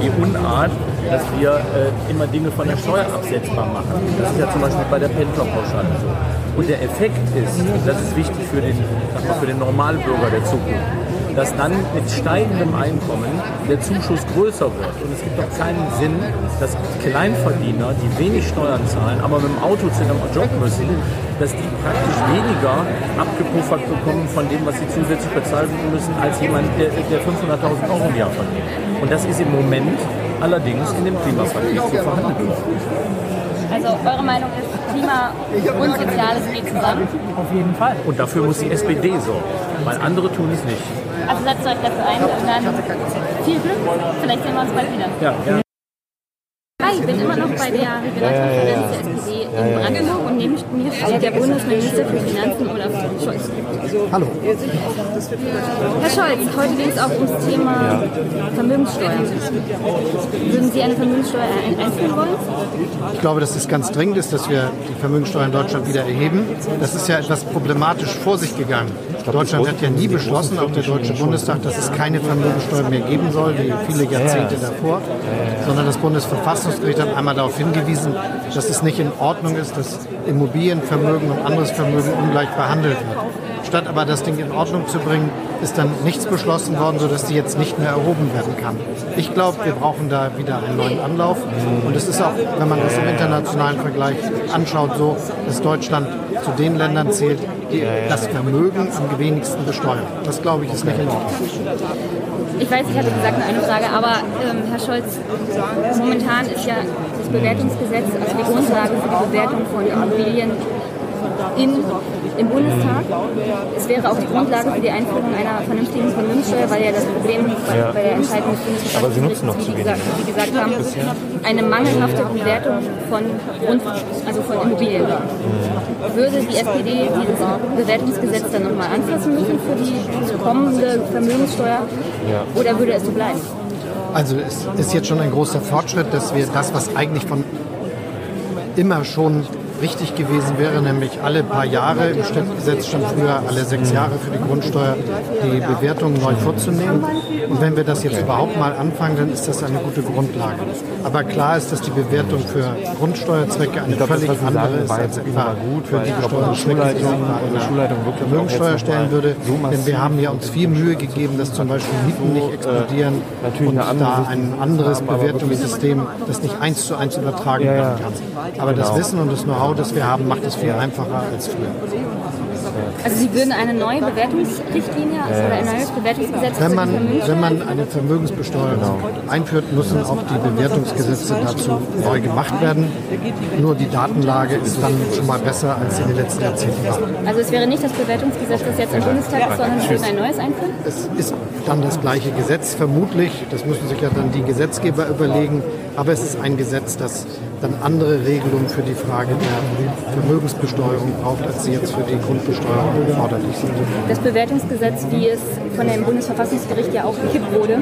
die Unart, dass wir äh, immer Dinge von der Steuer absetzbar machen. Das ist ja zum Beispiel bei der Pendlerpauschale so. Und der Effekt ist, und das ist wichtig für den, für den Normalbürger der Zukunft, dass dann mit steigendem Einkommen der Zuschuss größer wird. Und es gibt doch keinen Sinn, dass Kleinverdiener, die wenig Steuern zahlen, aber mit dem Auto zu ihrem Job müssen, dass die praktisch weniger abgepuffert bekommen von dem, was sie zusätzlich bezahlen müssen, als jemand, der, der 500.000 Euro im Jahr verdient. Und das ist im Moment allerdings in dem Klimapaket zu verhandeln worden. Also eure Meinung ist, Klima und Soziales geht zusammen? Auf jeden Fall. Und dafür muss die SPD sorgen, weil andere tun es nicht. Also setzt euch dafür ein und dann viel Glück. Vielleicht sehen wir uns bald wieder. Ja, gerne. Hi, ich bin immer noch bei der Regionalkonferenz der SPD in Brandenburg und neben mir steht der Bundesminister für Finanzen Olaf Scholz. Hallo. Herr Scholz, heute geht es auch ums Thema Vermögenssteuer. Würden Sie eine Vermögenssteuer einführen wollen? Ich glaube, dass es ganz dringend ist, dass wir die Vermögenssteuer in Deutschland wieder erheben. Das ist ja etwas problematisch vor sich gegangen. Deutschland hat ja nie beschlossen, auch der Deutsche Bundestag, dass es keine Vermögenssteuer mehr geben soll, wie viele Jahrzehnte davor, sondern das Bundesverfassungsgericht hat einmal darauf hingewiesen, dass es nicht in Ordnung ist, dass Immobilienvermögen und anderes Vermögen ungleich behandelt wird. Statt aber das Ding in Ordnung zu bringen, ist dann nichts beschlossen worden, sodass die jetzt nicht mehr erhoben werden kann. Ich glaube, wir brauchen da wieder einen neuen Anlauf. Und es ist auch, wenn man das im internationalen Vergleich anschaut, so, dass Deutschland zu den Ländern zählt, die das Vermögen am wenigsten besteuern. Das, glaube ich, ist nicht in Ordnung. Ich weiß, ich hatte gesagt nur eine Frage, aber ähm, Herr Scholz, momentan ist ja Bewertungsgesetz, also die Grundlage für die Bewertung von Immobilien in im Bundestag. Es wäre auch die Grundlage für die Einführung einer vernünftigen Vermögenssteuer, weil ja das Problem bei, Ja. bei der Entscheidung des noch wie, gesagt, wenig. wie gesagt haben, eine mangelhafte Bewertung von, Grund, also von Immobilien. Würde die SPD dieses Bewertungsgesetz dann nochmal anfassen müssen für die kommende Vermögenssteuer oder würde es so bleiben? Also es ist jetzt schon ein großer Fortschritt, dass wir das, was eigentlich von immer schon richtig gewesen wäre, nämlich alle paar Jahre, im Gesetz stand früher alle sechs Jahre für die Grundsteuer, die Bewertung neu vorzunehmen. Und wenn wir das jetzt überhaupt mal anfangen, dann ist das eine gute Grundlage. Aber klar ist, dass die Bewertung für Grundsteuerzwecke eine völlig andere ist als etwa für die Steuerzwecke, die sich eine Vermögenssteuer stellen würde. Denn wir haben ja uns viel Mühe gegeben, dass zum Beispiel Mieten nicht explodieren und da ein anderes Bewertungssystem, das nicht eins zu eins übertragen werden kann. Aber das Wissen und das Know-how, das wir haben, macht es viel einfacher als früher. Also Sie würden eine neue Bewertungsrichtlinie also oder ein neues Bewertungsgesetz Wenn man, wenn man eine Vermögensbesteuerung einführt, müssen auch die Bewertungsgesetze dazu neu gemacht werden. Nur die Datenlage ist dann schon mal besser, als sie in den letzten Jahrzehnten war. Also es wäre nicht das Bewertungsgesetz, das jetzt im Bundestag ist, sondern Sie würden ein neues einführen? Es ist dann das gleiche Gesetz, vermutlich. Das müssen sich ja dann die Gesetzgeber überlegen. Aber es ist ein Gesetz, das dann andere Regelungen für die Frage der Vermögensbesteuerung braucht, als sie jetzt für die Grundbesteuerung erforderlich sind. Das Bewertungsgesetz, wie es von dem Bundesverfassungsgericht ja auch gekippt wurde,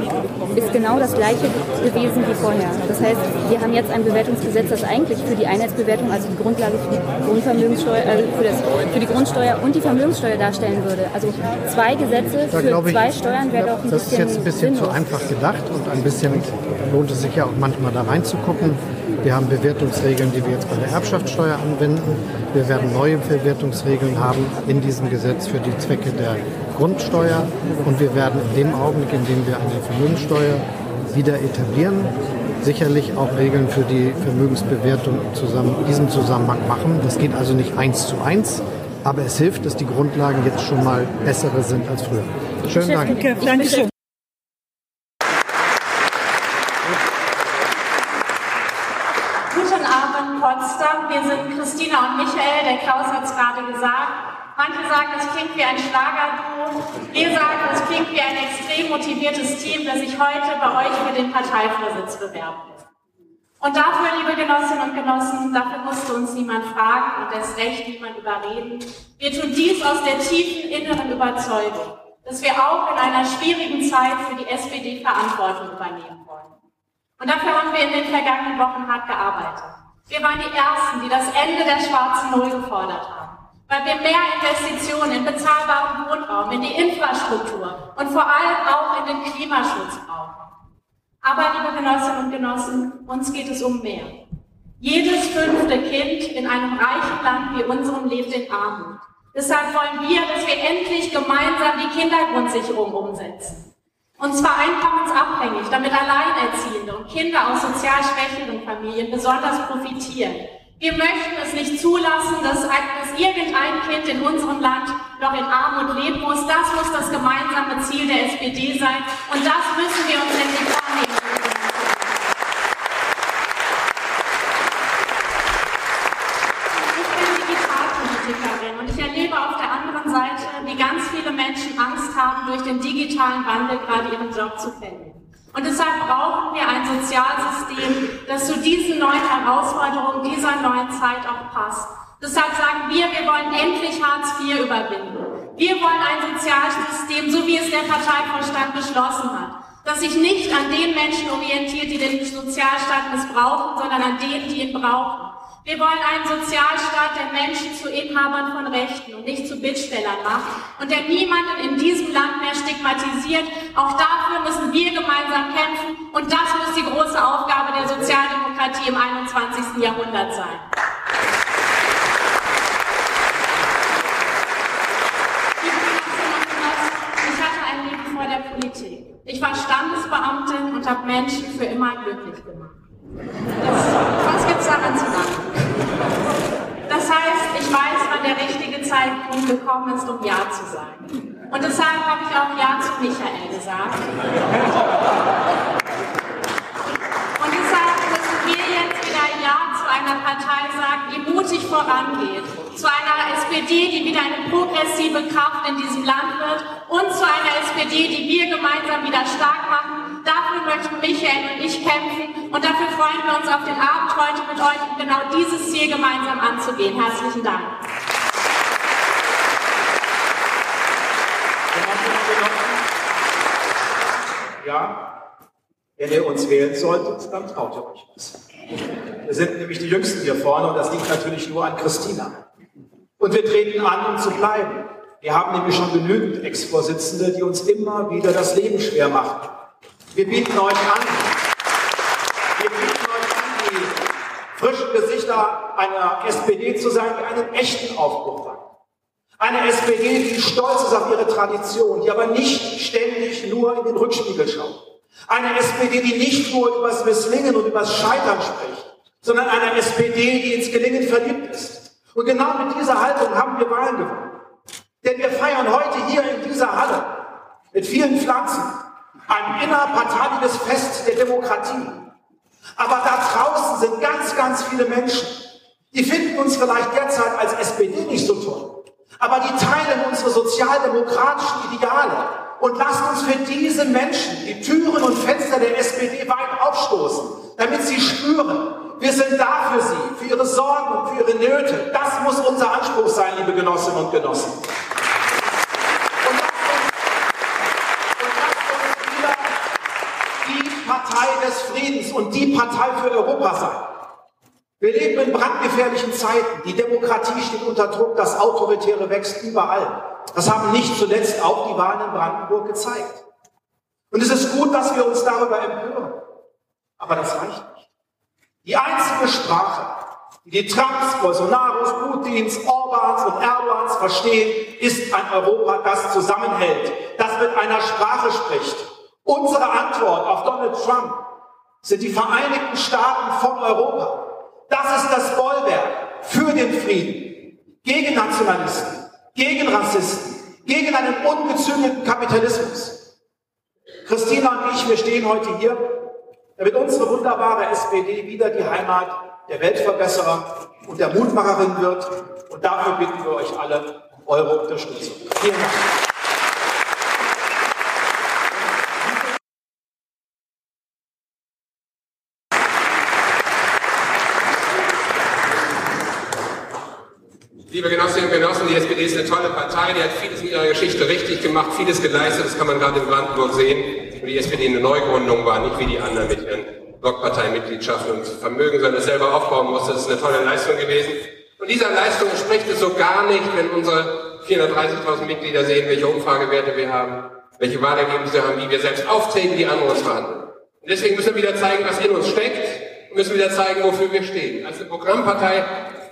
ist genau das gleiche gewesen wie vorher. Das heißt, wir haben jetzt ein Bewertungsgesetz, das eigentlich für die Einheitsbewertung, also die Grundlage für die Grundvermögenssteuer, äh, für, das, für die Grundsteuer und die Vermögenssteuer darstellen würde. Also zwei Gesetze Da für ich, zwei Steuern wäre doch ein Das ist bisschen jetzt ein bisschen zu sinnlos. einfach gedacht und ein bisschen lohnt es sich ja auch manchmal da reinzugucken. Wir haben Bewertungsregeln, die wir jetzt bei der Erbschaftssteuer anwenden. Wir werden neue Bewertungsregeln haben in diesem Gesetz für die Zwecke der Grundsteuer. Und wir werden in dem Augenblick, in dem wir eine Vermögenssteuer wieder etablieren, sicherlich auch Regeln für die Vermögensbewertung zusammen, in diesem Zusammenhang machen. Das geht also nicht eins zu eins, aber es hilft, dass die Grundlagen jetzt schon mal bessere sind als früher. Schönen Dank. Dankeschön. Guten Abend, Potsdam. Wir sind Christina und Michael. Der Klaus hat es gerade gesagt. Manche sagen, es klingt wie ein Schlagerduo. Wir sagen, es klingt wie ein extrem motiviertes Team, das sich heute bei euch für den Parteivorsitz bewerben will. Und dafür, liebe Genossinnen und Genossen, dafür musste uns niemand fragen und erst recht niemand überreden. Wir tun dies aus der tiefen inneren Überzeugung, dass wir auch in einer schwierigen Zeit für die SPD Verantwortung übernehmen wollen. Und dafür haben wir in den vergangenen Wochen hart gearbeitet. Wir waren die Ersten, die das Ende der schwarzen Null gefordert haben, weil wir mehr Investitionen in bezahlbaren Wohnraum, in die Infrastruktur und vor allem auch in den Klimaschutz brauchen. Aber, liebe Genossinnen und Genossen, uns geht es um mehr. Jedes fünfte Kind in einem reichen Land wie unserem lebt in Armut. Deshalb wollen wir, dass wir endlich gemeinsam die Kindergrundsicherung umsetzen. Und zwar einkommensabhängig, damit Alleinerziehende und Kinder aus sozial schwächeren Familien besonders profitieren. Wir möchten es nicht zulassen, dass, dass irgendein Kind in unserem Land noch in Armut leben muss. Das muss das gemeinsame Ziel der SPD sein. Und das müssen wir uns endlich vornehmen. ganz viele Menschen Angst haben, durch den digitalen Wandel gerade ihren Job zu verlieren. Und deshalb brauchen wir ein Sozialsystem, das zu diesen neuen Herausforderungen dieser neuen Zeit auch passt. Deshalb sagen wir, wir wollen endlich Hartz IV überwinden. Wir wollen ein Sozialsystem, so wie es der Parteivorstand beschlossen hat, das sich nicht an den Menschen orientiert, die den Sozialstaat missbrauchen, sondern an denen, die ihn brauchen. Wir wollen einen Sozialstaat, der Menschen zu Inhabern von Rechten und nicht zu Bittstellern macht und der niemanden in diesem Land mehr stigmatisiert. Auch dafür müssen wir gemeinsam kämpfen und das muss die große Aufgabe der Sozialdemokratie im 21. Jahrhundert sein. Ich hatte ein Leben vor der Politik. Ich war Standesbeamtin und habe Menschen für immer glücklich gemacht. Das, was gibt es daran zu danken? Das heißt, ich weiß, wann der richtige Zeitpunkt gekommen ist, um Ja zu sagen. Und deshalb habe ich auch Ja zu Michael gesagt. Und deshalb müssen wir jetzt wieder Ja zu einer Partei sagen, die mutig vorangeht. Zu einer SPD, die wieder eine progressive Kraft in diesem Land wird. Und zu einer SPD, die wir gemeinsam wieder stark machen Dafür möchten Michael und ich kämpfen und dafür freuen wir uns auf den Abend heute mit euch, um genau dieses Ziel gemeinsam anzugehen. Herzlichen Dank. Ja, wenn ihr uns wählen solltet, dann traut ihr euch was. Wir sind nämlich die Jüngsten hier vorne und das liegt natürlich nur an Christina. Und wir treten an, um zu bleiben. Wir haben nämlich schon genügend Ex-Vorsitzende, die uns immer wieder das Leben schwer machen. Wir bieten euch an, wir bieten euch an, die frischen Gesichter einer SPD zu sein, die einen echten Aufbruch hat. Eine SPD, die stolz ist auf ihre Tradition, die aber nicht ständig nur in den Rückspiegel schaut. Eine SPD, die nicht nur über das Misslingen und über das Scheitern spricht, sondern eine SPD, die ins Gelingen verliebt ist. Und genau mit dieser Haltung haben wir Wahlen gewonnen. Denn wir feiern heute hier in dieser Halle mit vielen Pflanzen, ein innerparteiliches Fest der Demokratie. Aber da draußen sind ganz, ganz viele Menschen, die finden uns vielleicht derzeit als SPD nicht so toll. Aber die teilen unsere sozialdemokratischen Ideale und lassen uns für diese Menschen die Türen und Fenster der SPD weit aufstoßen, damit sie spüren, wir sind da für sie, für ihre Sorgen und für ihre Nöte. Das muss unser Anspruch sein, liebe Genossinnen und Genossen. Partei des Friedens und die Partei für Europa sein. Wir leben in brandgefährlichen Zeiten. Die Demokratie steht unter Druck. Das Autoritäre wächst überall. Das haben nicht zuletzt auch die Wahlen in Brandenburg gezeigt. Und es ist gut, dass wir uns darüber empören. Aber das reicht nicht. Die einzige Sprache, die die Trumps, Bolsonaros, Putins, Orbans und Erdogans verstehen, ist ein Europa, das zusammenhält, das mit einer Sprache spricht, Unsere Antwort auf Donald Trump sind die Vereinigten Staaten von Europa. Das ist das Bollwerk für den Frieden, gegen Nationalisten, gegen Rassisten, gegen einen ungezügelten Kapitalismus. Christina und ich, wir stehen heute hier, damit unsere wunderbare SPD wieder die Heimat der Weltverbesserer und der Mutmacherin wird. Und dafür bitten wir euch alle um eure Unterstützung. Vielen Dank. Liebe Genossinnen und Genossen, die SPD ist eine tolle Partei, die hat vieles in ihrer Geschichte richtig gemacht, vieles geleistet, das kann man gerade in Brandenburg sehen. Und die SPD eine Neugründung war, nicht wie die anderen mit ihren Blockparteimitgliedschaften und Vermögen, sondern es selber aufbauen musste. Das ist eine tolle Leistung gewesen. Und dieser Leistung spricht es so gar nicht, wenn unsere 430.000 Mitglieder sehen, welche Umfragewerte wir haben, welche Wahlergebnisse wir haben, wie wir selbst auftreten, die andere uns verhandeln. Und deswegen müssen wir wieder zeigen, was in uns steckt und müssen wieder zeigen, wofür wir stehen. Als eine Programmpartei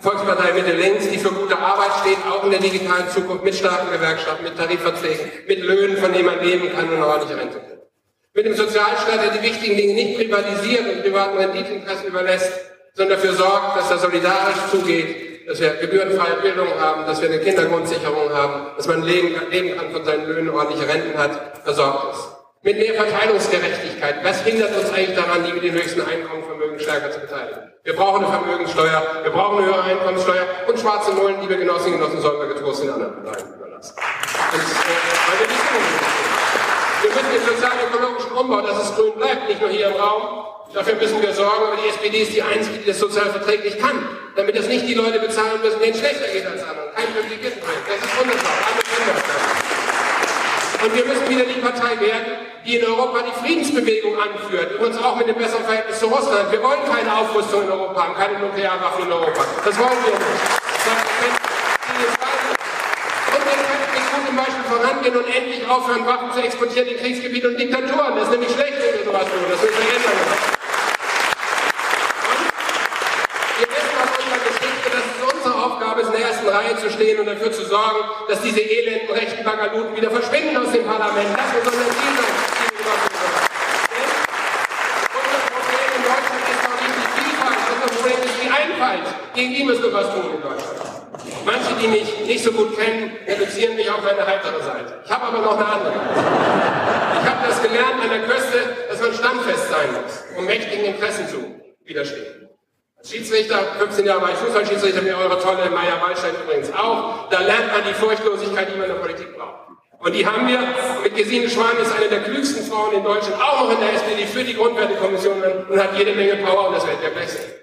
Volkspartei Mitte links, die für gute Arbeit steht, auch in der digitalen Zukunft, mit starken Gewerkschaften, mit Tarifverträgen, mit Löhnen, von denen man leben kann und ordentlich Rente kriegt. Mit dem Sozialstaat, der die wichtigen Dinge nicht privatisiert und privaten Renditeninteressen überlässt, sondern dafür sorgt, dass er solidarisch zugeht, dass wir gebührenfreie Bildung haben, dass wir eine Kindergrundsicherung haben, dass man leben, leben kann von seinen Löhnen, ordentliche Renten hat, versorgt ist. Mit mehr Verteilungsgerechtigkeit. Was hindert uns eigentlich daran, die mit den höchsten Stärker zu beteiligen? Wir brauchen eine Vermögenssteuer, wir brauchen eine höhere Einkommenssteuer und schwarze Nullen, liebe Genossinnen und Genossen, sollen wir getrost den anderen Parteien überlassen. Und, äh, wir, wir müssen den sozial-ökologischen Umbau, dass es grün bleibt, nicht nur hier im Raum, Dafür müssen wir sorgen, aber die SPD ist die Einzige, die das sozial verträglich kann, damit das nicht die Leute bezahlen müssen, denen schlechter geht als anderen. Kein Privilegiertenprojekt. Das ist wunderbar. Das. Und wir müssen wieder die Partei werden, die in Europa die Friedensbewegung anführt, übrigens auch mit einem besseren Verhältnis zu Russland. Wir wollen keine Aufrüstung in Europa haben, keine Nuklearwaffen in Europa. Das wollen wir nicht. Und wir können mit gutem Beispiel vorangehen und endlich aufhören, Waffen zu exportieren in Kriegsgebiete und Diktaturen. Das ist nämlich schlecht, wenn wir sowas tun. Das müssen wir ändern. Wir wissen aus unserer Geschichte, dass es unsere Aufgabe ist, in der ersten Reihe zu stehen und dafür zu sorgen, dass diese elenden rechten Bagaluten wieder verschwinden aus dem Parlament. Das muss unser Ziel sein. Gegen die müssen wir was tun in Deutschland. Manche, die mich nicht so gut kennen, reduzieren mich auf eine heitere Seite. Ich habe aber noch eine andere. Ich habe das gelernt an der Küste, dass man standfest sein muss, um mächtigen Interessen zu widerstehen. Als Schiedsrichter, 15 Jahre war ich Fußballschiedsrichter, wie eure tolle Maya Wallstein übrigens auch, da lernt man die Furchtlosigkeit, die man in der Politik braucht. Und die haben wir mit Gesine Schwan, ist eine der klügsten Frauen in Deutschland, auch noch in der SPD für die Grundwertekommission und hat jede Menge Power und das werdet ihr gleich sehen.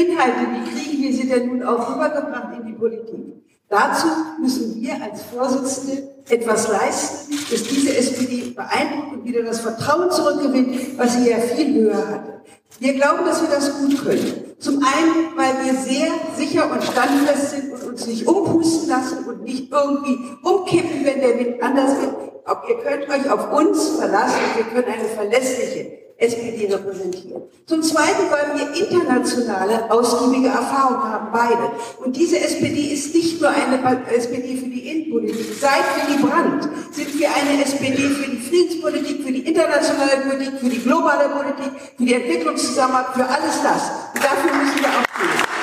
Inhalte, wie kriegen wir sie denn nun auch rübergebracht in die Politik? Dazu müssen wir als Vorsitzende etwas leisten, dass diese SPD beeindruckt und wieder das Vertrauen zurückgewinnt, was sie ja viel höher hatte. Wir glauben, dass wir das gut können. Zum einen, weil wir sehr sicher und standfest sind und uns nicht umpusten lassen und nicht irgendwie umkippen, wenn der Wind anders wird. Ihr könnt euch auf uns verlassen wir können eine verlässliche SPD repräsentieren. Zum Zweiten, weil wir internationale, ausgiebige Erfahrung haben, beide. Und diese SPD ist nicht nur eine SPD für die Innenpolitik. Seit Willy Brandt sind wir eine SPD für die Friedenspolitik, für die internationale Politik, für die globale Politik, für die Entwicklungszusammenarbeit, für alles das. Und dafür müssen wir auch stehen.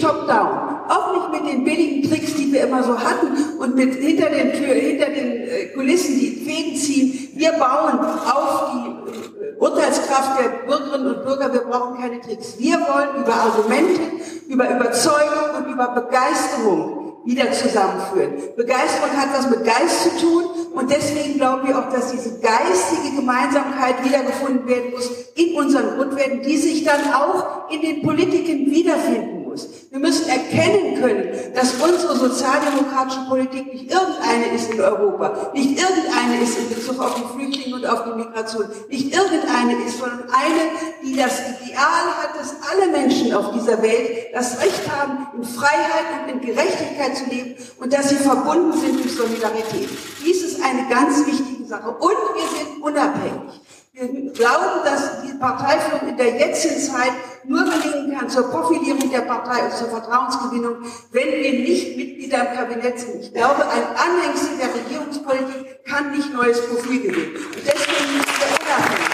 Top-down, auch nicht mit den billigen Tricks, die wir immer so hatten und mit hinter den Tür, hinter den äh, Kulissen die Fäden ziehen. Wir bauen auf die äh, Urteilskraft der Bürgerinnen und Bürger. Wir brauchen keine Tricks. Wir wollen über Argumente, über Überzeugung und über Begeisterung wieder zusammenführen. Begeisterung hat was mit Geist zu tun und deswegen glauben wir auch, dass diese geistige Gemeinsamkeit wiedergefunden werden muss in unseren Grundwerten, die sich dann auch in den Politiken wiederfinden muss. Wir müssen erkennen können, dass unsere sozialdemokratische Politik nicht irgendeine ist in Europa, nicht irgendeine ist in Bezug auf die Flüchtlinge und auf die Migration, nicht irgendeine ist, sondern eine, die das Ideal hat, dass alle Menschen auf dieser Welt das Recht haben, in Freiheit und in Gerechtigkeit zu leben und dass sie verbunden sind durch Solidarität. Dies ist eine ganz wichtige Sache. Und wir sind unabhängig. Wir glauben, dass die Parteiführung in der jetzigen Zeit nur gelingen kann zur Profilierung der Partei und zur Vertrauensgewinnung, wenn wir nicht Mitglieder im Kabinett sind. Ich glaube, ein Anhängsel der Regierungspolitik kann nicht neues Profil gewinnen. Und deswegen müssen wir unabhängig.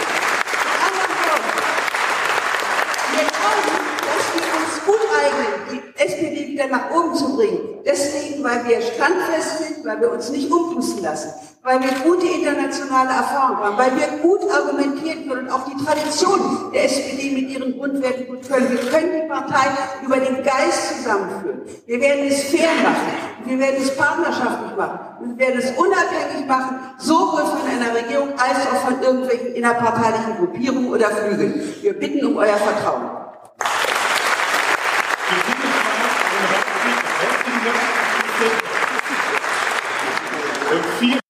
Wir glauben, dass wir uns uneignen, die SPD wieder nach oben zu bringen. Deswegen, weil wir standfest sind, weil wir uns nicht umpusten lassen weil wir gute internationale Erfahrungen haben, weil wir gut argumentieren können und auch die Tradition der SPD mit ihren Grundwerten gut können. Wir können die Partei über den Geist zusammenführen. Wir werden es fair machen. wir werden es partnerschaftlich machen. Wir werden es unabhängig machen, sowohl von einer Regierung als auch von irgendwelchen innerparteilichen Gruppierungen oder Flügeln. Wir bitten um euer Vertrauen. Vielen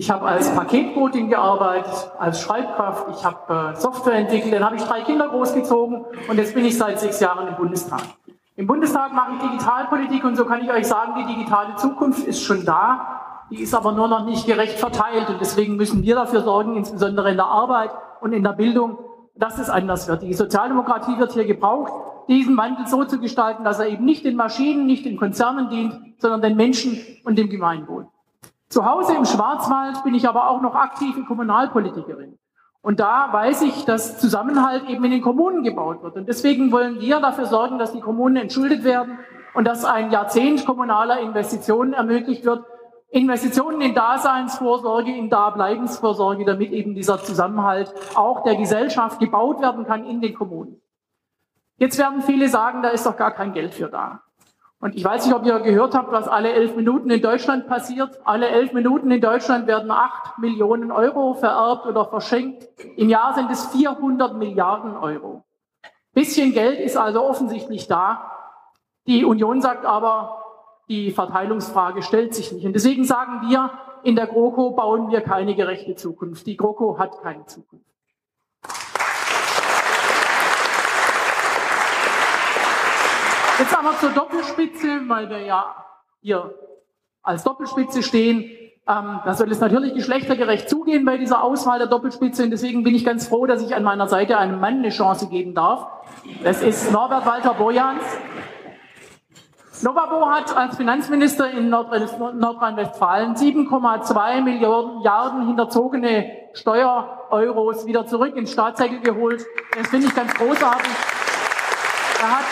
Ich habe als Paketbotin gearbeitet, als Schreibkraft, ich habe äh, Software entwickelt, dann habe ich drei Kinder großgezogen und jetzt bin ich seit sechs Jahren im Bundestag. Im Bundestag mache ich Digitalpolitik und so kann ich euch sagen, die digitale Zukunft ist schon da, die ist aber nur noch nicht gerecht verteilt und deswegen müssen wir dafür sorgen, insbesondere in der Arbeit und in der Bildung, dass es anders wird. Die Sozialdemokratie wird hier gebraucht, diesen Wandel so zu gestalten, dass er eben nicht den Maschinen, nicht den Konzernen dient, sondern den Menschen und dem Gemeinwohl. Zu Hause im Schwarzwald bin ich aber auch noch aktive Kommunalpolitikerin. Und da weiß ich, dass Zusammenhalt eben in den Kommunen gebaut wird. Und deswegen wollen wir dafür sorgen, dass die Kommunen entschuldet werden und dass ein Jahrzehnt kommunaler Investitionen ermöglicht wird. Investitionen in Daseinsvorsorge, in Dableibensvorsorge, damit eben dieser Zusammenhalt auch der Gesellschaft gebaut werden kann in den Kommunen. Jetzt werden viele sagen, da ist doch gar kein Geld für da. Und ich weiß nicht, ob ihr gehört habt, was alle elf Minuten in Deutschland passiert. Alle elf Minuten in Deutschland werden acht Millionen Euro vererbt oder verschenkt. Im Jahr sind es 400 Milliarden Euro. Bisschen Geld ist also offensichtlich da. Die Union sagt aber, die Verteilungsfrage stellt sich nicht. Und deswegen sagen wir, in der GroKo bauen wir keine gerechte Zukunft. Die GroKo hat keine Zukunft. Jetzt aber zur Doppelspitze, weil wir ja hier als Doppelspitze stehen. Ähm, da soll es natürlich geschlechtergerecht zugehen bei dieser Auswahl der Doppelspitze. Und deswegen bin ich ganz froh, dass ich an meiner Seite einem Mann eine Chance geben darf. Das ist Norbert Walter Bojans. Novabo hat als Finanzminister in Nordrhein-Westfalen 7,2 Milliarden hinterzogene Steuereuros wieder zurück ins Staatssäckel geholt. Das finde ich ganz großartig. Er hat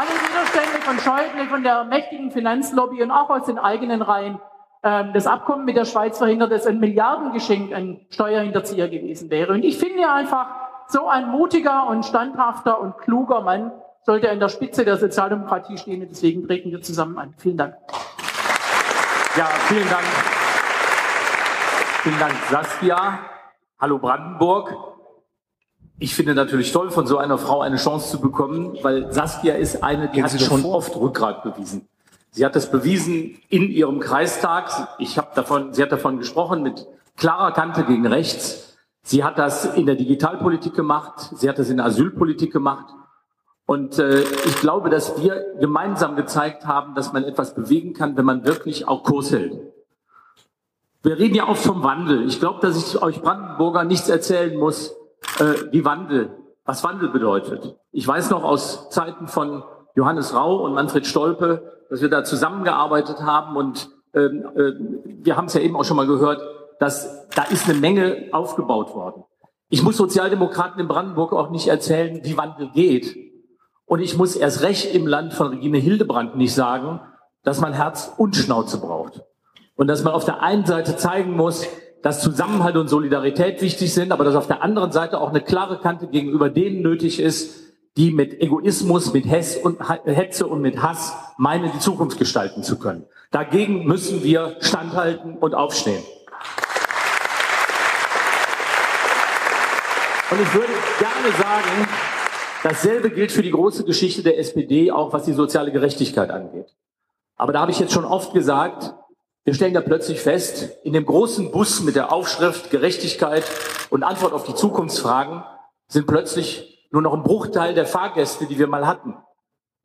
alle Widerstände von Schäuble, von der mächtigen Finanzlobby und auch aus den eigenen Reihen ähm, das Abkommen mit der Schweiz verhindert, dass ein Milliardengeschenk ein Steuerhinterzieher gewesen wäre. Und ich finde einfach, so ein mutiger und standhafter und kluger Mann sollte an der Spitze der Sozialdemokratie stehen und deswegen treten wir zusammen an. Vielen Dank. Ja, vielen Dank. Vielen Dank, Saskia. Hallo Brandenburg. Ich finde natürlich toll, von so einer Frau eine Chance zu bekommen, weil Saskia ist eine, die hat schon oft Rückgrat bewiesen. Sie hat das bewiesen in ihrem Kreistag. Ich habe davon, sie hat davon gesprochen mit klarer Kante gegen rechts. Sie hat das in der Digitalpolitik gemacht. Sie hat das in der Asylpolitik gemacht. Und äh, ich glaube, dass wir gemeinsam gezeigt haben, dass man etwas bewegen kann, wenn man wirklich auch Kurs hält. Wir reden ja oft vom Wandel. Ich glaube, dass ich euch Brandenburger nichts erzählen muss, äh, wie Wandel, was Wandel bedeutet. Ich weiß noch aus Zeiten von Johannes Rau und Manfred Stolpe, dass wir da zusammengearbeitet haben und ähm, äh, wir haben es ja eben auch schon mal gehört, dass da ist eine Menge aufgebaut worden. Ich muss Sozialdemokraten in Brandenburg auch nicht erzählen, wie Wandel geht. Und ich muss erst recht im Land von Regine Hildebrand nicht sagen, dass man Herz und Schnauze braucht. Und dass man auf der einen Seite zeigen muss, dass Zusammenhalt und Solidarität wichtig sind, aber dass auf der anderen Seite auch eine klare Kante gegenüber denen nötig ist, die mit Egoismus, mit Hetz und, Hetze und mit Hass meinen, die Zukunft gestalten zu können. Dagegen müssen wir standhalten und aufstehen. Und ich würde gerne sagen, dasselbe gilt für die große Geschichte der SPD, auch was die soziale Gerechtigkeit angeht. Aber da habe ich jetzt schon oft gesagt, wir stellen da plötzlich fest, in dem großen Bus mit der Aufschrift Gerechtigkeit und Antwort auf die Zukunftsfragen sind plötzlich nur noch ein Bruchteil der Fahrgäste, die wir mal hatten.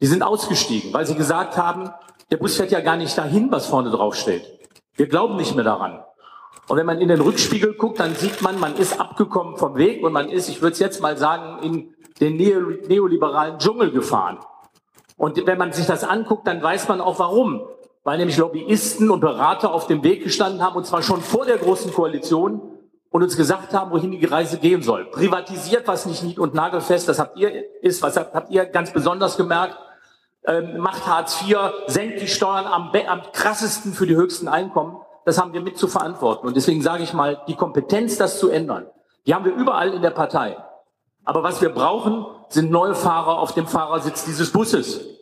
Die sind ausgestiegen, weil sie gesagt haben, der Bus fährt ja gar nicht dahin, was vorne drauf steht. Wir glauben nicht mehr daran. Und wenn man in den Rückspiegel guckt, dann sieht man, man ist abgekommen vom Weg und man ist, ich würde es jetzt mal sagen, in den neoliberalen Dschungel gefahren. Und wenn man sich das anguckt, dann weiß man auch warum weil nämlich Lobbyisten und Berater auf dem Weg gestanden haben, und zwar schon vor der Großen Koalition, und uns gesagt haben, wohin die Reise gehen soll. Privatisiert, was nicht nied- und nagelfest, das habt ihr, ist, was habt, ihr ganz besonders gemerkt, ähm, macht Hartz IV, senkt die Steuern am, am krassesten für die höchsten Einkommen. das haben wir mit zu verantworten. Und deswegen sage ich mal, die Kompetenz, das zu ändern, die haben wir überall in der Partei. Aber was wir brauchen, sind neue Fahrer auf dem Fahrersitz dieses Busses.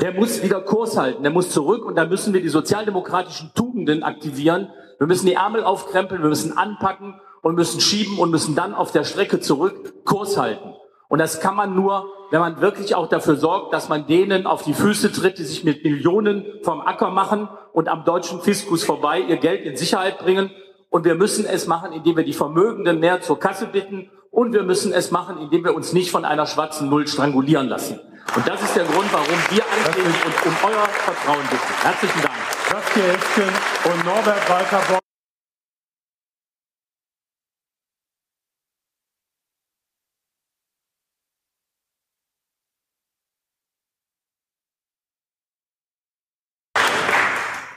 Der muss wieder Kurs halten, der muss zurück und da müssen wir die sozialdemokratischen Tugenden aktivieren. Wir müssen die Ärmel aufkrempeln, wir müssen anpacken und müssen schieben und müssen dann auf der Strecke zurück Kurs halten. Und das kann man nur, wenn man wirklich auch dafür sorgt, dass man denen auf die Füße tritt, die sich mit Millionen vom Acker machen und am deutschen Fiskus vorbei ihr Geld in Sicherheit bringen. Und wir müssen es machen, indem wir die Vermögenden mehr zur Kasse bitten. Und wir müssen es machen, indem wir uns nicht von einer schwarzen Null strangulieren lassen. Und das ist der Grund, warum wir antreten und um euer Vertrauen bitten. Herzlichen Dank. Saskia Esken und Norbert Walter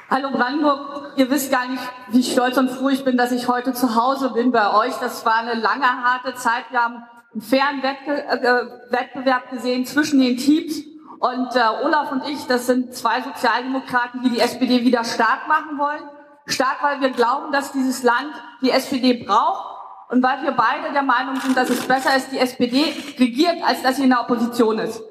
Hallo Brandenburg, ihr wisst gar nicht, wie stolz und froh ich bin, dass ich heute zu Hause bin bei euch. Das war eine lange, harte Zeit. Wir haben einen fairen Wettbe äh, Wettbewerb gesehen zwischen den Teams. Und äh, Olaf und ich, das sind zwei Sozialdemokraten, die die SPD wieder stark machen wollen. Stark, weil wir glauben, dass dieses Land die SPD braucht und weil wir beide der Meinung sind, dass es besser ist, die SPD regiert, als dass sie in der Opposition ist.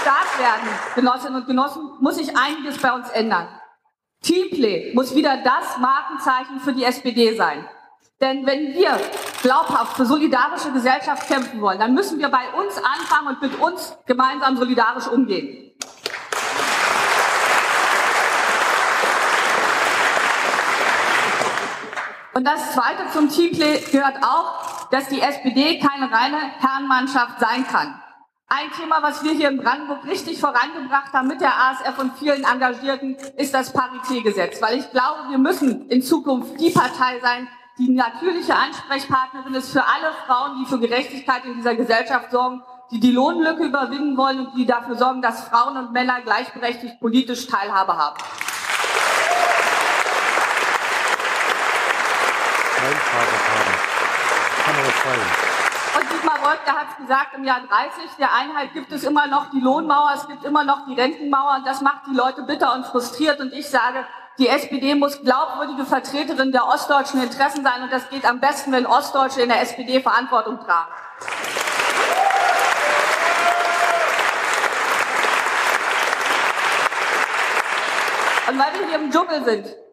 stark werden, Genossinnen und Genossen, muss sich einiges bei uns ändern. Teamplay muss wieder das Markenzeichen für die SPD sein. Denn wenn wir glaubhaft für solidarische Gesellschaft kämpfen wollen, dann müssen wir bei uns anfangen und mit uns gemeinsam solidarisch umgehen. Und das Zweite zum Teamplay gehört auch, dass die SPD keine reine Herrenmannschaft sein kann. Ein Thema, was wir hier in Brandenburg richtig vorangebracht haben mit der ASF und vielen Engagierten, ist das Paritätgesetz. Weil ich glaube, wir müssen in Zukunft die Partei sein, die natürliche Ansprechpartnerin ist für alle Frauen, die für Gerechtigkeit in dieser Gesellschaft sorgen, die die Lohnlücke überwinden wollen und die dafür sorgen, dass Frauen und Männer gleichberechtigt politisch Teilhabe haben. Man das und Dietmar Wolf, der hat es gesagt, im Jahr 30 der Einheit gibt es immer noch die Lohnmauer, es gibt immer noch die Rentenmauer und das macht die Leute bitter und frustriert. Und ich sage, die SPD muss glaubwürdige Vertreterin der ostdeutschen Interessen sein und das geht am besten, wenn Ostdeutsche in der SPD Verantwortung tragen. Und weil wir hier im Dschungel sind,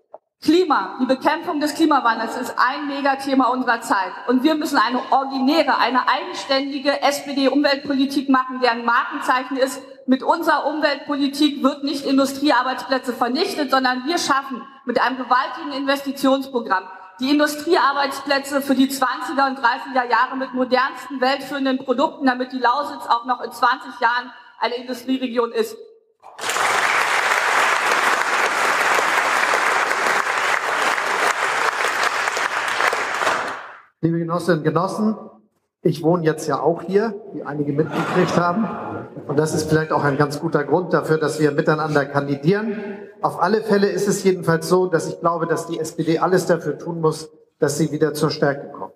Klima, die Bekämpfung des Klimawandels ist ein Megathema unserer Zeit. Und wir müssen eine originäre, eine eigenständige SPD-Umweltpolitik machen, deren Markenzeichen ist, mit unserer Umweltpolitik wird nicht Industriearbeitsplätze vernichtet, sondern wir schaffen mit einem gewaltigen Investitionsprogramm die Industriearbeitsplätze für die 20er und 30er Jahre mit modernsten, weltführenden Produkten, damit die Lausitz auch noch in 20 Jahren eine Industrieregion ist. Liebe Genossinnen und Genossen, ich wohne jetzt ja auch hier, wie einige mitgekriegt haben. Und das ist vielleicht auch ein ganz guter Grund dafür, dass wir miteinander kandidieren. Auf alle Fälle ist es jedenfalls so, dass ich glaube, dass die SPD alles dafür tun muss, dass sie wieder zur Stärke kommt.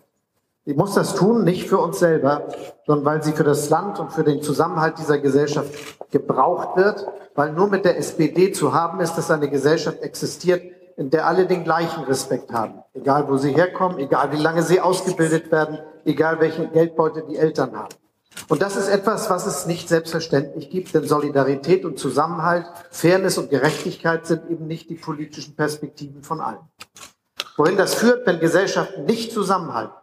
Sie muss das tun, nicht für uns selber, sondern weil sie für das Land und für den Zusammenhalt dieser Gesellschaft gebraucht wird, weil nur mit der SPD zu haben ist, dass eine Gesellschaft existiert, der alle den gleichen Respekt haben. Egal, wo sie herkommen, egal, wie lange sie ausgebildet werden, egal, welchen Geldbeutel die Eltern haben. Und das ist etwas, was es nicht selbstverständlich gibt, denn Solidarität und Zusammenhalt, Fairness und Gerechtigkeit sind eben nicht die politischen Perspektiven von allen. Wohin das führt, wenn Gesellschaften nicht zusammenhalten,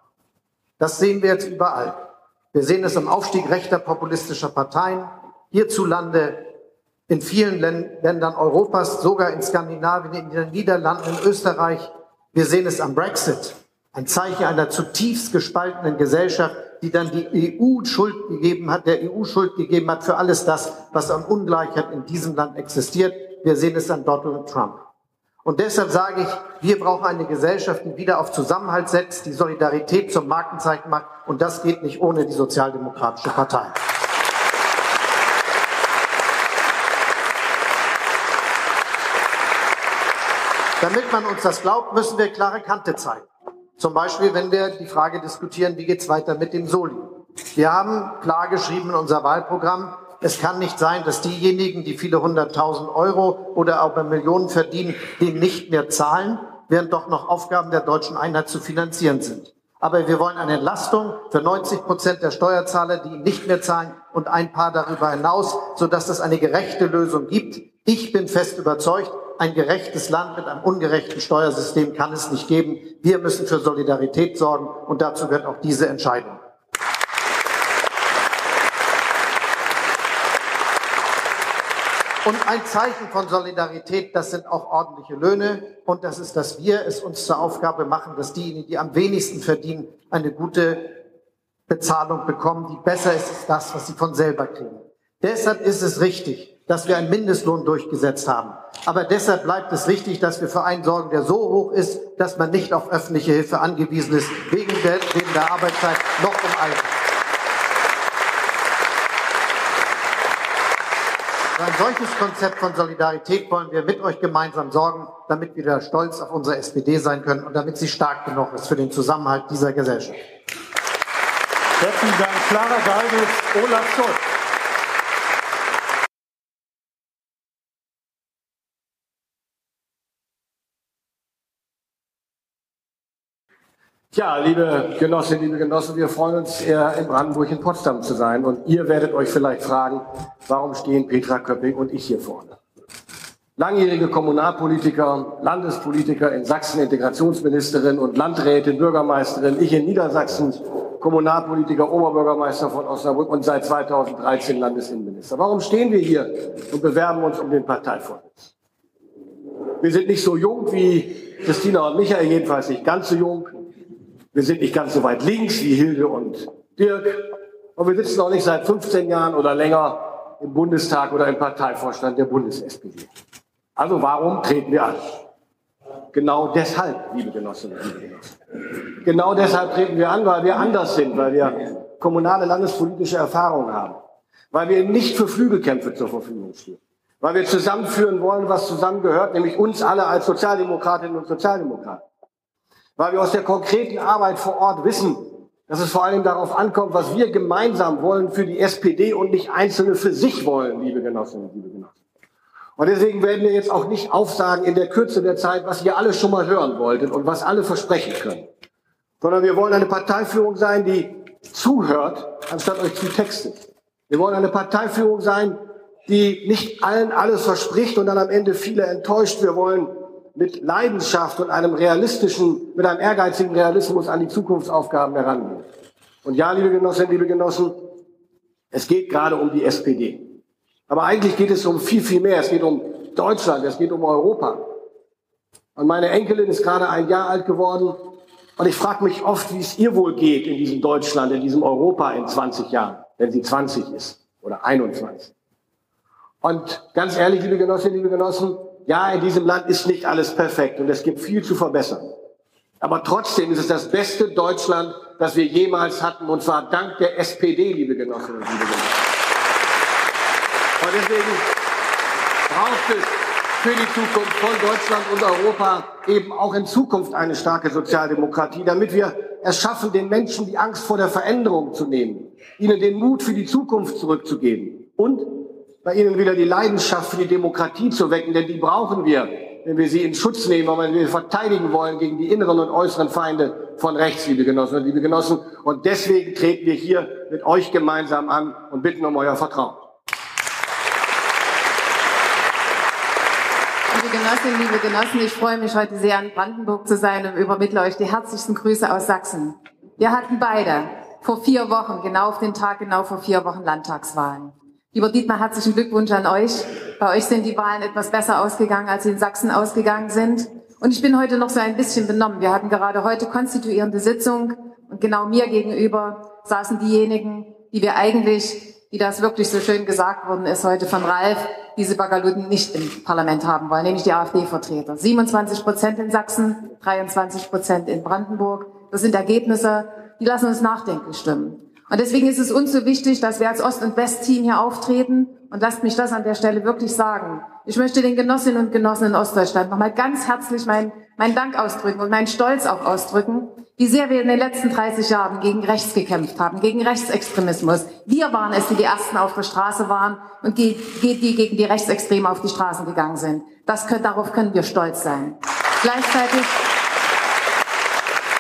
das sehen wir jetzt überall. Wir sehen es im Aufstieg rechter populistischer Parteien, hierzulande in vielen Ländern Europas, sogar in Skandinavien, in den Niederlanden, in Österreich. Wir sehen es am Brexit. Ein Zeichen einer zutiefst gespaltenen Gesellschaft, die dann die EU Schuld gegeben hat, der EU Schuld gegeben hat für alles das, was an Ungleichheit in diesem Land existiert. Wir sehen es an Donald Trump. Und deshalb sage ich, wir brauchen eine Gesellschaft, die wieder auf Zusammenhalt setzt, die Solidarität zum Markenzeichen macht. Und das geht nicht ohne die Sozialdemokratische Partei. Damit man uns das glaubt, müssen wir klare Kante zeigen. Zum Beispiel, wenn wir die Frage diskutieren, wie geht's weiter mit dem Soli. Wir haben klar geschrieben in unser Wahlprogramm, Es kann nicht sein, dass diejenigen, die viele hunderttausend Euro oder auch Millionen verdienen, den nicht mehr zahlen, während doch noch Aufgaben der deutschen Einheit zu finanzieren sind. Aber wir wollen eine Entlastung für 90 Prozent der Steuerzahler, die nicht mehr zahlen und ein paar darüber hinaus, sodass es eine gerechte Lösung gibt. Ich bin fest überzeugt, ein gerechtes Land mit einem ungerechten Steuersystem kann es nicht geben. Wir müssen für Solidarität sorgen und dazu gehört auch diese Entscheidung. Und ein Zeichen von Solidarität, das sind auch ordentliche Löhne. Und das ist, dass wir es uns zur Aufgabe machen, dass diejenigen, die am wenigsten verdienen, eine gute Bezahlung bekommen, die besser ist als das, was sie von selber kriegen. Deshalb ist es richtig, dass wir einen Mindestlohn durchgesetzt haben. Aber deshalb bleibt es richtig, dass wir für einen sorgen, der so hoch ist, dass man nicht auf öffentliche Hilfe angewiesen ist, wegen der, wegen der Arbeitszeit noch im Alter. Für ein solches Konzept von Solidarität wollen wir mit euch gemeinsam sorgen, damit wir wieder stolz auf unsere SPD sein können und damit sie stark genug ist für den Zusammenhalt dieser Gesellschaft. Herzlichen Dank, Clara Geiges, Olaf Scholz. Ja, liebe Genossinnen, liebe Genossen, wir freuen uns, in Brandenburg in Potsdam zu sein. Und ihr werdet euch vielleicht fragen, warum stehen Petra Köpping und ich hier vorne? Langjährige Kommunalpolitiker, Landespolitiker in Sachsen, Integrationsministerin und Landrätin, Bürgermeisterin, ich in Niedersachsen, Kommunalpolitiker, Oberbürgermeister von Osnabrück und seit 2013 Landesinnenminister. Warum stehen wir hier und bewerben uns um den Parteivorsitz? Wir sind nicht so jung wie Christina und Michael, jedenfalls nicht ganz so jung. Wir sind nicht ganz so weit links wie Hilde und Dirk. Und wir sitzen auch nicht seit 15 Jahren oder länger im Bundestag oder im Parteivorstand der Bundes-SPD. Also warum treten wir an? Genau deshalb, liebe Genossinnen und Genossen. Genau deshalb treten wir an, weil wir anders sind, weil wir kommunale landespolitische Erfahrung haben, weil wir nicht für Flügelkämpfe zur Verfügung stehen, weil wir zusammenführen wollen, was zusammengehört, nämlich uns alle als Sozialdemokratinnen und Sozialdemokraten weil wir aus der konkreten Arbeit vor Ort wissen, dass es vor allem darauf ankommt, was wir gemeinsam wollen für die SPD und nicht Einzelne für sich wollen, liebe Genossinnen und liebe Genossen. Und deswegen werden wir jetzt auch nicht aufsagen in der Kürze der Zeit, was ihr alle schon mal hören wolltet und was alle versprechen können, sondern wir wollen eine Parteiführung sein, die zuhört, anstatt euch zu textet. Wir wollen eine Parteiführung sein, die nicht allen alles verspricht und dann am Ende viele enttäuscht. Wir wollen mit Leidenschaft und einem realistischen, mit einem ehrgeizigen Realismus an die Zukunftsaufgaben herangehen. Und ja, liebe Genossinnen, liebe Genossen, es geht gerade um die SPD. Aber eigentlich geht es um viel, viel mehr. Es geht um Deutschland, es geht um Europa. Und meine Enkelin ist gerade ein Jahr alt geworden. Und ich frage mich oft, wie es ihr wohl geht in diesem Deutschland, in diesem Europa in 20 Jahren, wenn sie 20 ist oder 21. Und ganz ehrlich, liebe Genossinnen, liebe Genossen, ja, in diesem Land ist nicht alles perfekt und es gibt viel zu verbessern. Aber trotzdem ist es das beste Deutschland, das wir jemals hatten, und zwar dank der SPD, liebe Genossinnen und Genossen. Und deswegen braucht es für die Zukunft von Deutschland und Europa eben auch in Zukunft eine starke Sozialdemokratie, damit wir es schaffen, den Menschen die Angst vor der Veränderung zu nehmen, ihnen den Mut für die Zukunft zurückzugeben und bei Ihnen wieder die Leidenschaft für die Demokratie zu wecken, denn die brauchen wir, wenn wir sie in Schutz nehmen, weil wir verteidigen wollen gegen die inneren und äußeren Feinde von rechts, liebe Genossen und liebe Genossen. Und deswegen treten wir hier mit euch gemeinsam an und bitten um euer Vertrauen. Liebe Genossinnen, liebe Genossen, ich freue mich heute sehr, in Brandenburg zu sein und übermittle euch die herzlichsten Grüße aus Sachsen. Wir hatten beide vor vier Wochen, genau auf den Tag, genau vor vier Wochen Landtagswahlen. Lieber Dietmar, herzlichen Glückwunsch an euch. Bei euch sind die Wahlen etwas besser ausgegangen, als sie in Sachsen ausgegangen sind. Und ich bin heute noch so ein bisschen benommen. Wir hatten gerade heute konstituierende Sitzung und genau mir gegenüber saßen diejenigen, die wir eigentlich, wie das wirklich so schön gesagt worden ist heute von Ralf, diese Bagaluten nicht im Parlament haben wollen, nämlich die AfD-Vertreter. 27 Prozent in Sachsen, 23 Prozent in Brandenburg. Das sind Ergebnisse, die lassen uns nachdenklich stimmen. Und deswegen ist es uns so wichtig, dass wir als Ost- und West-Team hier auftreten Und lasst mich das an der Stelle wirklich sagen. Ich möchte den Genossinnen und Genossen in Ostdeutschland nochmal ganz herzlich meinen, meinen Dank ausdrücken und meinen Stolz auch ausdrücken, wie sehr wir in den letzten 30 Jahren gegen rechts gekämpft haben, gegen Rechtsextremismus. Wir waren es, die die Ersten auf der Straße waren und die, die gegen die Rechtsextreme auf die Straßen gegangen sind. Das darauf können wir stolz sein. Gleichzeitig,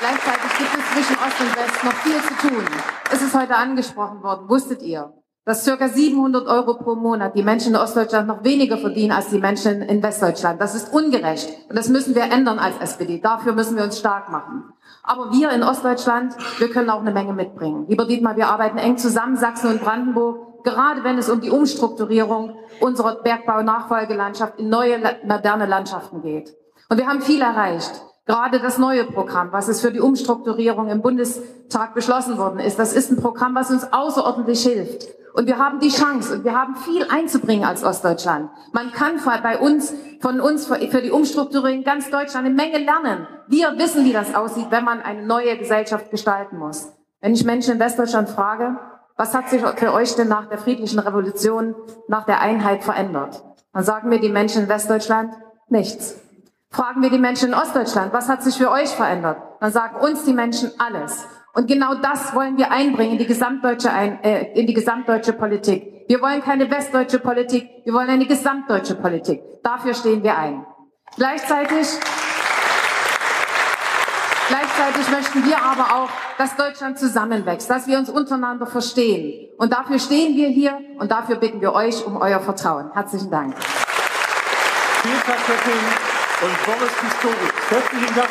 gleichzeitig gibt es zwischen Ost und West noch viel zu tun. Es ist heute angesprochen worden, wusstet ihr, dass circa 700 Euro pro Monat die Menschen in Ostdeutschland noch weniger verdienen als die Menschen in Westdeutschland. Das ist ungerecht und das müssen wir ändern als SPD. Dafür müssen wir uns stark machen. Aber wir in Ostdeutschland, wir können auch eine Menge mitbringen. Lieber Dietmar, wir arbeiten eng zusammen, Sachsen und Brandenburg, gerade wenn es um die Umstrukturierung unserer Bergbau-Nachfolgelandschaft in neue, moderne Landschaften geht. Und wir haben viel erreicht. Gerade das neue Programm, was es für die Umstrukturierung im Bundestag beschlossen worden ist, das ist ein Programm, was uns außerordentlich hilft. Und wir haben die Chance und wir haben viel einzubringen als Ostdeutschland. Man kann bei uns, von uns für die Umstrukturierung ganz Deutschland eine Menge lernen. Wir wissen, wie das aussieht, wenn man eine neue Gesellschaft gestalten muss. Wenn ich Menschen in Westdeutschland frage, was hat sich für euch denn nach der friedlichen Revolution, nach der Einheit verändert? Dann sagen mir die Menschen in Westdeutschland nichts. Fragen wir die Menschen in Ostdeutschland, was hat sich für euch verändert? Dann sagen uns die Menschen alles. Und genau das wollen wir einbringen in die gesamtdeutsche, ein, äh, in die gesamtdeutsche Politik. Wir wollen keine westdeutsche Politik, wir wollen eine gesamtdeutsche Politik. Dafür stehen wir ein. Gleichzeitig, gleichzeitig möchten wir aber auch, dass Deutschland zusammenwächst, dass wir uns untereinander verstehen. Und dafür stehen wir hier und dafür bitten wir euch um euer Vertrauen. Herzlichen Dank. Peter Köpping und Boris Pistorius. Herzlichen Dank.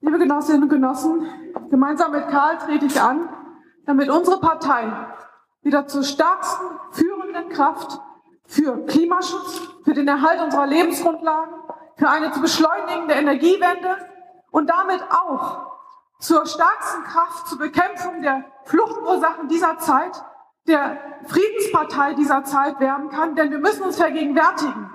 Liebe Genossinnen und Genossen, gemeinsam mit Karl trete ich an, damit unsere Partei wieder zur stärksten führenden Kraft für Klimaschutz, für den Erhalt unserer Lebensgrundlagen, für eine zu beschleunigende Energiewende und damit auch zur stärksten Kraft zur Bekämpfung der Fluchtursachen dieser Zeit, der Friedenspartei dieser Zeit werden kann. Denn wir müssen uns vergegenwärtigen,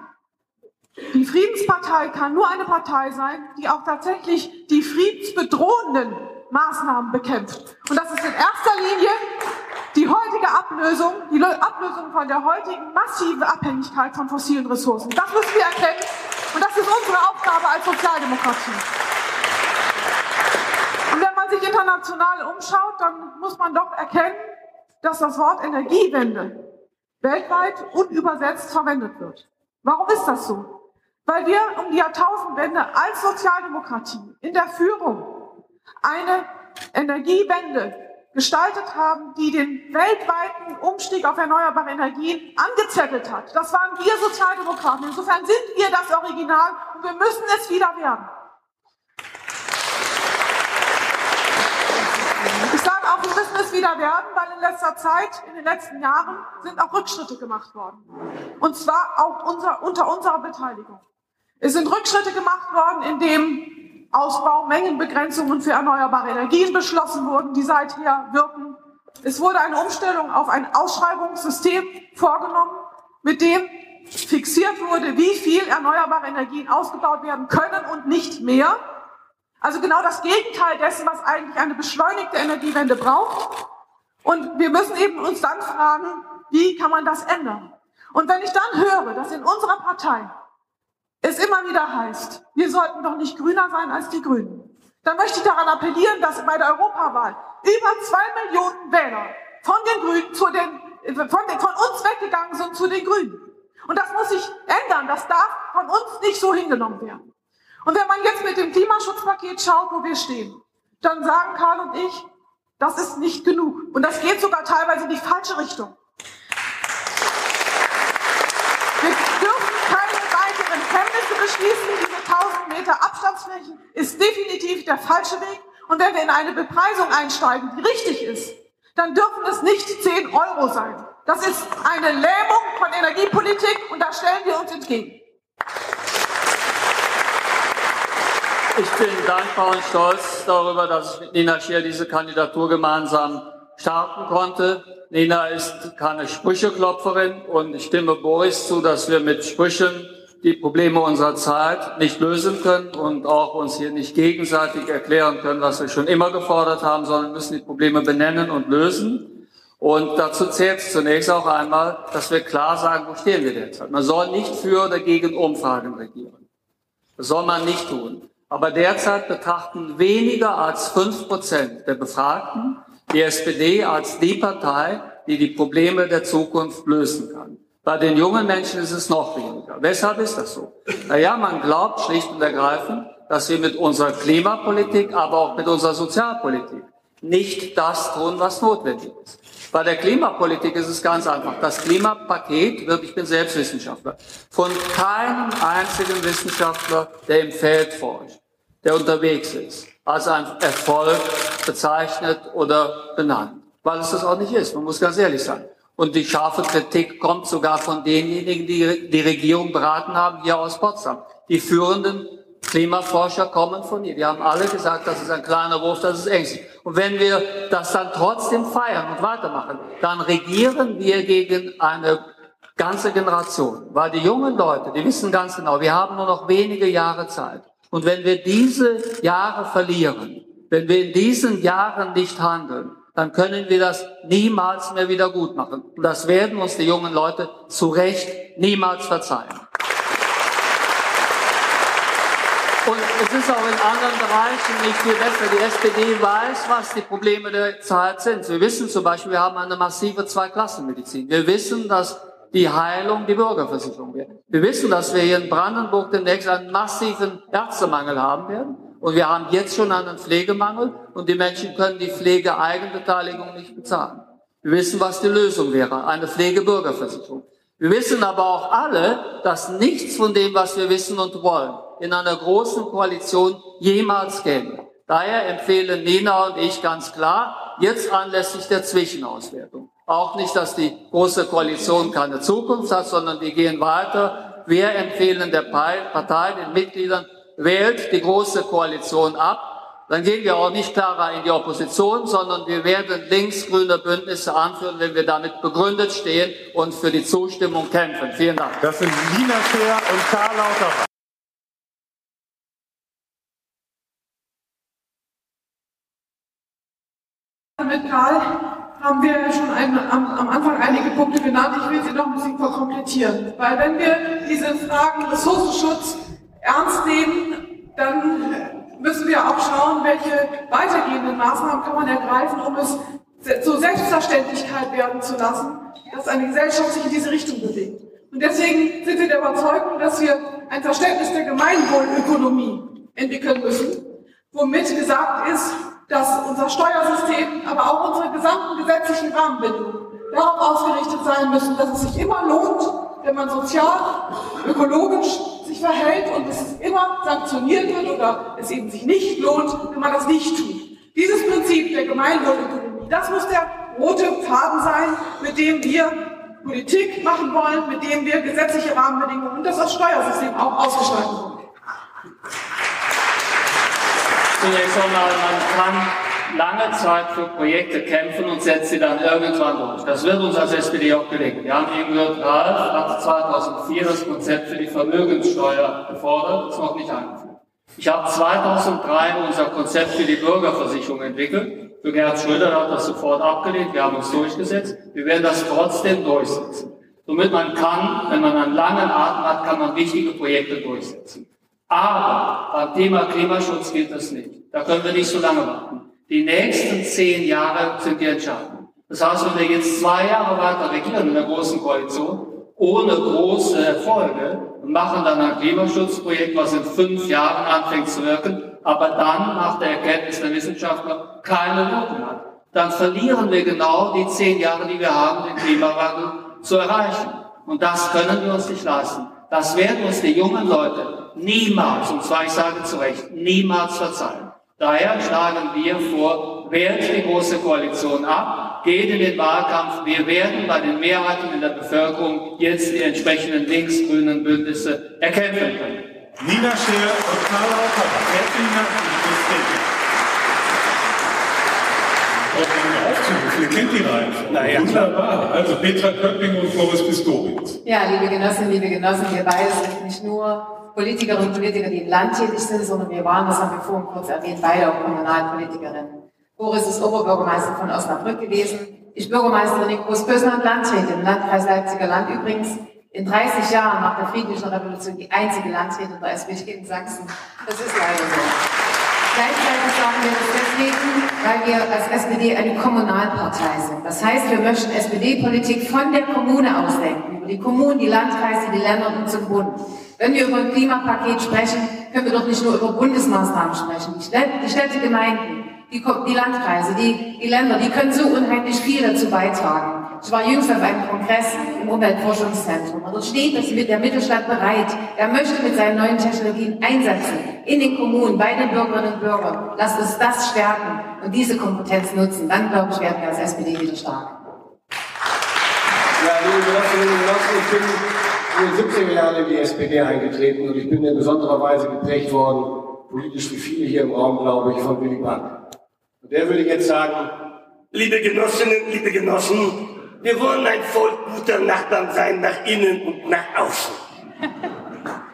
die Friedenspartei kann nur eine Partei sein, die auch tatsächlich die friedensbedrohenden Maßnahmen bekämpft. Und das ist in erster Linie die heutige Ablösung, die Ablösung von der heutigen massiven Abhängigkeit von fossilen Ressourcen. Das müssen wir erkennen. Und das ist unsere Aufgabe als Sozialdemokratie. Und wenn man sich international umschaut, dann muss man doch erkennen, dass das Wort Energiewende weltweit unübersetzt verwendet wird. Warum ist das so? Weil wir um die Jahrtausendwende als Sozialdemokratie in der Führung eine Energiewende gestaltet haben, die den weltweiten Umstieg auf erneuerbare Energien angezettelt hat. Das waren wir Sozialdemokraten. Insofern sind wir das Original und wir müssen es wieder werden. Ich sage auch, wir müssen es wieder werden, weil in letzter Zeit, in den letzten Jahren, sind auch Rückschritte gemacht worden. Und zwar auch unser, unter unserer Beteiligung. Es sind Rückschritte gemacht worden, indem Ausbau, Mengenbegrenzungen für erneuerbare Energien beschlossen wurden, die seither wirken. Es wurde eine Umstellung auf ein Ausschreibungssystem vorgenommen, mit dem fixiert wurde, wie viel erneuerbare Energien ausgebaut werden können und nicht mehr. Also genau das Gegenteil dessen, was eigentlich eine beschleunigte Energiewende braucht. Und wir müssen eben uns dann fragen, wie kann man das ändern? Und wenn ich dann höre, dass in unserer Partei es immer wieder heißt, wir sollten doch nicht grüner sein als die Grünen, dann möchte ich daran appellieren, dass bei der Europawahl über zwei Millionen Wähler von den Grünen zu den, von, den, von uns weggegangen sind zu den Grünen. Und das muss sich ändern. Das darf von uns nicht so hingenommen werden. Und wenn man jetzt mit dem Klimaschutzpaket schaut, wo wir stehen, dann sagen Karl und ich, das ist nicht genug. Und das geht sogar teilweise in die falsche Richtung. Wir dürfen keine weiteren Hemmnisse beschließen. Diese 1000 Meter Abstandsflächen ist definitiv der falsche Weg. Und wenn wir in eine Bepreisung einsteigen, die richtig ist, dann dürfen es nicht 10 Euro sein. Das ist eine Lähmung von Energiepolitik und da stellen wir uns entgegen. Ich bin dankbar und stolz darüber, dass ich mit Nina Schier diese Kandidatur gemeinsam starten konnte. Nina ist keine Sprücheklopferin und ich stimme Boris zu, dass wir mit Sprüchen die Probleme unserer Zeit nicht lösen können und auch uns hier nicht gegenseitig erklären können, was wir schon immer gefordert haben, sondern müssen die Probleme benennen und lösen. Und dazu zählt zunächst auch einmal, dass wir klar sagen, wo stehen wir derzeit. Man soll nicht für oder gegen Umfragen regieren. Das soll man nicht tun. Aber derzeit betrachten weniger als fünf Prozent der Befragten die SPD als die Partei, die die Probleme der Zukunft lösen kann. Bei den jungen Menschen ist es noch weniger. Weshalb ist das so? Naja, man glaubt schlicht und ergreifend, dass wir mit unserer Klimapolitik, aber auch mit unserer Sozialpolitik nicht das tun, was notwendig ist. Bei der Klimapolitik ist es ganz einfach. Das Klimapaket wird, ich bin selbst Wissenschaftler, von keinem einzigen Wissenschaftler, der im Feld forscht, der unterwegs ist, als ein Erfolg bezeichnet oder benannt. Weil es das auch nicht ist. Man muss ganz ehrlich sein. Und die scharfe Kritik kommt sogar von denjenigen, die die Regierung beraten haben, hier aus Potsdam. Die führenden Klimaforscher kommen von hier. Die haben alle gesagt, das ist ein kleiner Wurf, das ist ängstlich. Und wenn wir das dann trotzdem feiern und weitermachen, dann regieren wir gegen eine ganze Generation. Weil die jungen Leute, die wissen ganz genau, wir haben nur noch wenige Jahre Zeit. Und wenn wir diese Jahre verlieren, wenn wir in diesen Jahren nicht handeln, dann können wir das niemals mehr wieder gut machen. Und das werden uns die jungen Leute zu Recht niemals verzeihen. Und es ist auch in anderen Bereichen nicht viel besser. Die SPD weiß, was die Probleme der Zeit sind. Wir wissen zum Beispiel, wir haben eine massive Zweiklassenmedizin. Wir wissen, dass die Heilung die Bürgerversicherung wird. Wir wissen, dass wir hier in Brandenburg demnächst einen massiven Ärztemangel haben werden. Und wir haben jetzt schon einen Pflegemangel und die Menschen können die Pflegeeigenbeteiligung nicht bezahlen. Wir wissen, was die Lösung wäre, eine Pflegebürgerversicherung. Wir wissen aber auch alle, dass nichts von dem, was wir wissen und wollen, in einer großen Koalition jemals gäbe. Daher empfehlen Nina und ich ganz klar, jetzt anlässlich der Zwischenauswertung. Auch nicht, dass die Große Koalition keine Zukunft hat, sondern wir gehen weiter. Wir empfehlen der Partei, den Mitgliedern, wählt die große Koalition ab, dann gehen wir auch nicht klarer in die Opposition, sondern wir werden links-grüne Bündnisse anführen, wenn wir damit begründet stehen und für die Zustimmung kämpfen. Vielen Dank. Das sind Lina Scher und Karl Lauterbach. Mit Karl haben wir schon ein, am, am, Anfang einige Punkte genannt. Ich will sie noch ein bisschen verkomplettieren. Weil wenn wir diese Fragen Ressourcenschutz, ernst nehmen, dann müssen wir auch schauen, welche weitergehenden Maßnahmen kann man ergreifen, um es zur Selbstverständlichkeit werden zu lassen, dass eine Gesellschaft sich in diese Richtung bewegt. Und deswegen sind wir der Überzeugung, dass wir ein Verständnis der Gemeinwohlökonomie entwickeln müssen, womit gesagt ist, dass unser Steuersystem, aber auch unsere gesamten gesetzlichen Rahmenbedingungen darauf ausgerichtet sein müssen, dass es sich immer lohnt, wenn man sozial, ökologisch sich verhält und es immer sanktioniert wird oder es eben sich nicht lohnt, wenn man das nicht tut. Dieses Prinzip der Gemeinwohlökonomie, das muss der rote Faden sein, mit dem wir Politik machen wollen, mit dem wir gesetzliche Rahmenbedingungen und das Steuersystem auch ausgestalten wollen. Zunächst einmal, man kann lange Zeit für Projekte kämpfen und setzt sie dann irgendwann durch. Das wird uns als SPD auch gelingen. Wir haben eben gehört, Ralf hat 2004 das Konzept für die Vermögenssteuer gefordert, ist noch nicht eingeführt. Ich habe 2003 unser Konzept für die Bürgerversicherung entwickelt. Für Gerhard Schröder hat das sofort abgelehnt, wir haben uns durchgesetzt. Wir werden das trotzdem durchsetzen. Somit man kann, wenn man einen langen Atem hat, kann man wichtige Projekte durchsetzen. Aber beim Thema Klimaschutz gilt das nicht. Da können wir nicht so lange warten. Die nächsten zehn Jahre die entscheidend. Das heißt, wenn wir jetzt zwei Jahre weiter regieren in der Großen Koalition, ohne große Erfolge und machen dann ein Klimaschutzprojekt, was in fünf Jahren anfängt zu wirken, aber dann nach der Erkenntnis der Wissenschaftler keine Wirkung hat, dann verlieren wir genau die zehn Jahre, die wir haben, den Klimawandel zu erreichen. Und das können wir uns nicht leisten. Das werden uns die jungen Leute niemals, und zwar ich sage zu Recht, niemals verzeihen. Daher schlagen wir vor, wählt die Große Koalition ab, geht in den Wahlkampf. Wir werden bei den Mehrheiten in der Bevölkerung jetzt die entsprechenden links-grünen Bündnisse erkämpfen können. Nina Scheer und Karl Lauterbach. Herzlichen Dank für die Ihr kennt die Reihenfolge. Naja, Wunderbar. Also Petra Köpping und Boris Pistorius. Ja, liebe Genossinnen, liebe Genossen, wir beide sind nicht nur Politikerinnen und Politiker, die im Land tätig sind, sondern wir waren, das haben wir vorhin kurz erwähnt, beide auch Kommunalpolitikerinnen. Boris ist Oberbürgermeister von Osnabrück gewesen. Ich Bürgermeisterin in Großbösen und Landrätin im Landkreis Leipziger Land. Übrigens in 30 Jahren nach der friedlichen Revolution die einzige Landrätin der SPD in Sachsen. Das ist leider so. Gleichzeitig sagen wir das deswegen, weil wir als SPD eine Kommunalpartei sind. Das heißt, wir möchten SPD-Politik von der Kommune ausdenken, über die Kommunen, die Landkreise, die Länder und zum Bund. Wenn wir über ein Klimapaket sprechen, können wir doch nicht nur über Bundesmaßnahmen sprechen. Die Städte, Gemeinden, die, die Landkreise, die, die Länder, die können so unheimlich viel dazu beitragen. Ich war jüngst auf einem Kongress im Umweltforschungszentrum und dort steht, dass der Mittelstand bereit, er möchte mit seinen neuen Technologien einsetzen in den Kommunen, bei den Bürgerinnen und Bürgern. Lasst uns das stärken und diese Kompetenz nutzen. Dann, glaube ich, werden wir als SPD wieder stark. Ja, liebe Genossinnen und Genossen, ich bin in den 70er Jahren in die SPD eingetreten und ich bin in besonderer Weise geprägt worden, politisch wie viele hier im Raum, glaube ich, von Willy Brandt. Und der würde jetzt sagen, Liebe Genossinnen, liebe Genossen, wir wollen ein Volk guter Nachbarn sein, nach innen und nach außen.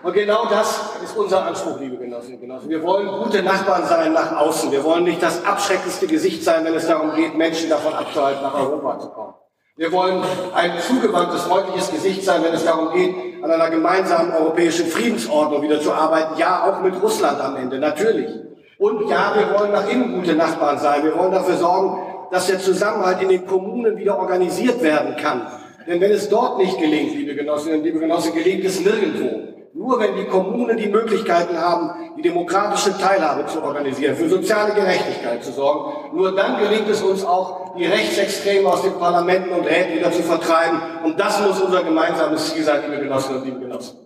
Und genau das ist unser Anspruch, liebe Genossinnen und Genossen. Wir wollen gute Nachbarn sein nach außen. Wir wollen nicht das abschreckendste Gesicht sein, wenn es darum geht, Menschen davon abzuhalten, nach Europa zu kommen. Wir wollen ein zugewandtes, freundliches Gesicht sein, wenn es darum geht, an einer gemeinsamen europäischen Friedensordnung wieder zu arbeiten. Ja, auch mit Russland am Ende, natürlich. Und ja, wir wollen nach innen gute Nachbarn sein. Wir wollen dafür sorgen, dass der Zusammenhalt in den Kommunen wieder organisiert werden kann. Denn wenn es dort nicht gelingt, liebe Genossinnen, liebe Genossen, gelingt es nirgendwo. Nur wenn die Kommunen die Möglichkeiten haben, die demokratische Teilhabe zu organisieren, für soziale Gerechtigkeit zu sorgen, nur dann gelingt es uns auch, die Rechtsextremen aus den Parlamenten und Räten wieder zu vertreiben. Und das muss unser gemeinsames Ziel sein, liebe Genossinnen und liebe Genossen.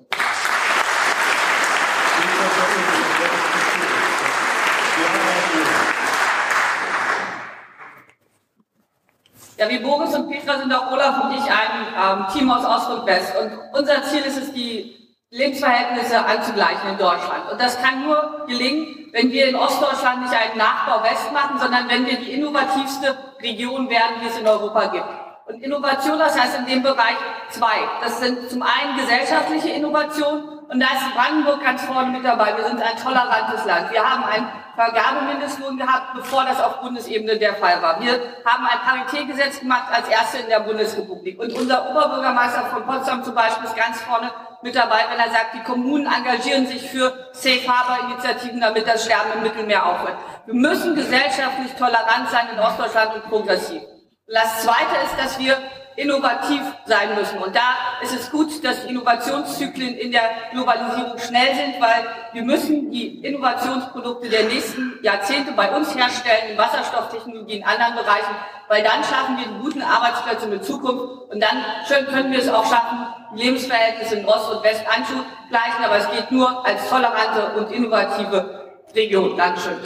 Ja, wie Boris und Petra sind auch Olaf und ich ein ähm, Team aus Ost und West. Und unser Ziel ist es, die Lebensverhältnisse anzugleichen in Deutschland. Und das kann nur gelingen, wenn wir in Ostdeutschland nicht einen Nachbau West machen, sondern wenn wir die innovativste Region werden, die es in Europa gibt. Und Innovation, das heißt in dem Bereich zwei. Das sind zum einen gesellschaftliche Innovation und da ist Brandenburg ganz vorne mit dabei. Wir sind ein tolerantes Land. Wir haben einen Vergabemindestlohn gehabt, bevor das auf Bundesebene der Fall war. Wir haben ein Paritätgesetz gemacht als erste in der Bundesrepublik. Und unser Oberbürgermeister von Potsdam zum Beispiel ist ganz vorne mit dabei, wenn er sagt, die Kommunen engagieren sich für Safe Harbor Initiativen, damit das Sterben im Mittelmeer aufhört. Wir müssen gesellschaftlich tolerant sein in Ostdeutschland und progressiv. Das Zweite ist, dass wir innovativ sein müssen. Und da ist es gut, dass die Innovationszyklen in der Globalisierung schnell sind, weil wir müssen die Innovationsprodukte der nächsten Jahrzehnte bei uns herstellen, in Wasserstofftechnologie, in anderen Bereichen, weil dann schaffen wir die guten Arbeitsplätze mit Zukunft und dann können wir es auch schaffen, Lebensverhältnisse in Ost und West anzugleichen, aber es geht nur als tolerante und innovative Region. Dankeschön.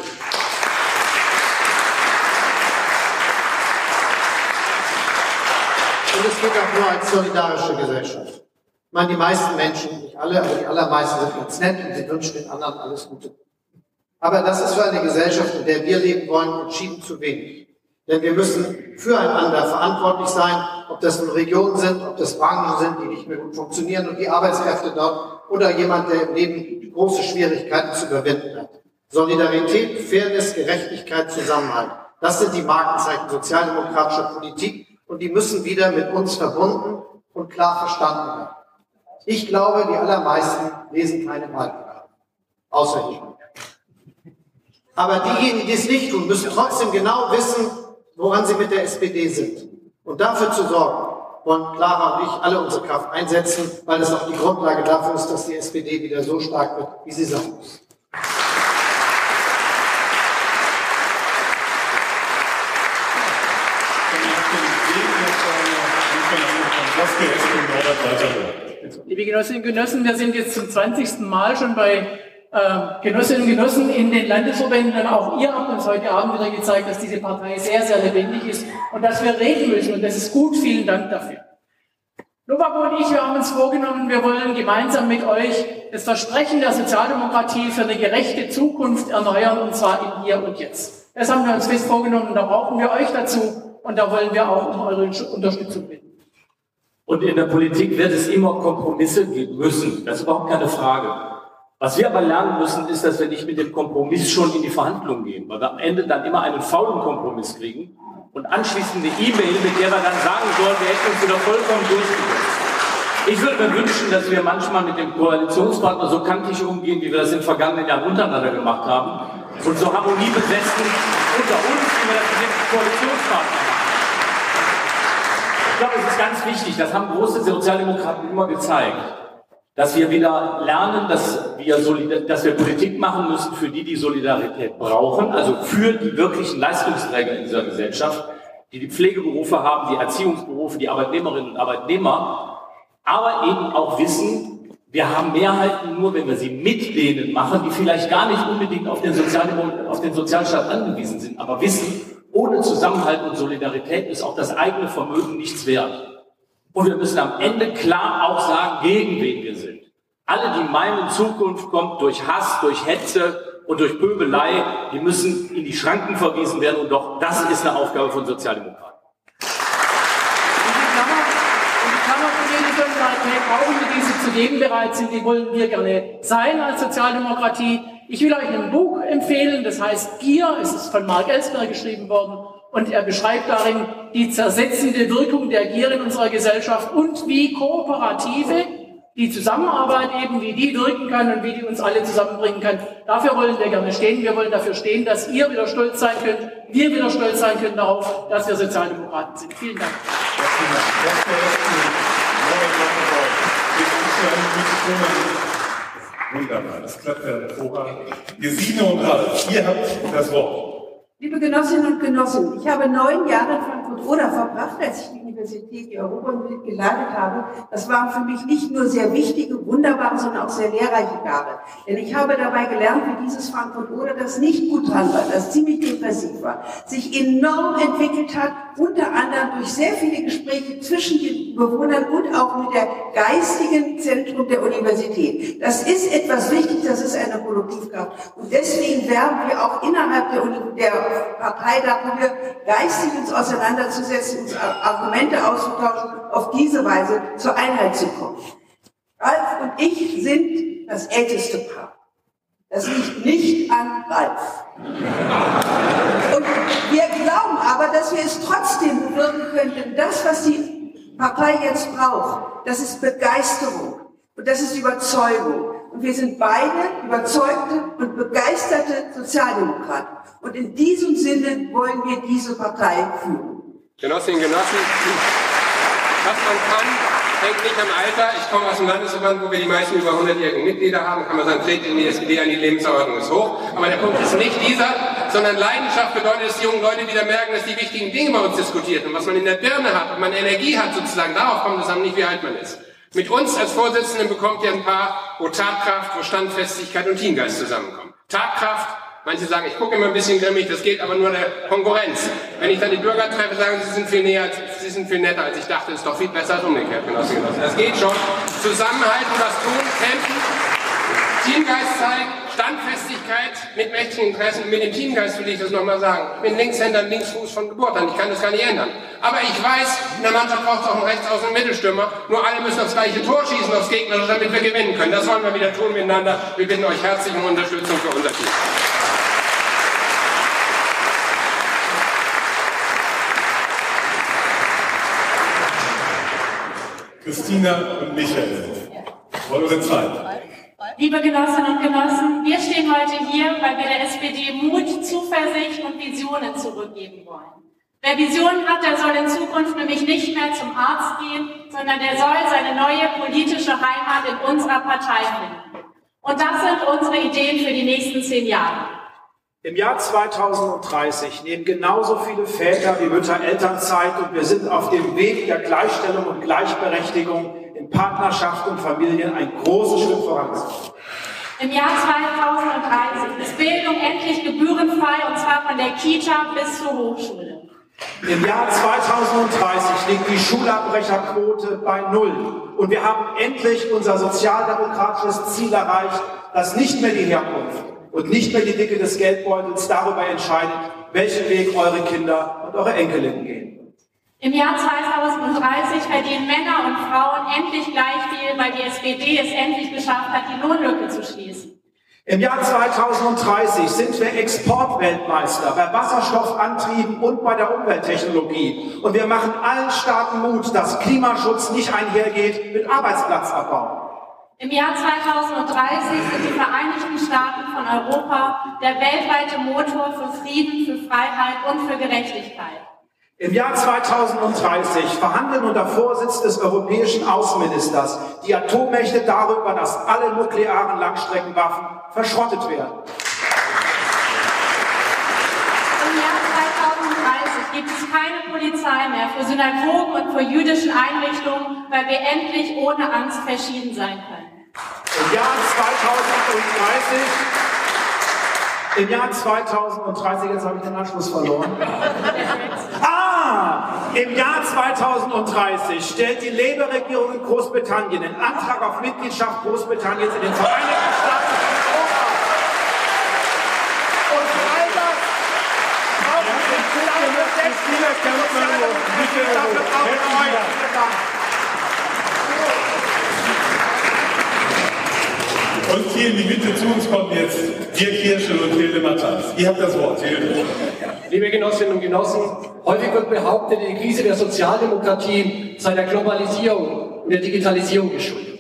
Und es geht auch nur als solidarische Gesellschaft. Ich meine, die meisten Menschen, nicht alle, aber die allermeisten sind uns nett und sie wünschen den anderen alles Gute. Aber das ist für eine Gesellschaft, in der wir leben wollen, entschieden zu wenig. Denn wir müssen füreinander verantwortlich sein, ob das nun Regionen sind, ob das Branchen sind, die nicht mehr gut funktionieren und die Arbeitskräfte dort oder jemand, der im Leben große Schwierigkeiten zu überwinden hat. Solidarität, Fairness, Gerechtigkeit, Zusammenhalt. Das sind die Markenzeichen sozialdemokratischer Politik und die müssen wieder mit uns verbunden und klar verstanden werden. Ich glaube, die allermeisten lesen keine Wahlprogramme. Außer ich. Aber diejenigen, die es nicht tun, müssen trotzdem genau wissen, woran sie mit der SPD sind. Und dafür zu sorgen, wollen Clara und ich alle unsere Kraft einsetzen, weil es auch die Grundlage dafür ist, dass die SPD wieder so stark wird, wie sie sein muss. Liebe Genossinnen und Genossen, wir sind jetzt zum 20. Mal schon bei äh, Genossinnen und Genossen in den Landesverbänden. Auch ihr habt uns heute Abend wieder gezeigt, dass diese Partei sehr, sehr lebendig ist und dass wir reden müssen. Und das ist gut. Vielen Dank dafür. Novako und ich, wir haben uns vorgenommen, wir wollen gemeinsam mit euch das Versprechen der Sozialdemokratie für eine gerechte Zukunft erneuern, und zwar im Hier und Jetzt. Das haben wir uns fest vorgenommen, da brauchen wir euch dazu und da wollen wir auch um eure Unterstützung bitten. Und in der Politik wird es immer Kompromisse geben müssen. Das ist überhaupt keine Frage. Was wir aber lernen müssen, ist, dass wir nicht mit dem Kompromiss schon in die Verhandlungen gehen, weil wir am Ende dann immer einen faulen Kompromiss kriegen und anschließend eine E-Mail, mit der wir dann sagen sollen, wir hätten uns wieder vollkommen durchgesetzt. Ich würde mir wünschen, dass wir manchmal mit dem Koalitionspartner so kantig umgehen, wie wir das im vergangenen Jahr untereinander gemacht haben und so harmoniebesessen unter uns, wie wir das mit dem Koalitionspartner machen. Ich glaube, es ist ganz wichtig, das haben große Sozialdemokraten immer gezeigt, dass wir wieder lernen, dass wir, dass wir Politik machen müssen für die, die Solidarität brauchen, also für die wirklichen Leistungsträger in dieser Gesellschaft, die die Pflegeberufe haben, die Erziehungsberufe, die Arbeitnehmerinnen und Arbeitnehmer, aber eben auch wissen, wir haben Mehrheiten nur, wenn wir sie mit denen machen, die vielleicht gar nicht unbedingt auf den, Sozial auf den Sozialstaat angewiesen sind, aber wissen, ohne Zusammenhalt und Solidarität ist auch das eigene Vermögen nichts wert. Und wir müssen am Ende klar auch sagen, gegen wen wir sind. Alle, die meinen, Zukunft kommt durch Hass, durch Hetze und durch Pöbelei, die müssen in die Schranken verwiesen werden. Und doch, das ist eine Aufgabe von Sozialdemokraten. zu geben bereit sind, die wollen wir gerne sein als Sozialdemokratie. Ich will euch ein Buch empfehlen, das heißt Gier, es ist von Mark Ellsberg geschrieben worden und er beschreibt darin die zersetzende Wirkung der Gier in unserer Gesellschaft und wie Kooperative, die Zusammenarbeit eben, wie die wirken kann und wie die uns alle zusammenbringen kann. Dafür wollen wir gerne stehen. Wir wollen dafür stehen, dass ihr wieder stolz sein könnt, wir wieder stolz sein können darauf, dass wir Sozialdemokraten sind. Vielen Dank. Wunderbar, das klappt ja hervorragend. Gesine und Ralf, ihr habt das Wort. Liebe Genossinnen und Genossen, ich habe neun Jahre in Frankfurt-Oder verbracht, als ich die Universität, die Europa geleitet habe. Das waren für mich nicht nur sehr wichtige, wunderbare, sondern auch sehr lehrreiche Jahre. Denn ich habe dabei gelernt, wie dieses Frankfurt-Oder, das nicht gut dran war, das ziemlich depressiv war, sich enorm entwickelt hat, unter anderem durch sehr viele Gespräche zwischen den Bewohnern und auch mit der geistigen Zentrum der Universität. Das ist etwas wichtig, das ist eine Produktivkraft. Und deswegen werben wir auch innerhalb der, Uni der Partei dafür, geistig uns auseinanderzusetzen, uns Argumente auszutauschen, auf diese Weise zur Einheit zu kommen. Ralf und ich sind das älteste Paar. Das liegt nicht an Ralf. Und wir glauben aber, dass wir es trotzdem bewirken könnten. Das, was die Partei jetzt braucht, das ist Begeisterung und das ist Überzeugung. Und wir sind beide überzeugte und begeisterte Sozialdemokraten. Und in diesem Sinne wollen wir diese Partei führen. Genossinnen und Genossen, was man kann, hängt nicht am Alter. Ich komme aus dem Landesverband, wo wir die meisten über 100-jährigen Mitglieder haben. Kann man sagen, treten in die SPD an, die Lebensordnung ist hoch. Aber der Punkt ist nicht dieser, sondern Leidenschaft bedeutet, dass die jungen Leute wieder merken, dass die wichtigen Dinge bei uns diskutiert und was man in der Birne hat, ob man Energie hat sozusagen. Darauf kommt es an, nicht wie alt man ist. Mit uns als Vorsitzenden bekommt ihr ein paar, wo Tatkraft, wo Standfestigkeit und Teamgeist zusammenkommen. Tatkraft, manche sagen, ich gucke immer ein bisschen grimmig, das geht aber nur der Konkurrenz. Wenn ich dann die Bürger treffe, sagen sie, sind viel näher, sie sind viel netter, als ich dachte, ist doch viel besser als umgekehrt, Genossen, Genossen. Das geht schon. Zusammenhalten, was tun, kämpfen, Teamgeist zeigen, Standfestigkeit mit mächtigen Interessen. Mit dem Teamgeist will ich das nochmal sagen. Ich bin Linkshänder, Linksfuß von Geburt an. Ich kann das gar nicht ändern. Aber ich weiß, in der Mannschaft braucht es auch einen Rechtsaußen- und Mittelstürmer. Nur alle müssen aufs gleiche Tor schießen, aufs Gegner, damit wir gewinnen können. Das wollen wir wieder tun miteinander. Wir bitten euch herzlich um Unterstützung für unser Team. Christina und Michael. Eure Zeit. Liebe Genossinnen und Genossen, wir stehen heute hier, weil wir der SPD Mut, Zuversicht und Visionen zurückgeben wollen. Wer Visionen hat, der soll in Zukunft nämlich nicht mehr zum Arzt gehen, sondern der soll seine neue politische Heimat in unserer Partei finden. Und das sind unsere Ideen für die nächsten zehn Jahre. Im Jahr 2030 nehmen genauso viele Väter wie Mütter Elternzeit und wir sind auf dem Weg der Gleichstellung und Gleichberechtigung Partnerschaft und Familien ein großes Schritt voran. Im Jahr 2030 ist Bildung endlich gebührenfrei und zwar von der Kita bis zur Hochschule. Im Jahr 2030 liegt die Schulabbrecherquote bei Null. Und wir haben endlich unser sozialdemokratisches Ziel erreicht, dass nicht mehr die Herkunft und nicht mehr die Dicke des Geldbeutels darüber entscheidet, welchen Weg eure Kinder und eure Enkelinnen gehen. Im Jahr 2030 verdienen Männer und Frauen endlich gleich viel, weil die SPD es endlich geschafft hat, die Lohnlücke zu schließen. Im Jahr 2030 sind wir Exportweltmeister bei Wasserstoffantrieben und bei der Umwelttechnologie. Und wir machen allen Staaten Mut, dass Klimaschutz nicht einhergeht mit Arbeitsplatzabbau. Im Jahr 2030 sind die Vereinigten Staaten von Europa der weltweite Motor für Frieden, für Freiheit und für Gerechtigkeit. Im Jahr 2030 verhandeln unter Vorsitz des europäischen Außenministers die Atommächte darüber, dass alle nuklearen Langstreckenwaffen verschrottet werden. Im Jahr 2030 gibt es keine Polizei mehr für Synagogen und für jüdischen Einrichtungen, weil wir endlich ohne Angst verschieden sein können. Im Jahr 2030 im Jahr 2030, jetzt habe ich den Anschluss verloren. Ah, im Jahr 2030 stellt die Labour-Regierung in Großbritannien den Antrag auf Mitgliedschaft Großbritanniens in den Vereinigten Staaten von Europa. Und das brauchen wir für viele Kämpfer. Dafür brauchen wir euch. Vielen Dank. Und hier in die Mitte zu uns kommen jetzt Dirk Hirschel und Hilde Matthias. Ihr habt das Wort, Hilde. Liebe Genossinnen und Genossen, häufig wird behauptet, die Krise der Sozialdemokratie sei der Globalisierung und der Digitalisierung geschuldet.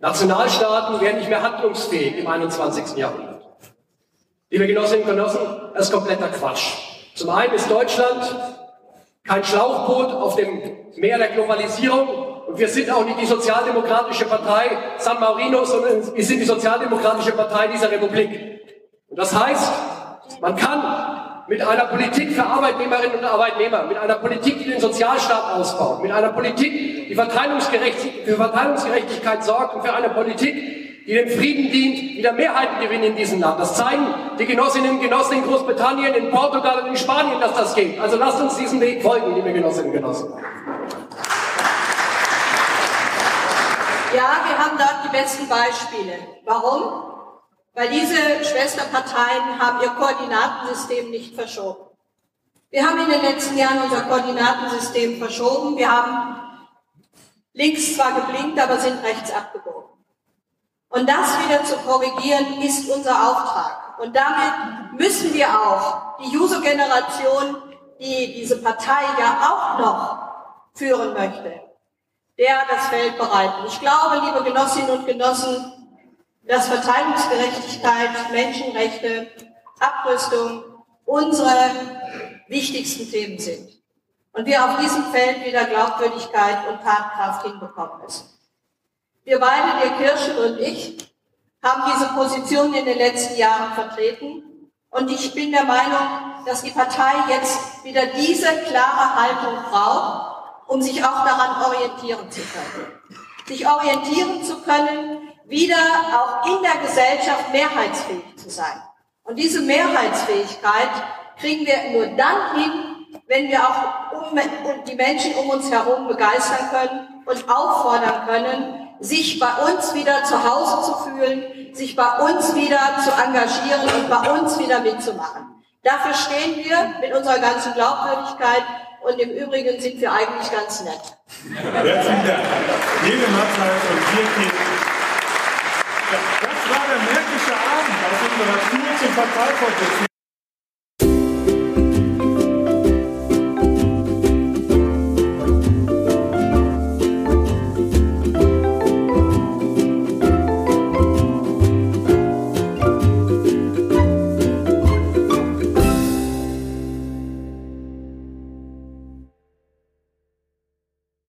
Nationalstaaten werden nicht mehr handlungsfähig im 21. Jahrhundert. Liebe Genossinnen und Genossen, das ist kompletter Quatsch. Zum einen ist Deutschland kein Schlauchboot auf dem Meer der Globalisierung, und wir sind auch nicht die Sozialdemokratische Partei San Marino, sondern wir sind die Sozialdemokratische Partei dieser Republik. Und das heißt, man kann mit einer Politik für Arbeitnehmerinnen und Arbeitnehmer, mit einer Politik, die den Sozialstaat ausbaut, mit einer Politik, die für Verteilungsgerechtigkeit sorgt und für eine Politik, die dem Frieden dient, wieder Mehrheiten gewinnen in diesem Land. Das zeigen die Genossinnen und Genossen in Großbritannien, in Portugal und in Spanien, dass das geht. Also lasst uns diesen Weg folgen, liebe Genossinnen und Genossen. Ja, wir haben dort die besten Beispiele. Warum? Weil diese Schwesterparteien haben ihr Koordinatensystem nicht verschoben. Wir haben in den letzten Jahren unser Koordinatensystem verschoben. Wir haben links zwar geblinkt, aber sind rechts abgebogen. Und das wieder zu korrigieren, ist unser Auftrag. Und damit müssen wir auch die Juso-Generation, die diese Partei ja auch noch führen möchte, der das Feld bereiten. Ich glaube, liebe Genossinnen und Genossen, dass Verteilungsgerechtigkeit, Menschenrechte, Abrüstung unsere wichtigsten Themen sind. Und wir auf diesem Feld wieder Glaubwürdigkeit und Tatkraft hinbekommen müssen. Wir beide, der Kirche und ich, haben diese Position in den letzten Jahren vertreten. Und ich bin der Meinung, dass die Partei jetzt wieder diese klare Haltung braucht um sich auch daran orientieren zu können. Sich orientieren zu können, wieder auch in der Gesellschaft mehrheitsfähig zu sein. Und diese Mehrheitsfähigkeit kriegen wir nur dann hin, wenn wir auch um, die Menschen um uns herum begeistern können und auffordern können, sich bei uns wieder zu Hause zu fühlen, sich bei uns wieder zu engagieren und bei uns wieder mitzumachen. Dafür stehen wir mit unserer ganzen Glaubwürdigkeit und im Übrigen sind wir eigentlich ganz nett. Herzlichen Dank. Jede Matthias und Birgit. Das war der märkische Abend aus unserer Tour zum Parteivorsitz.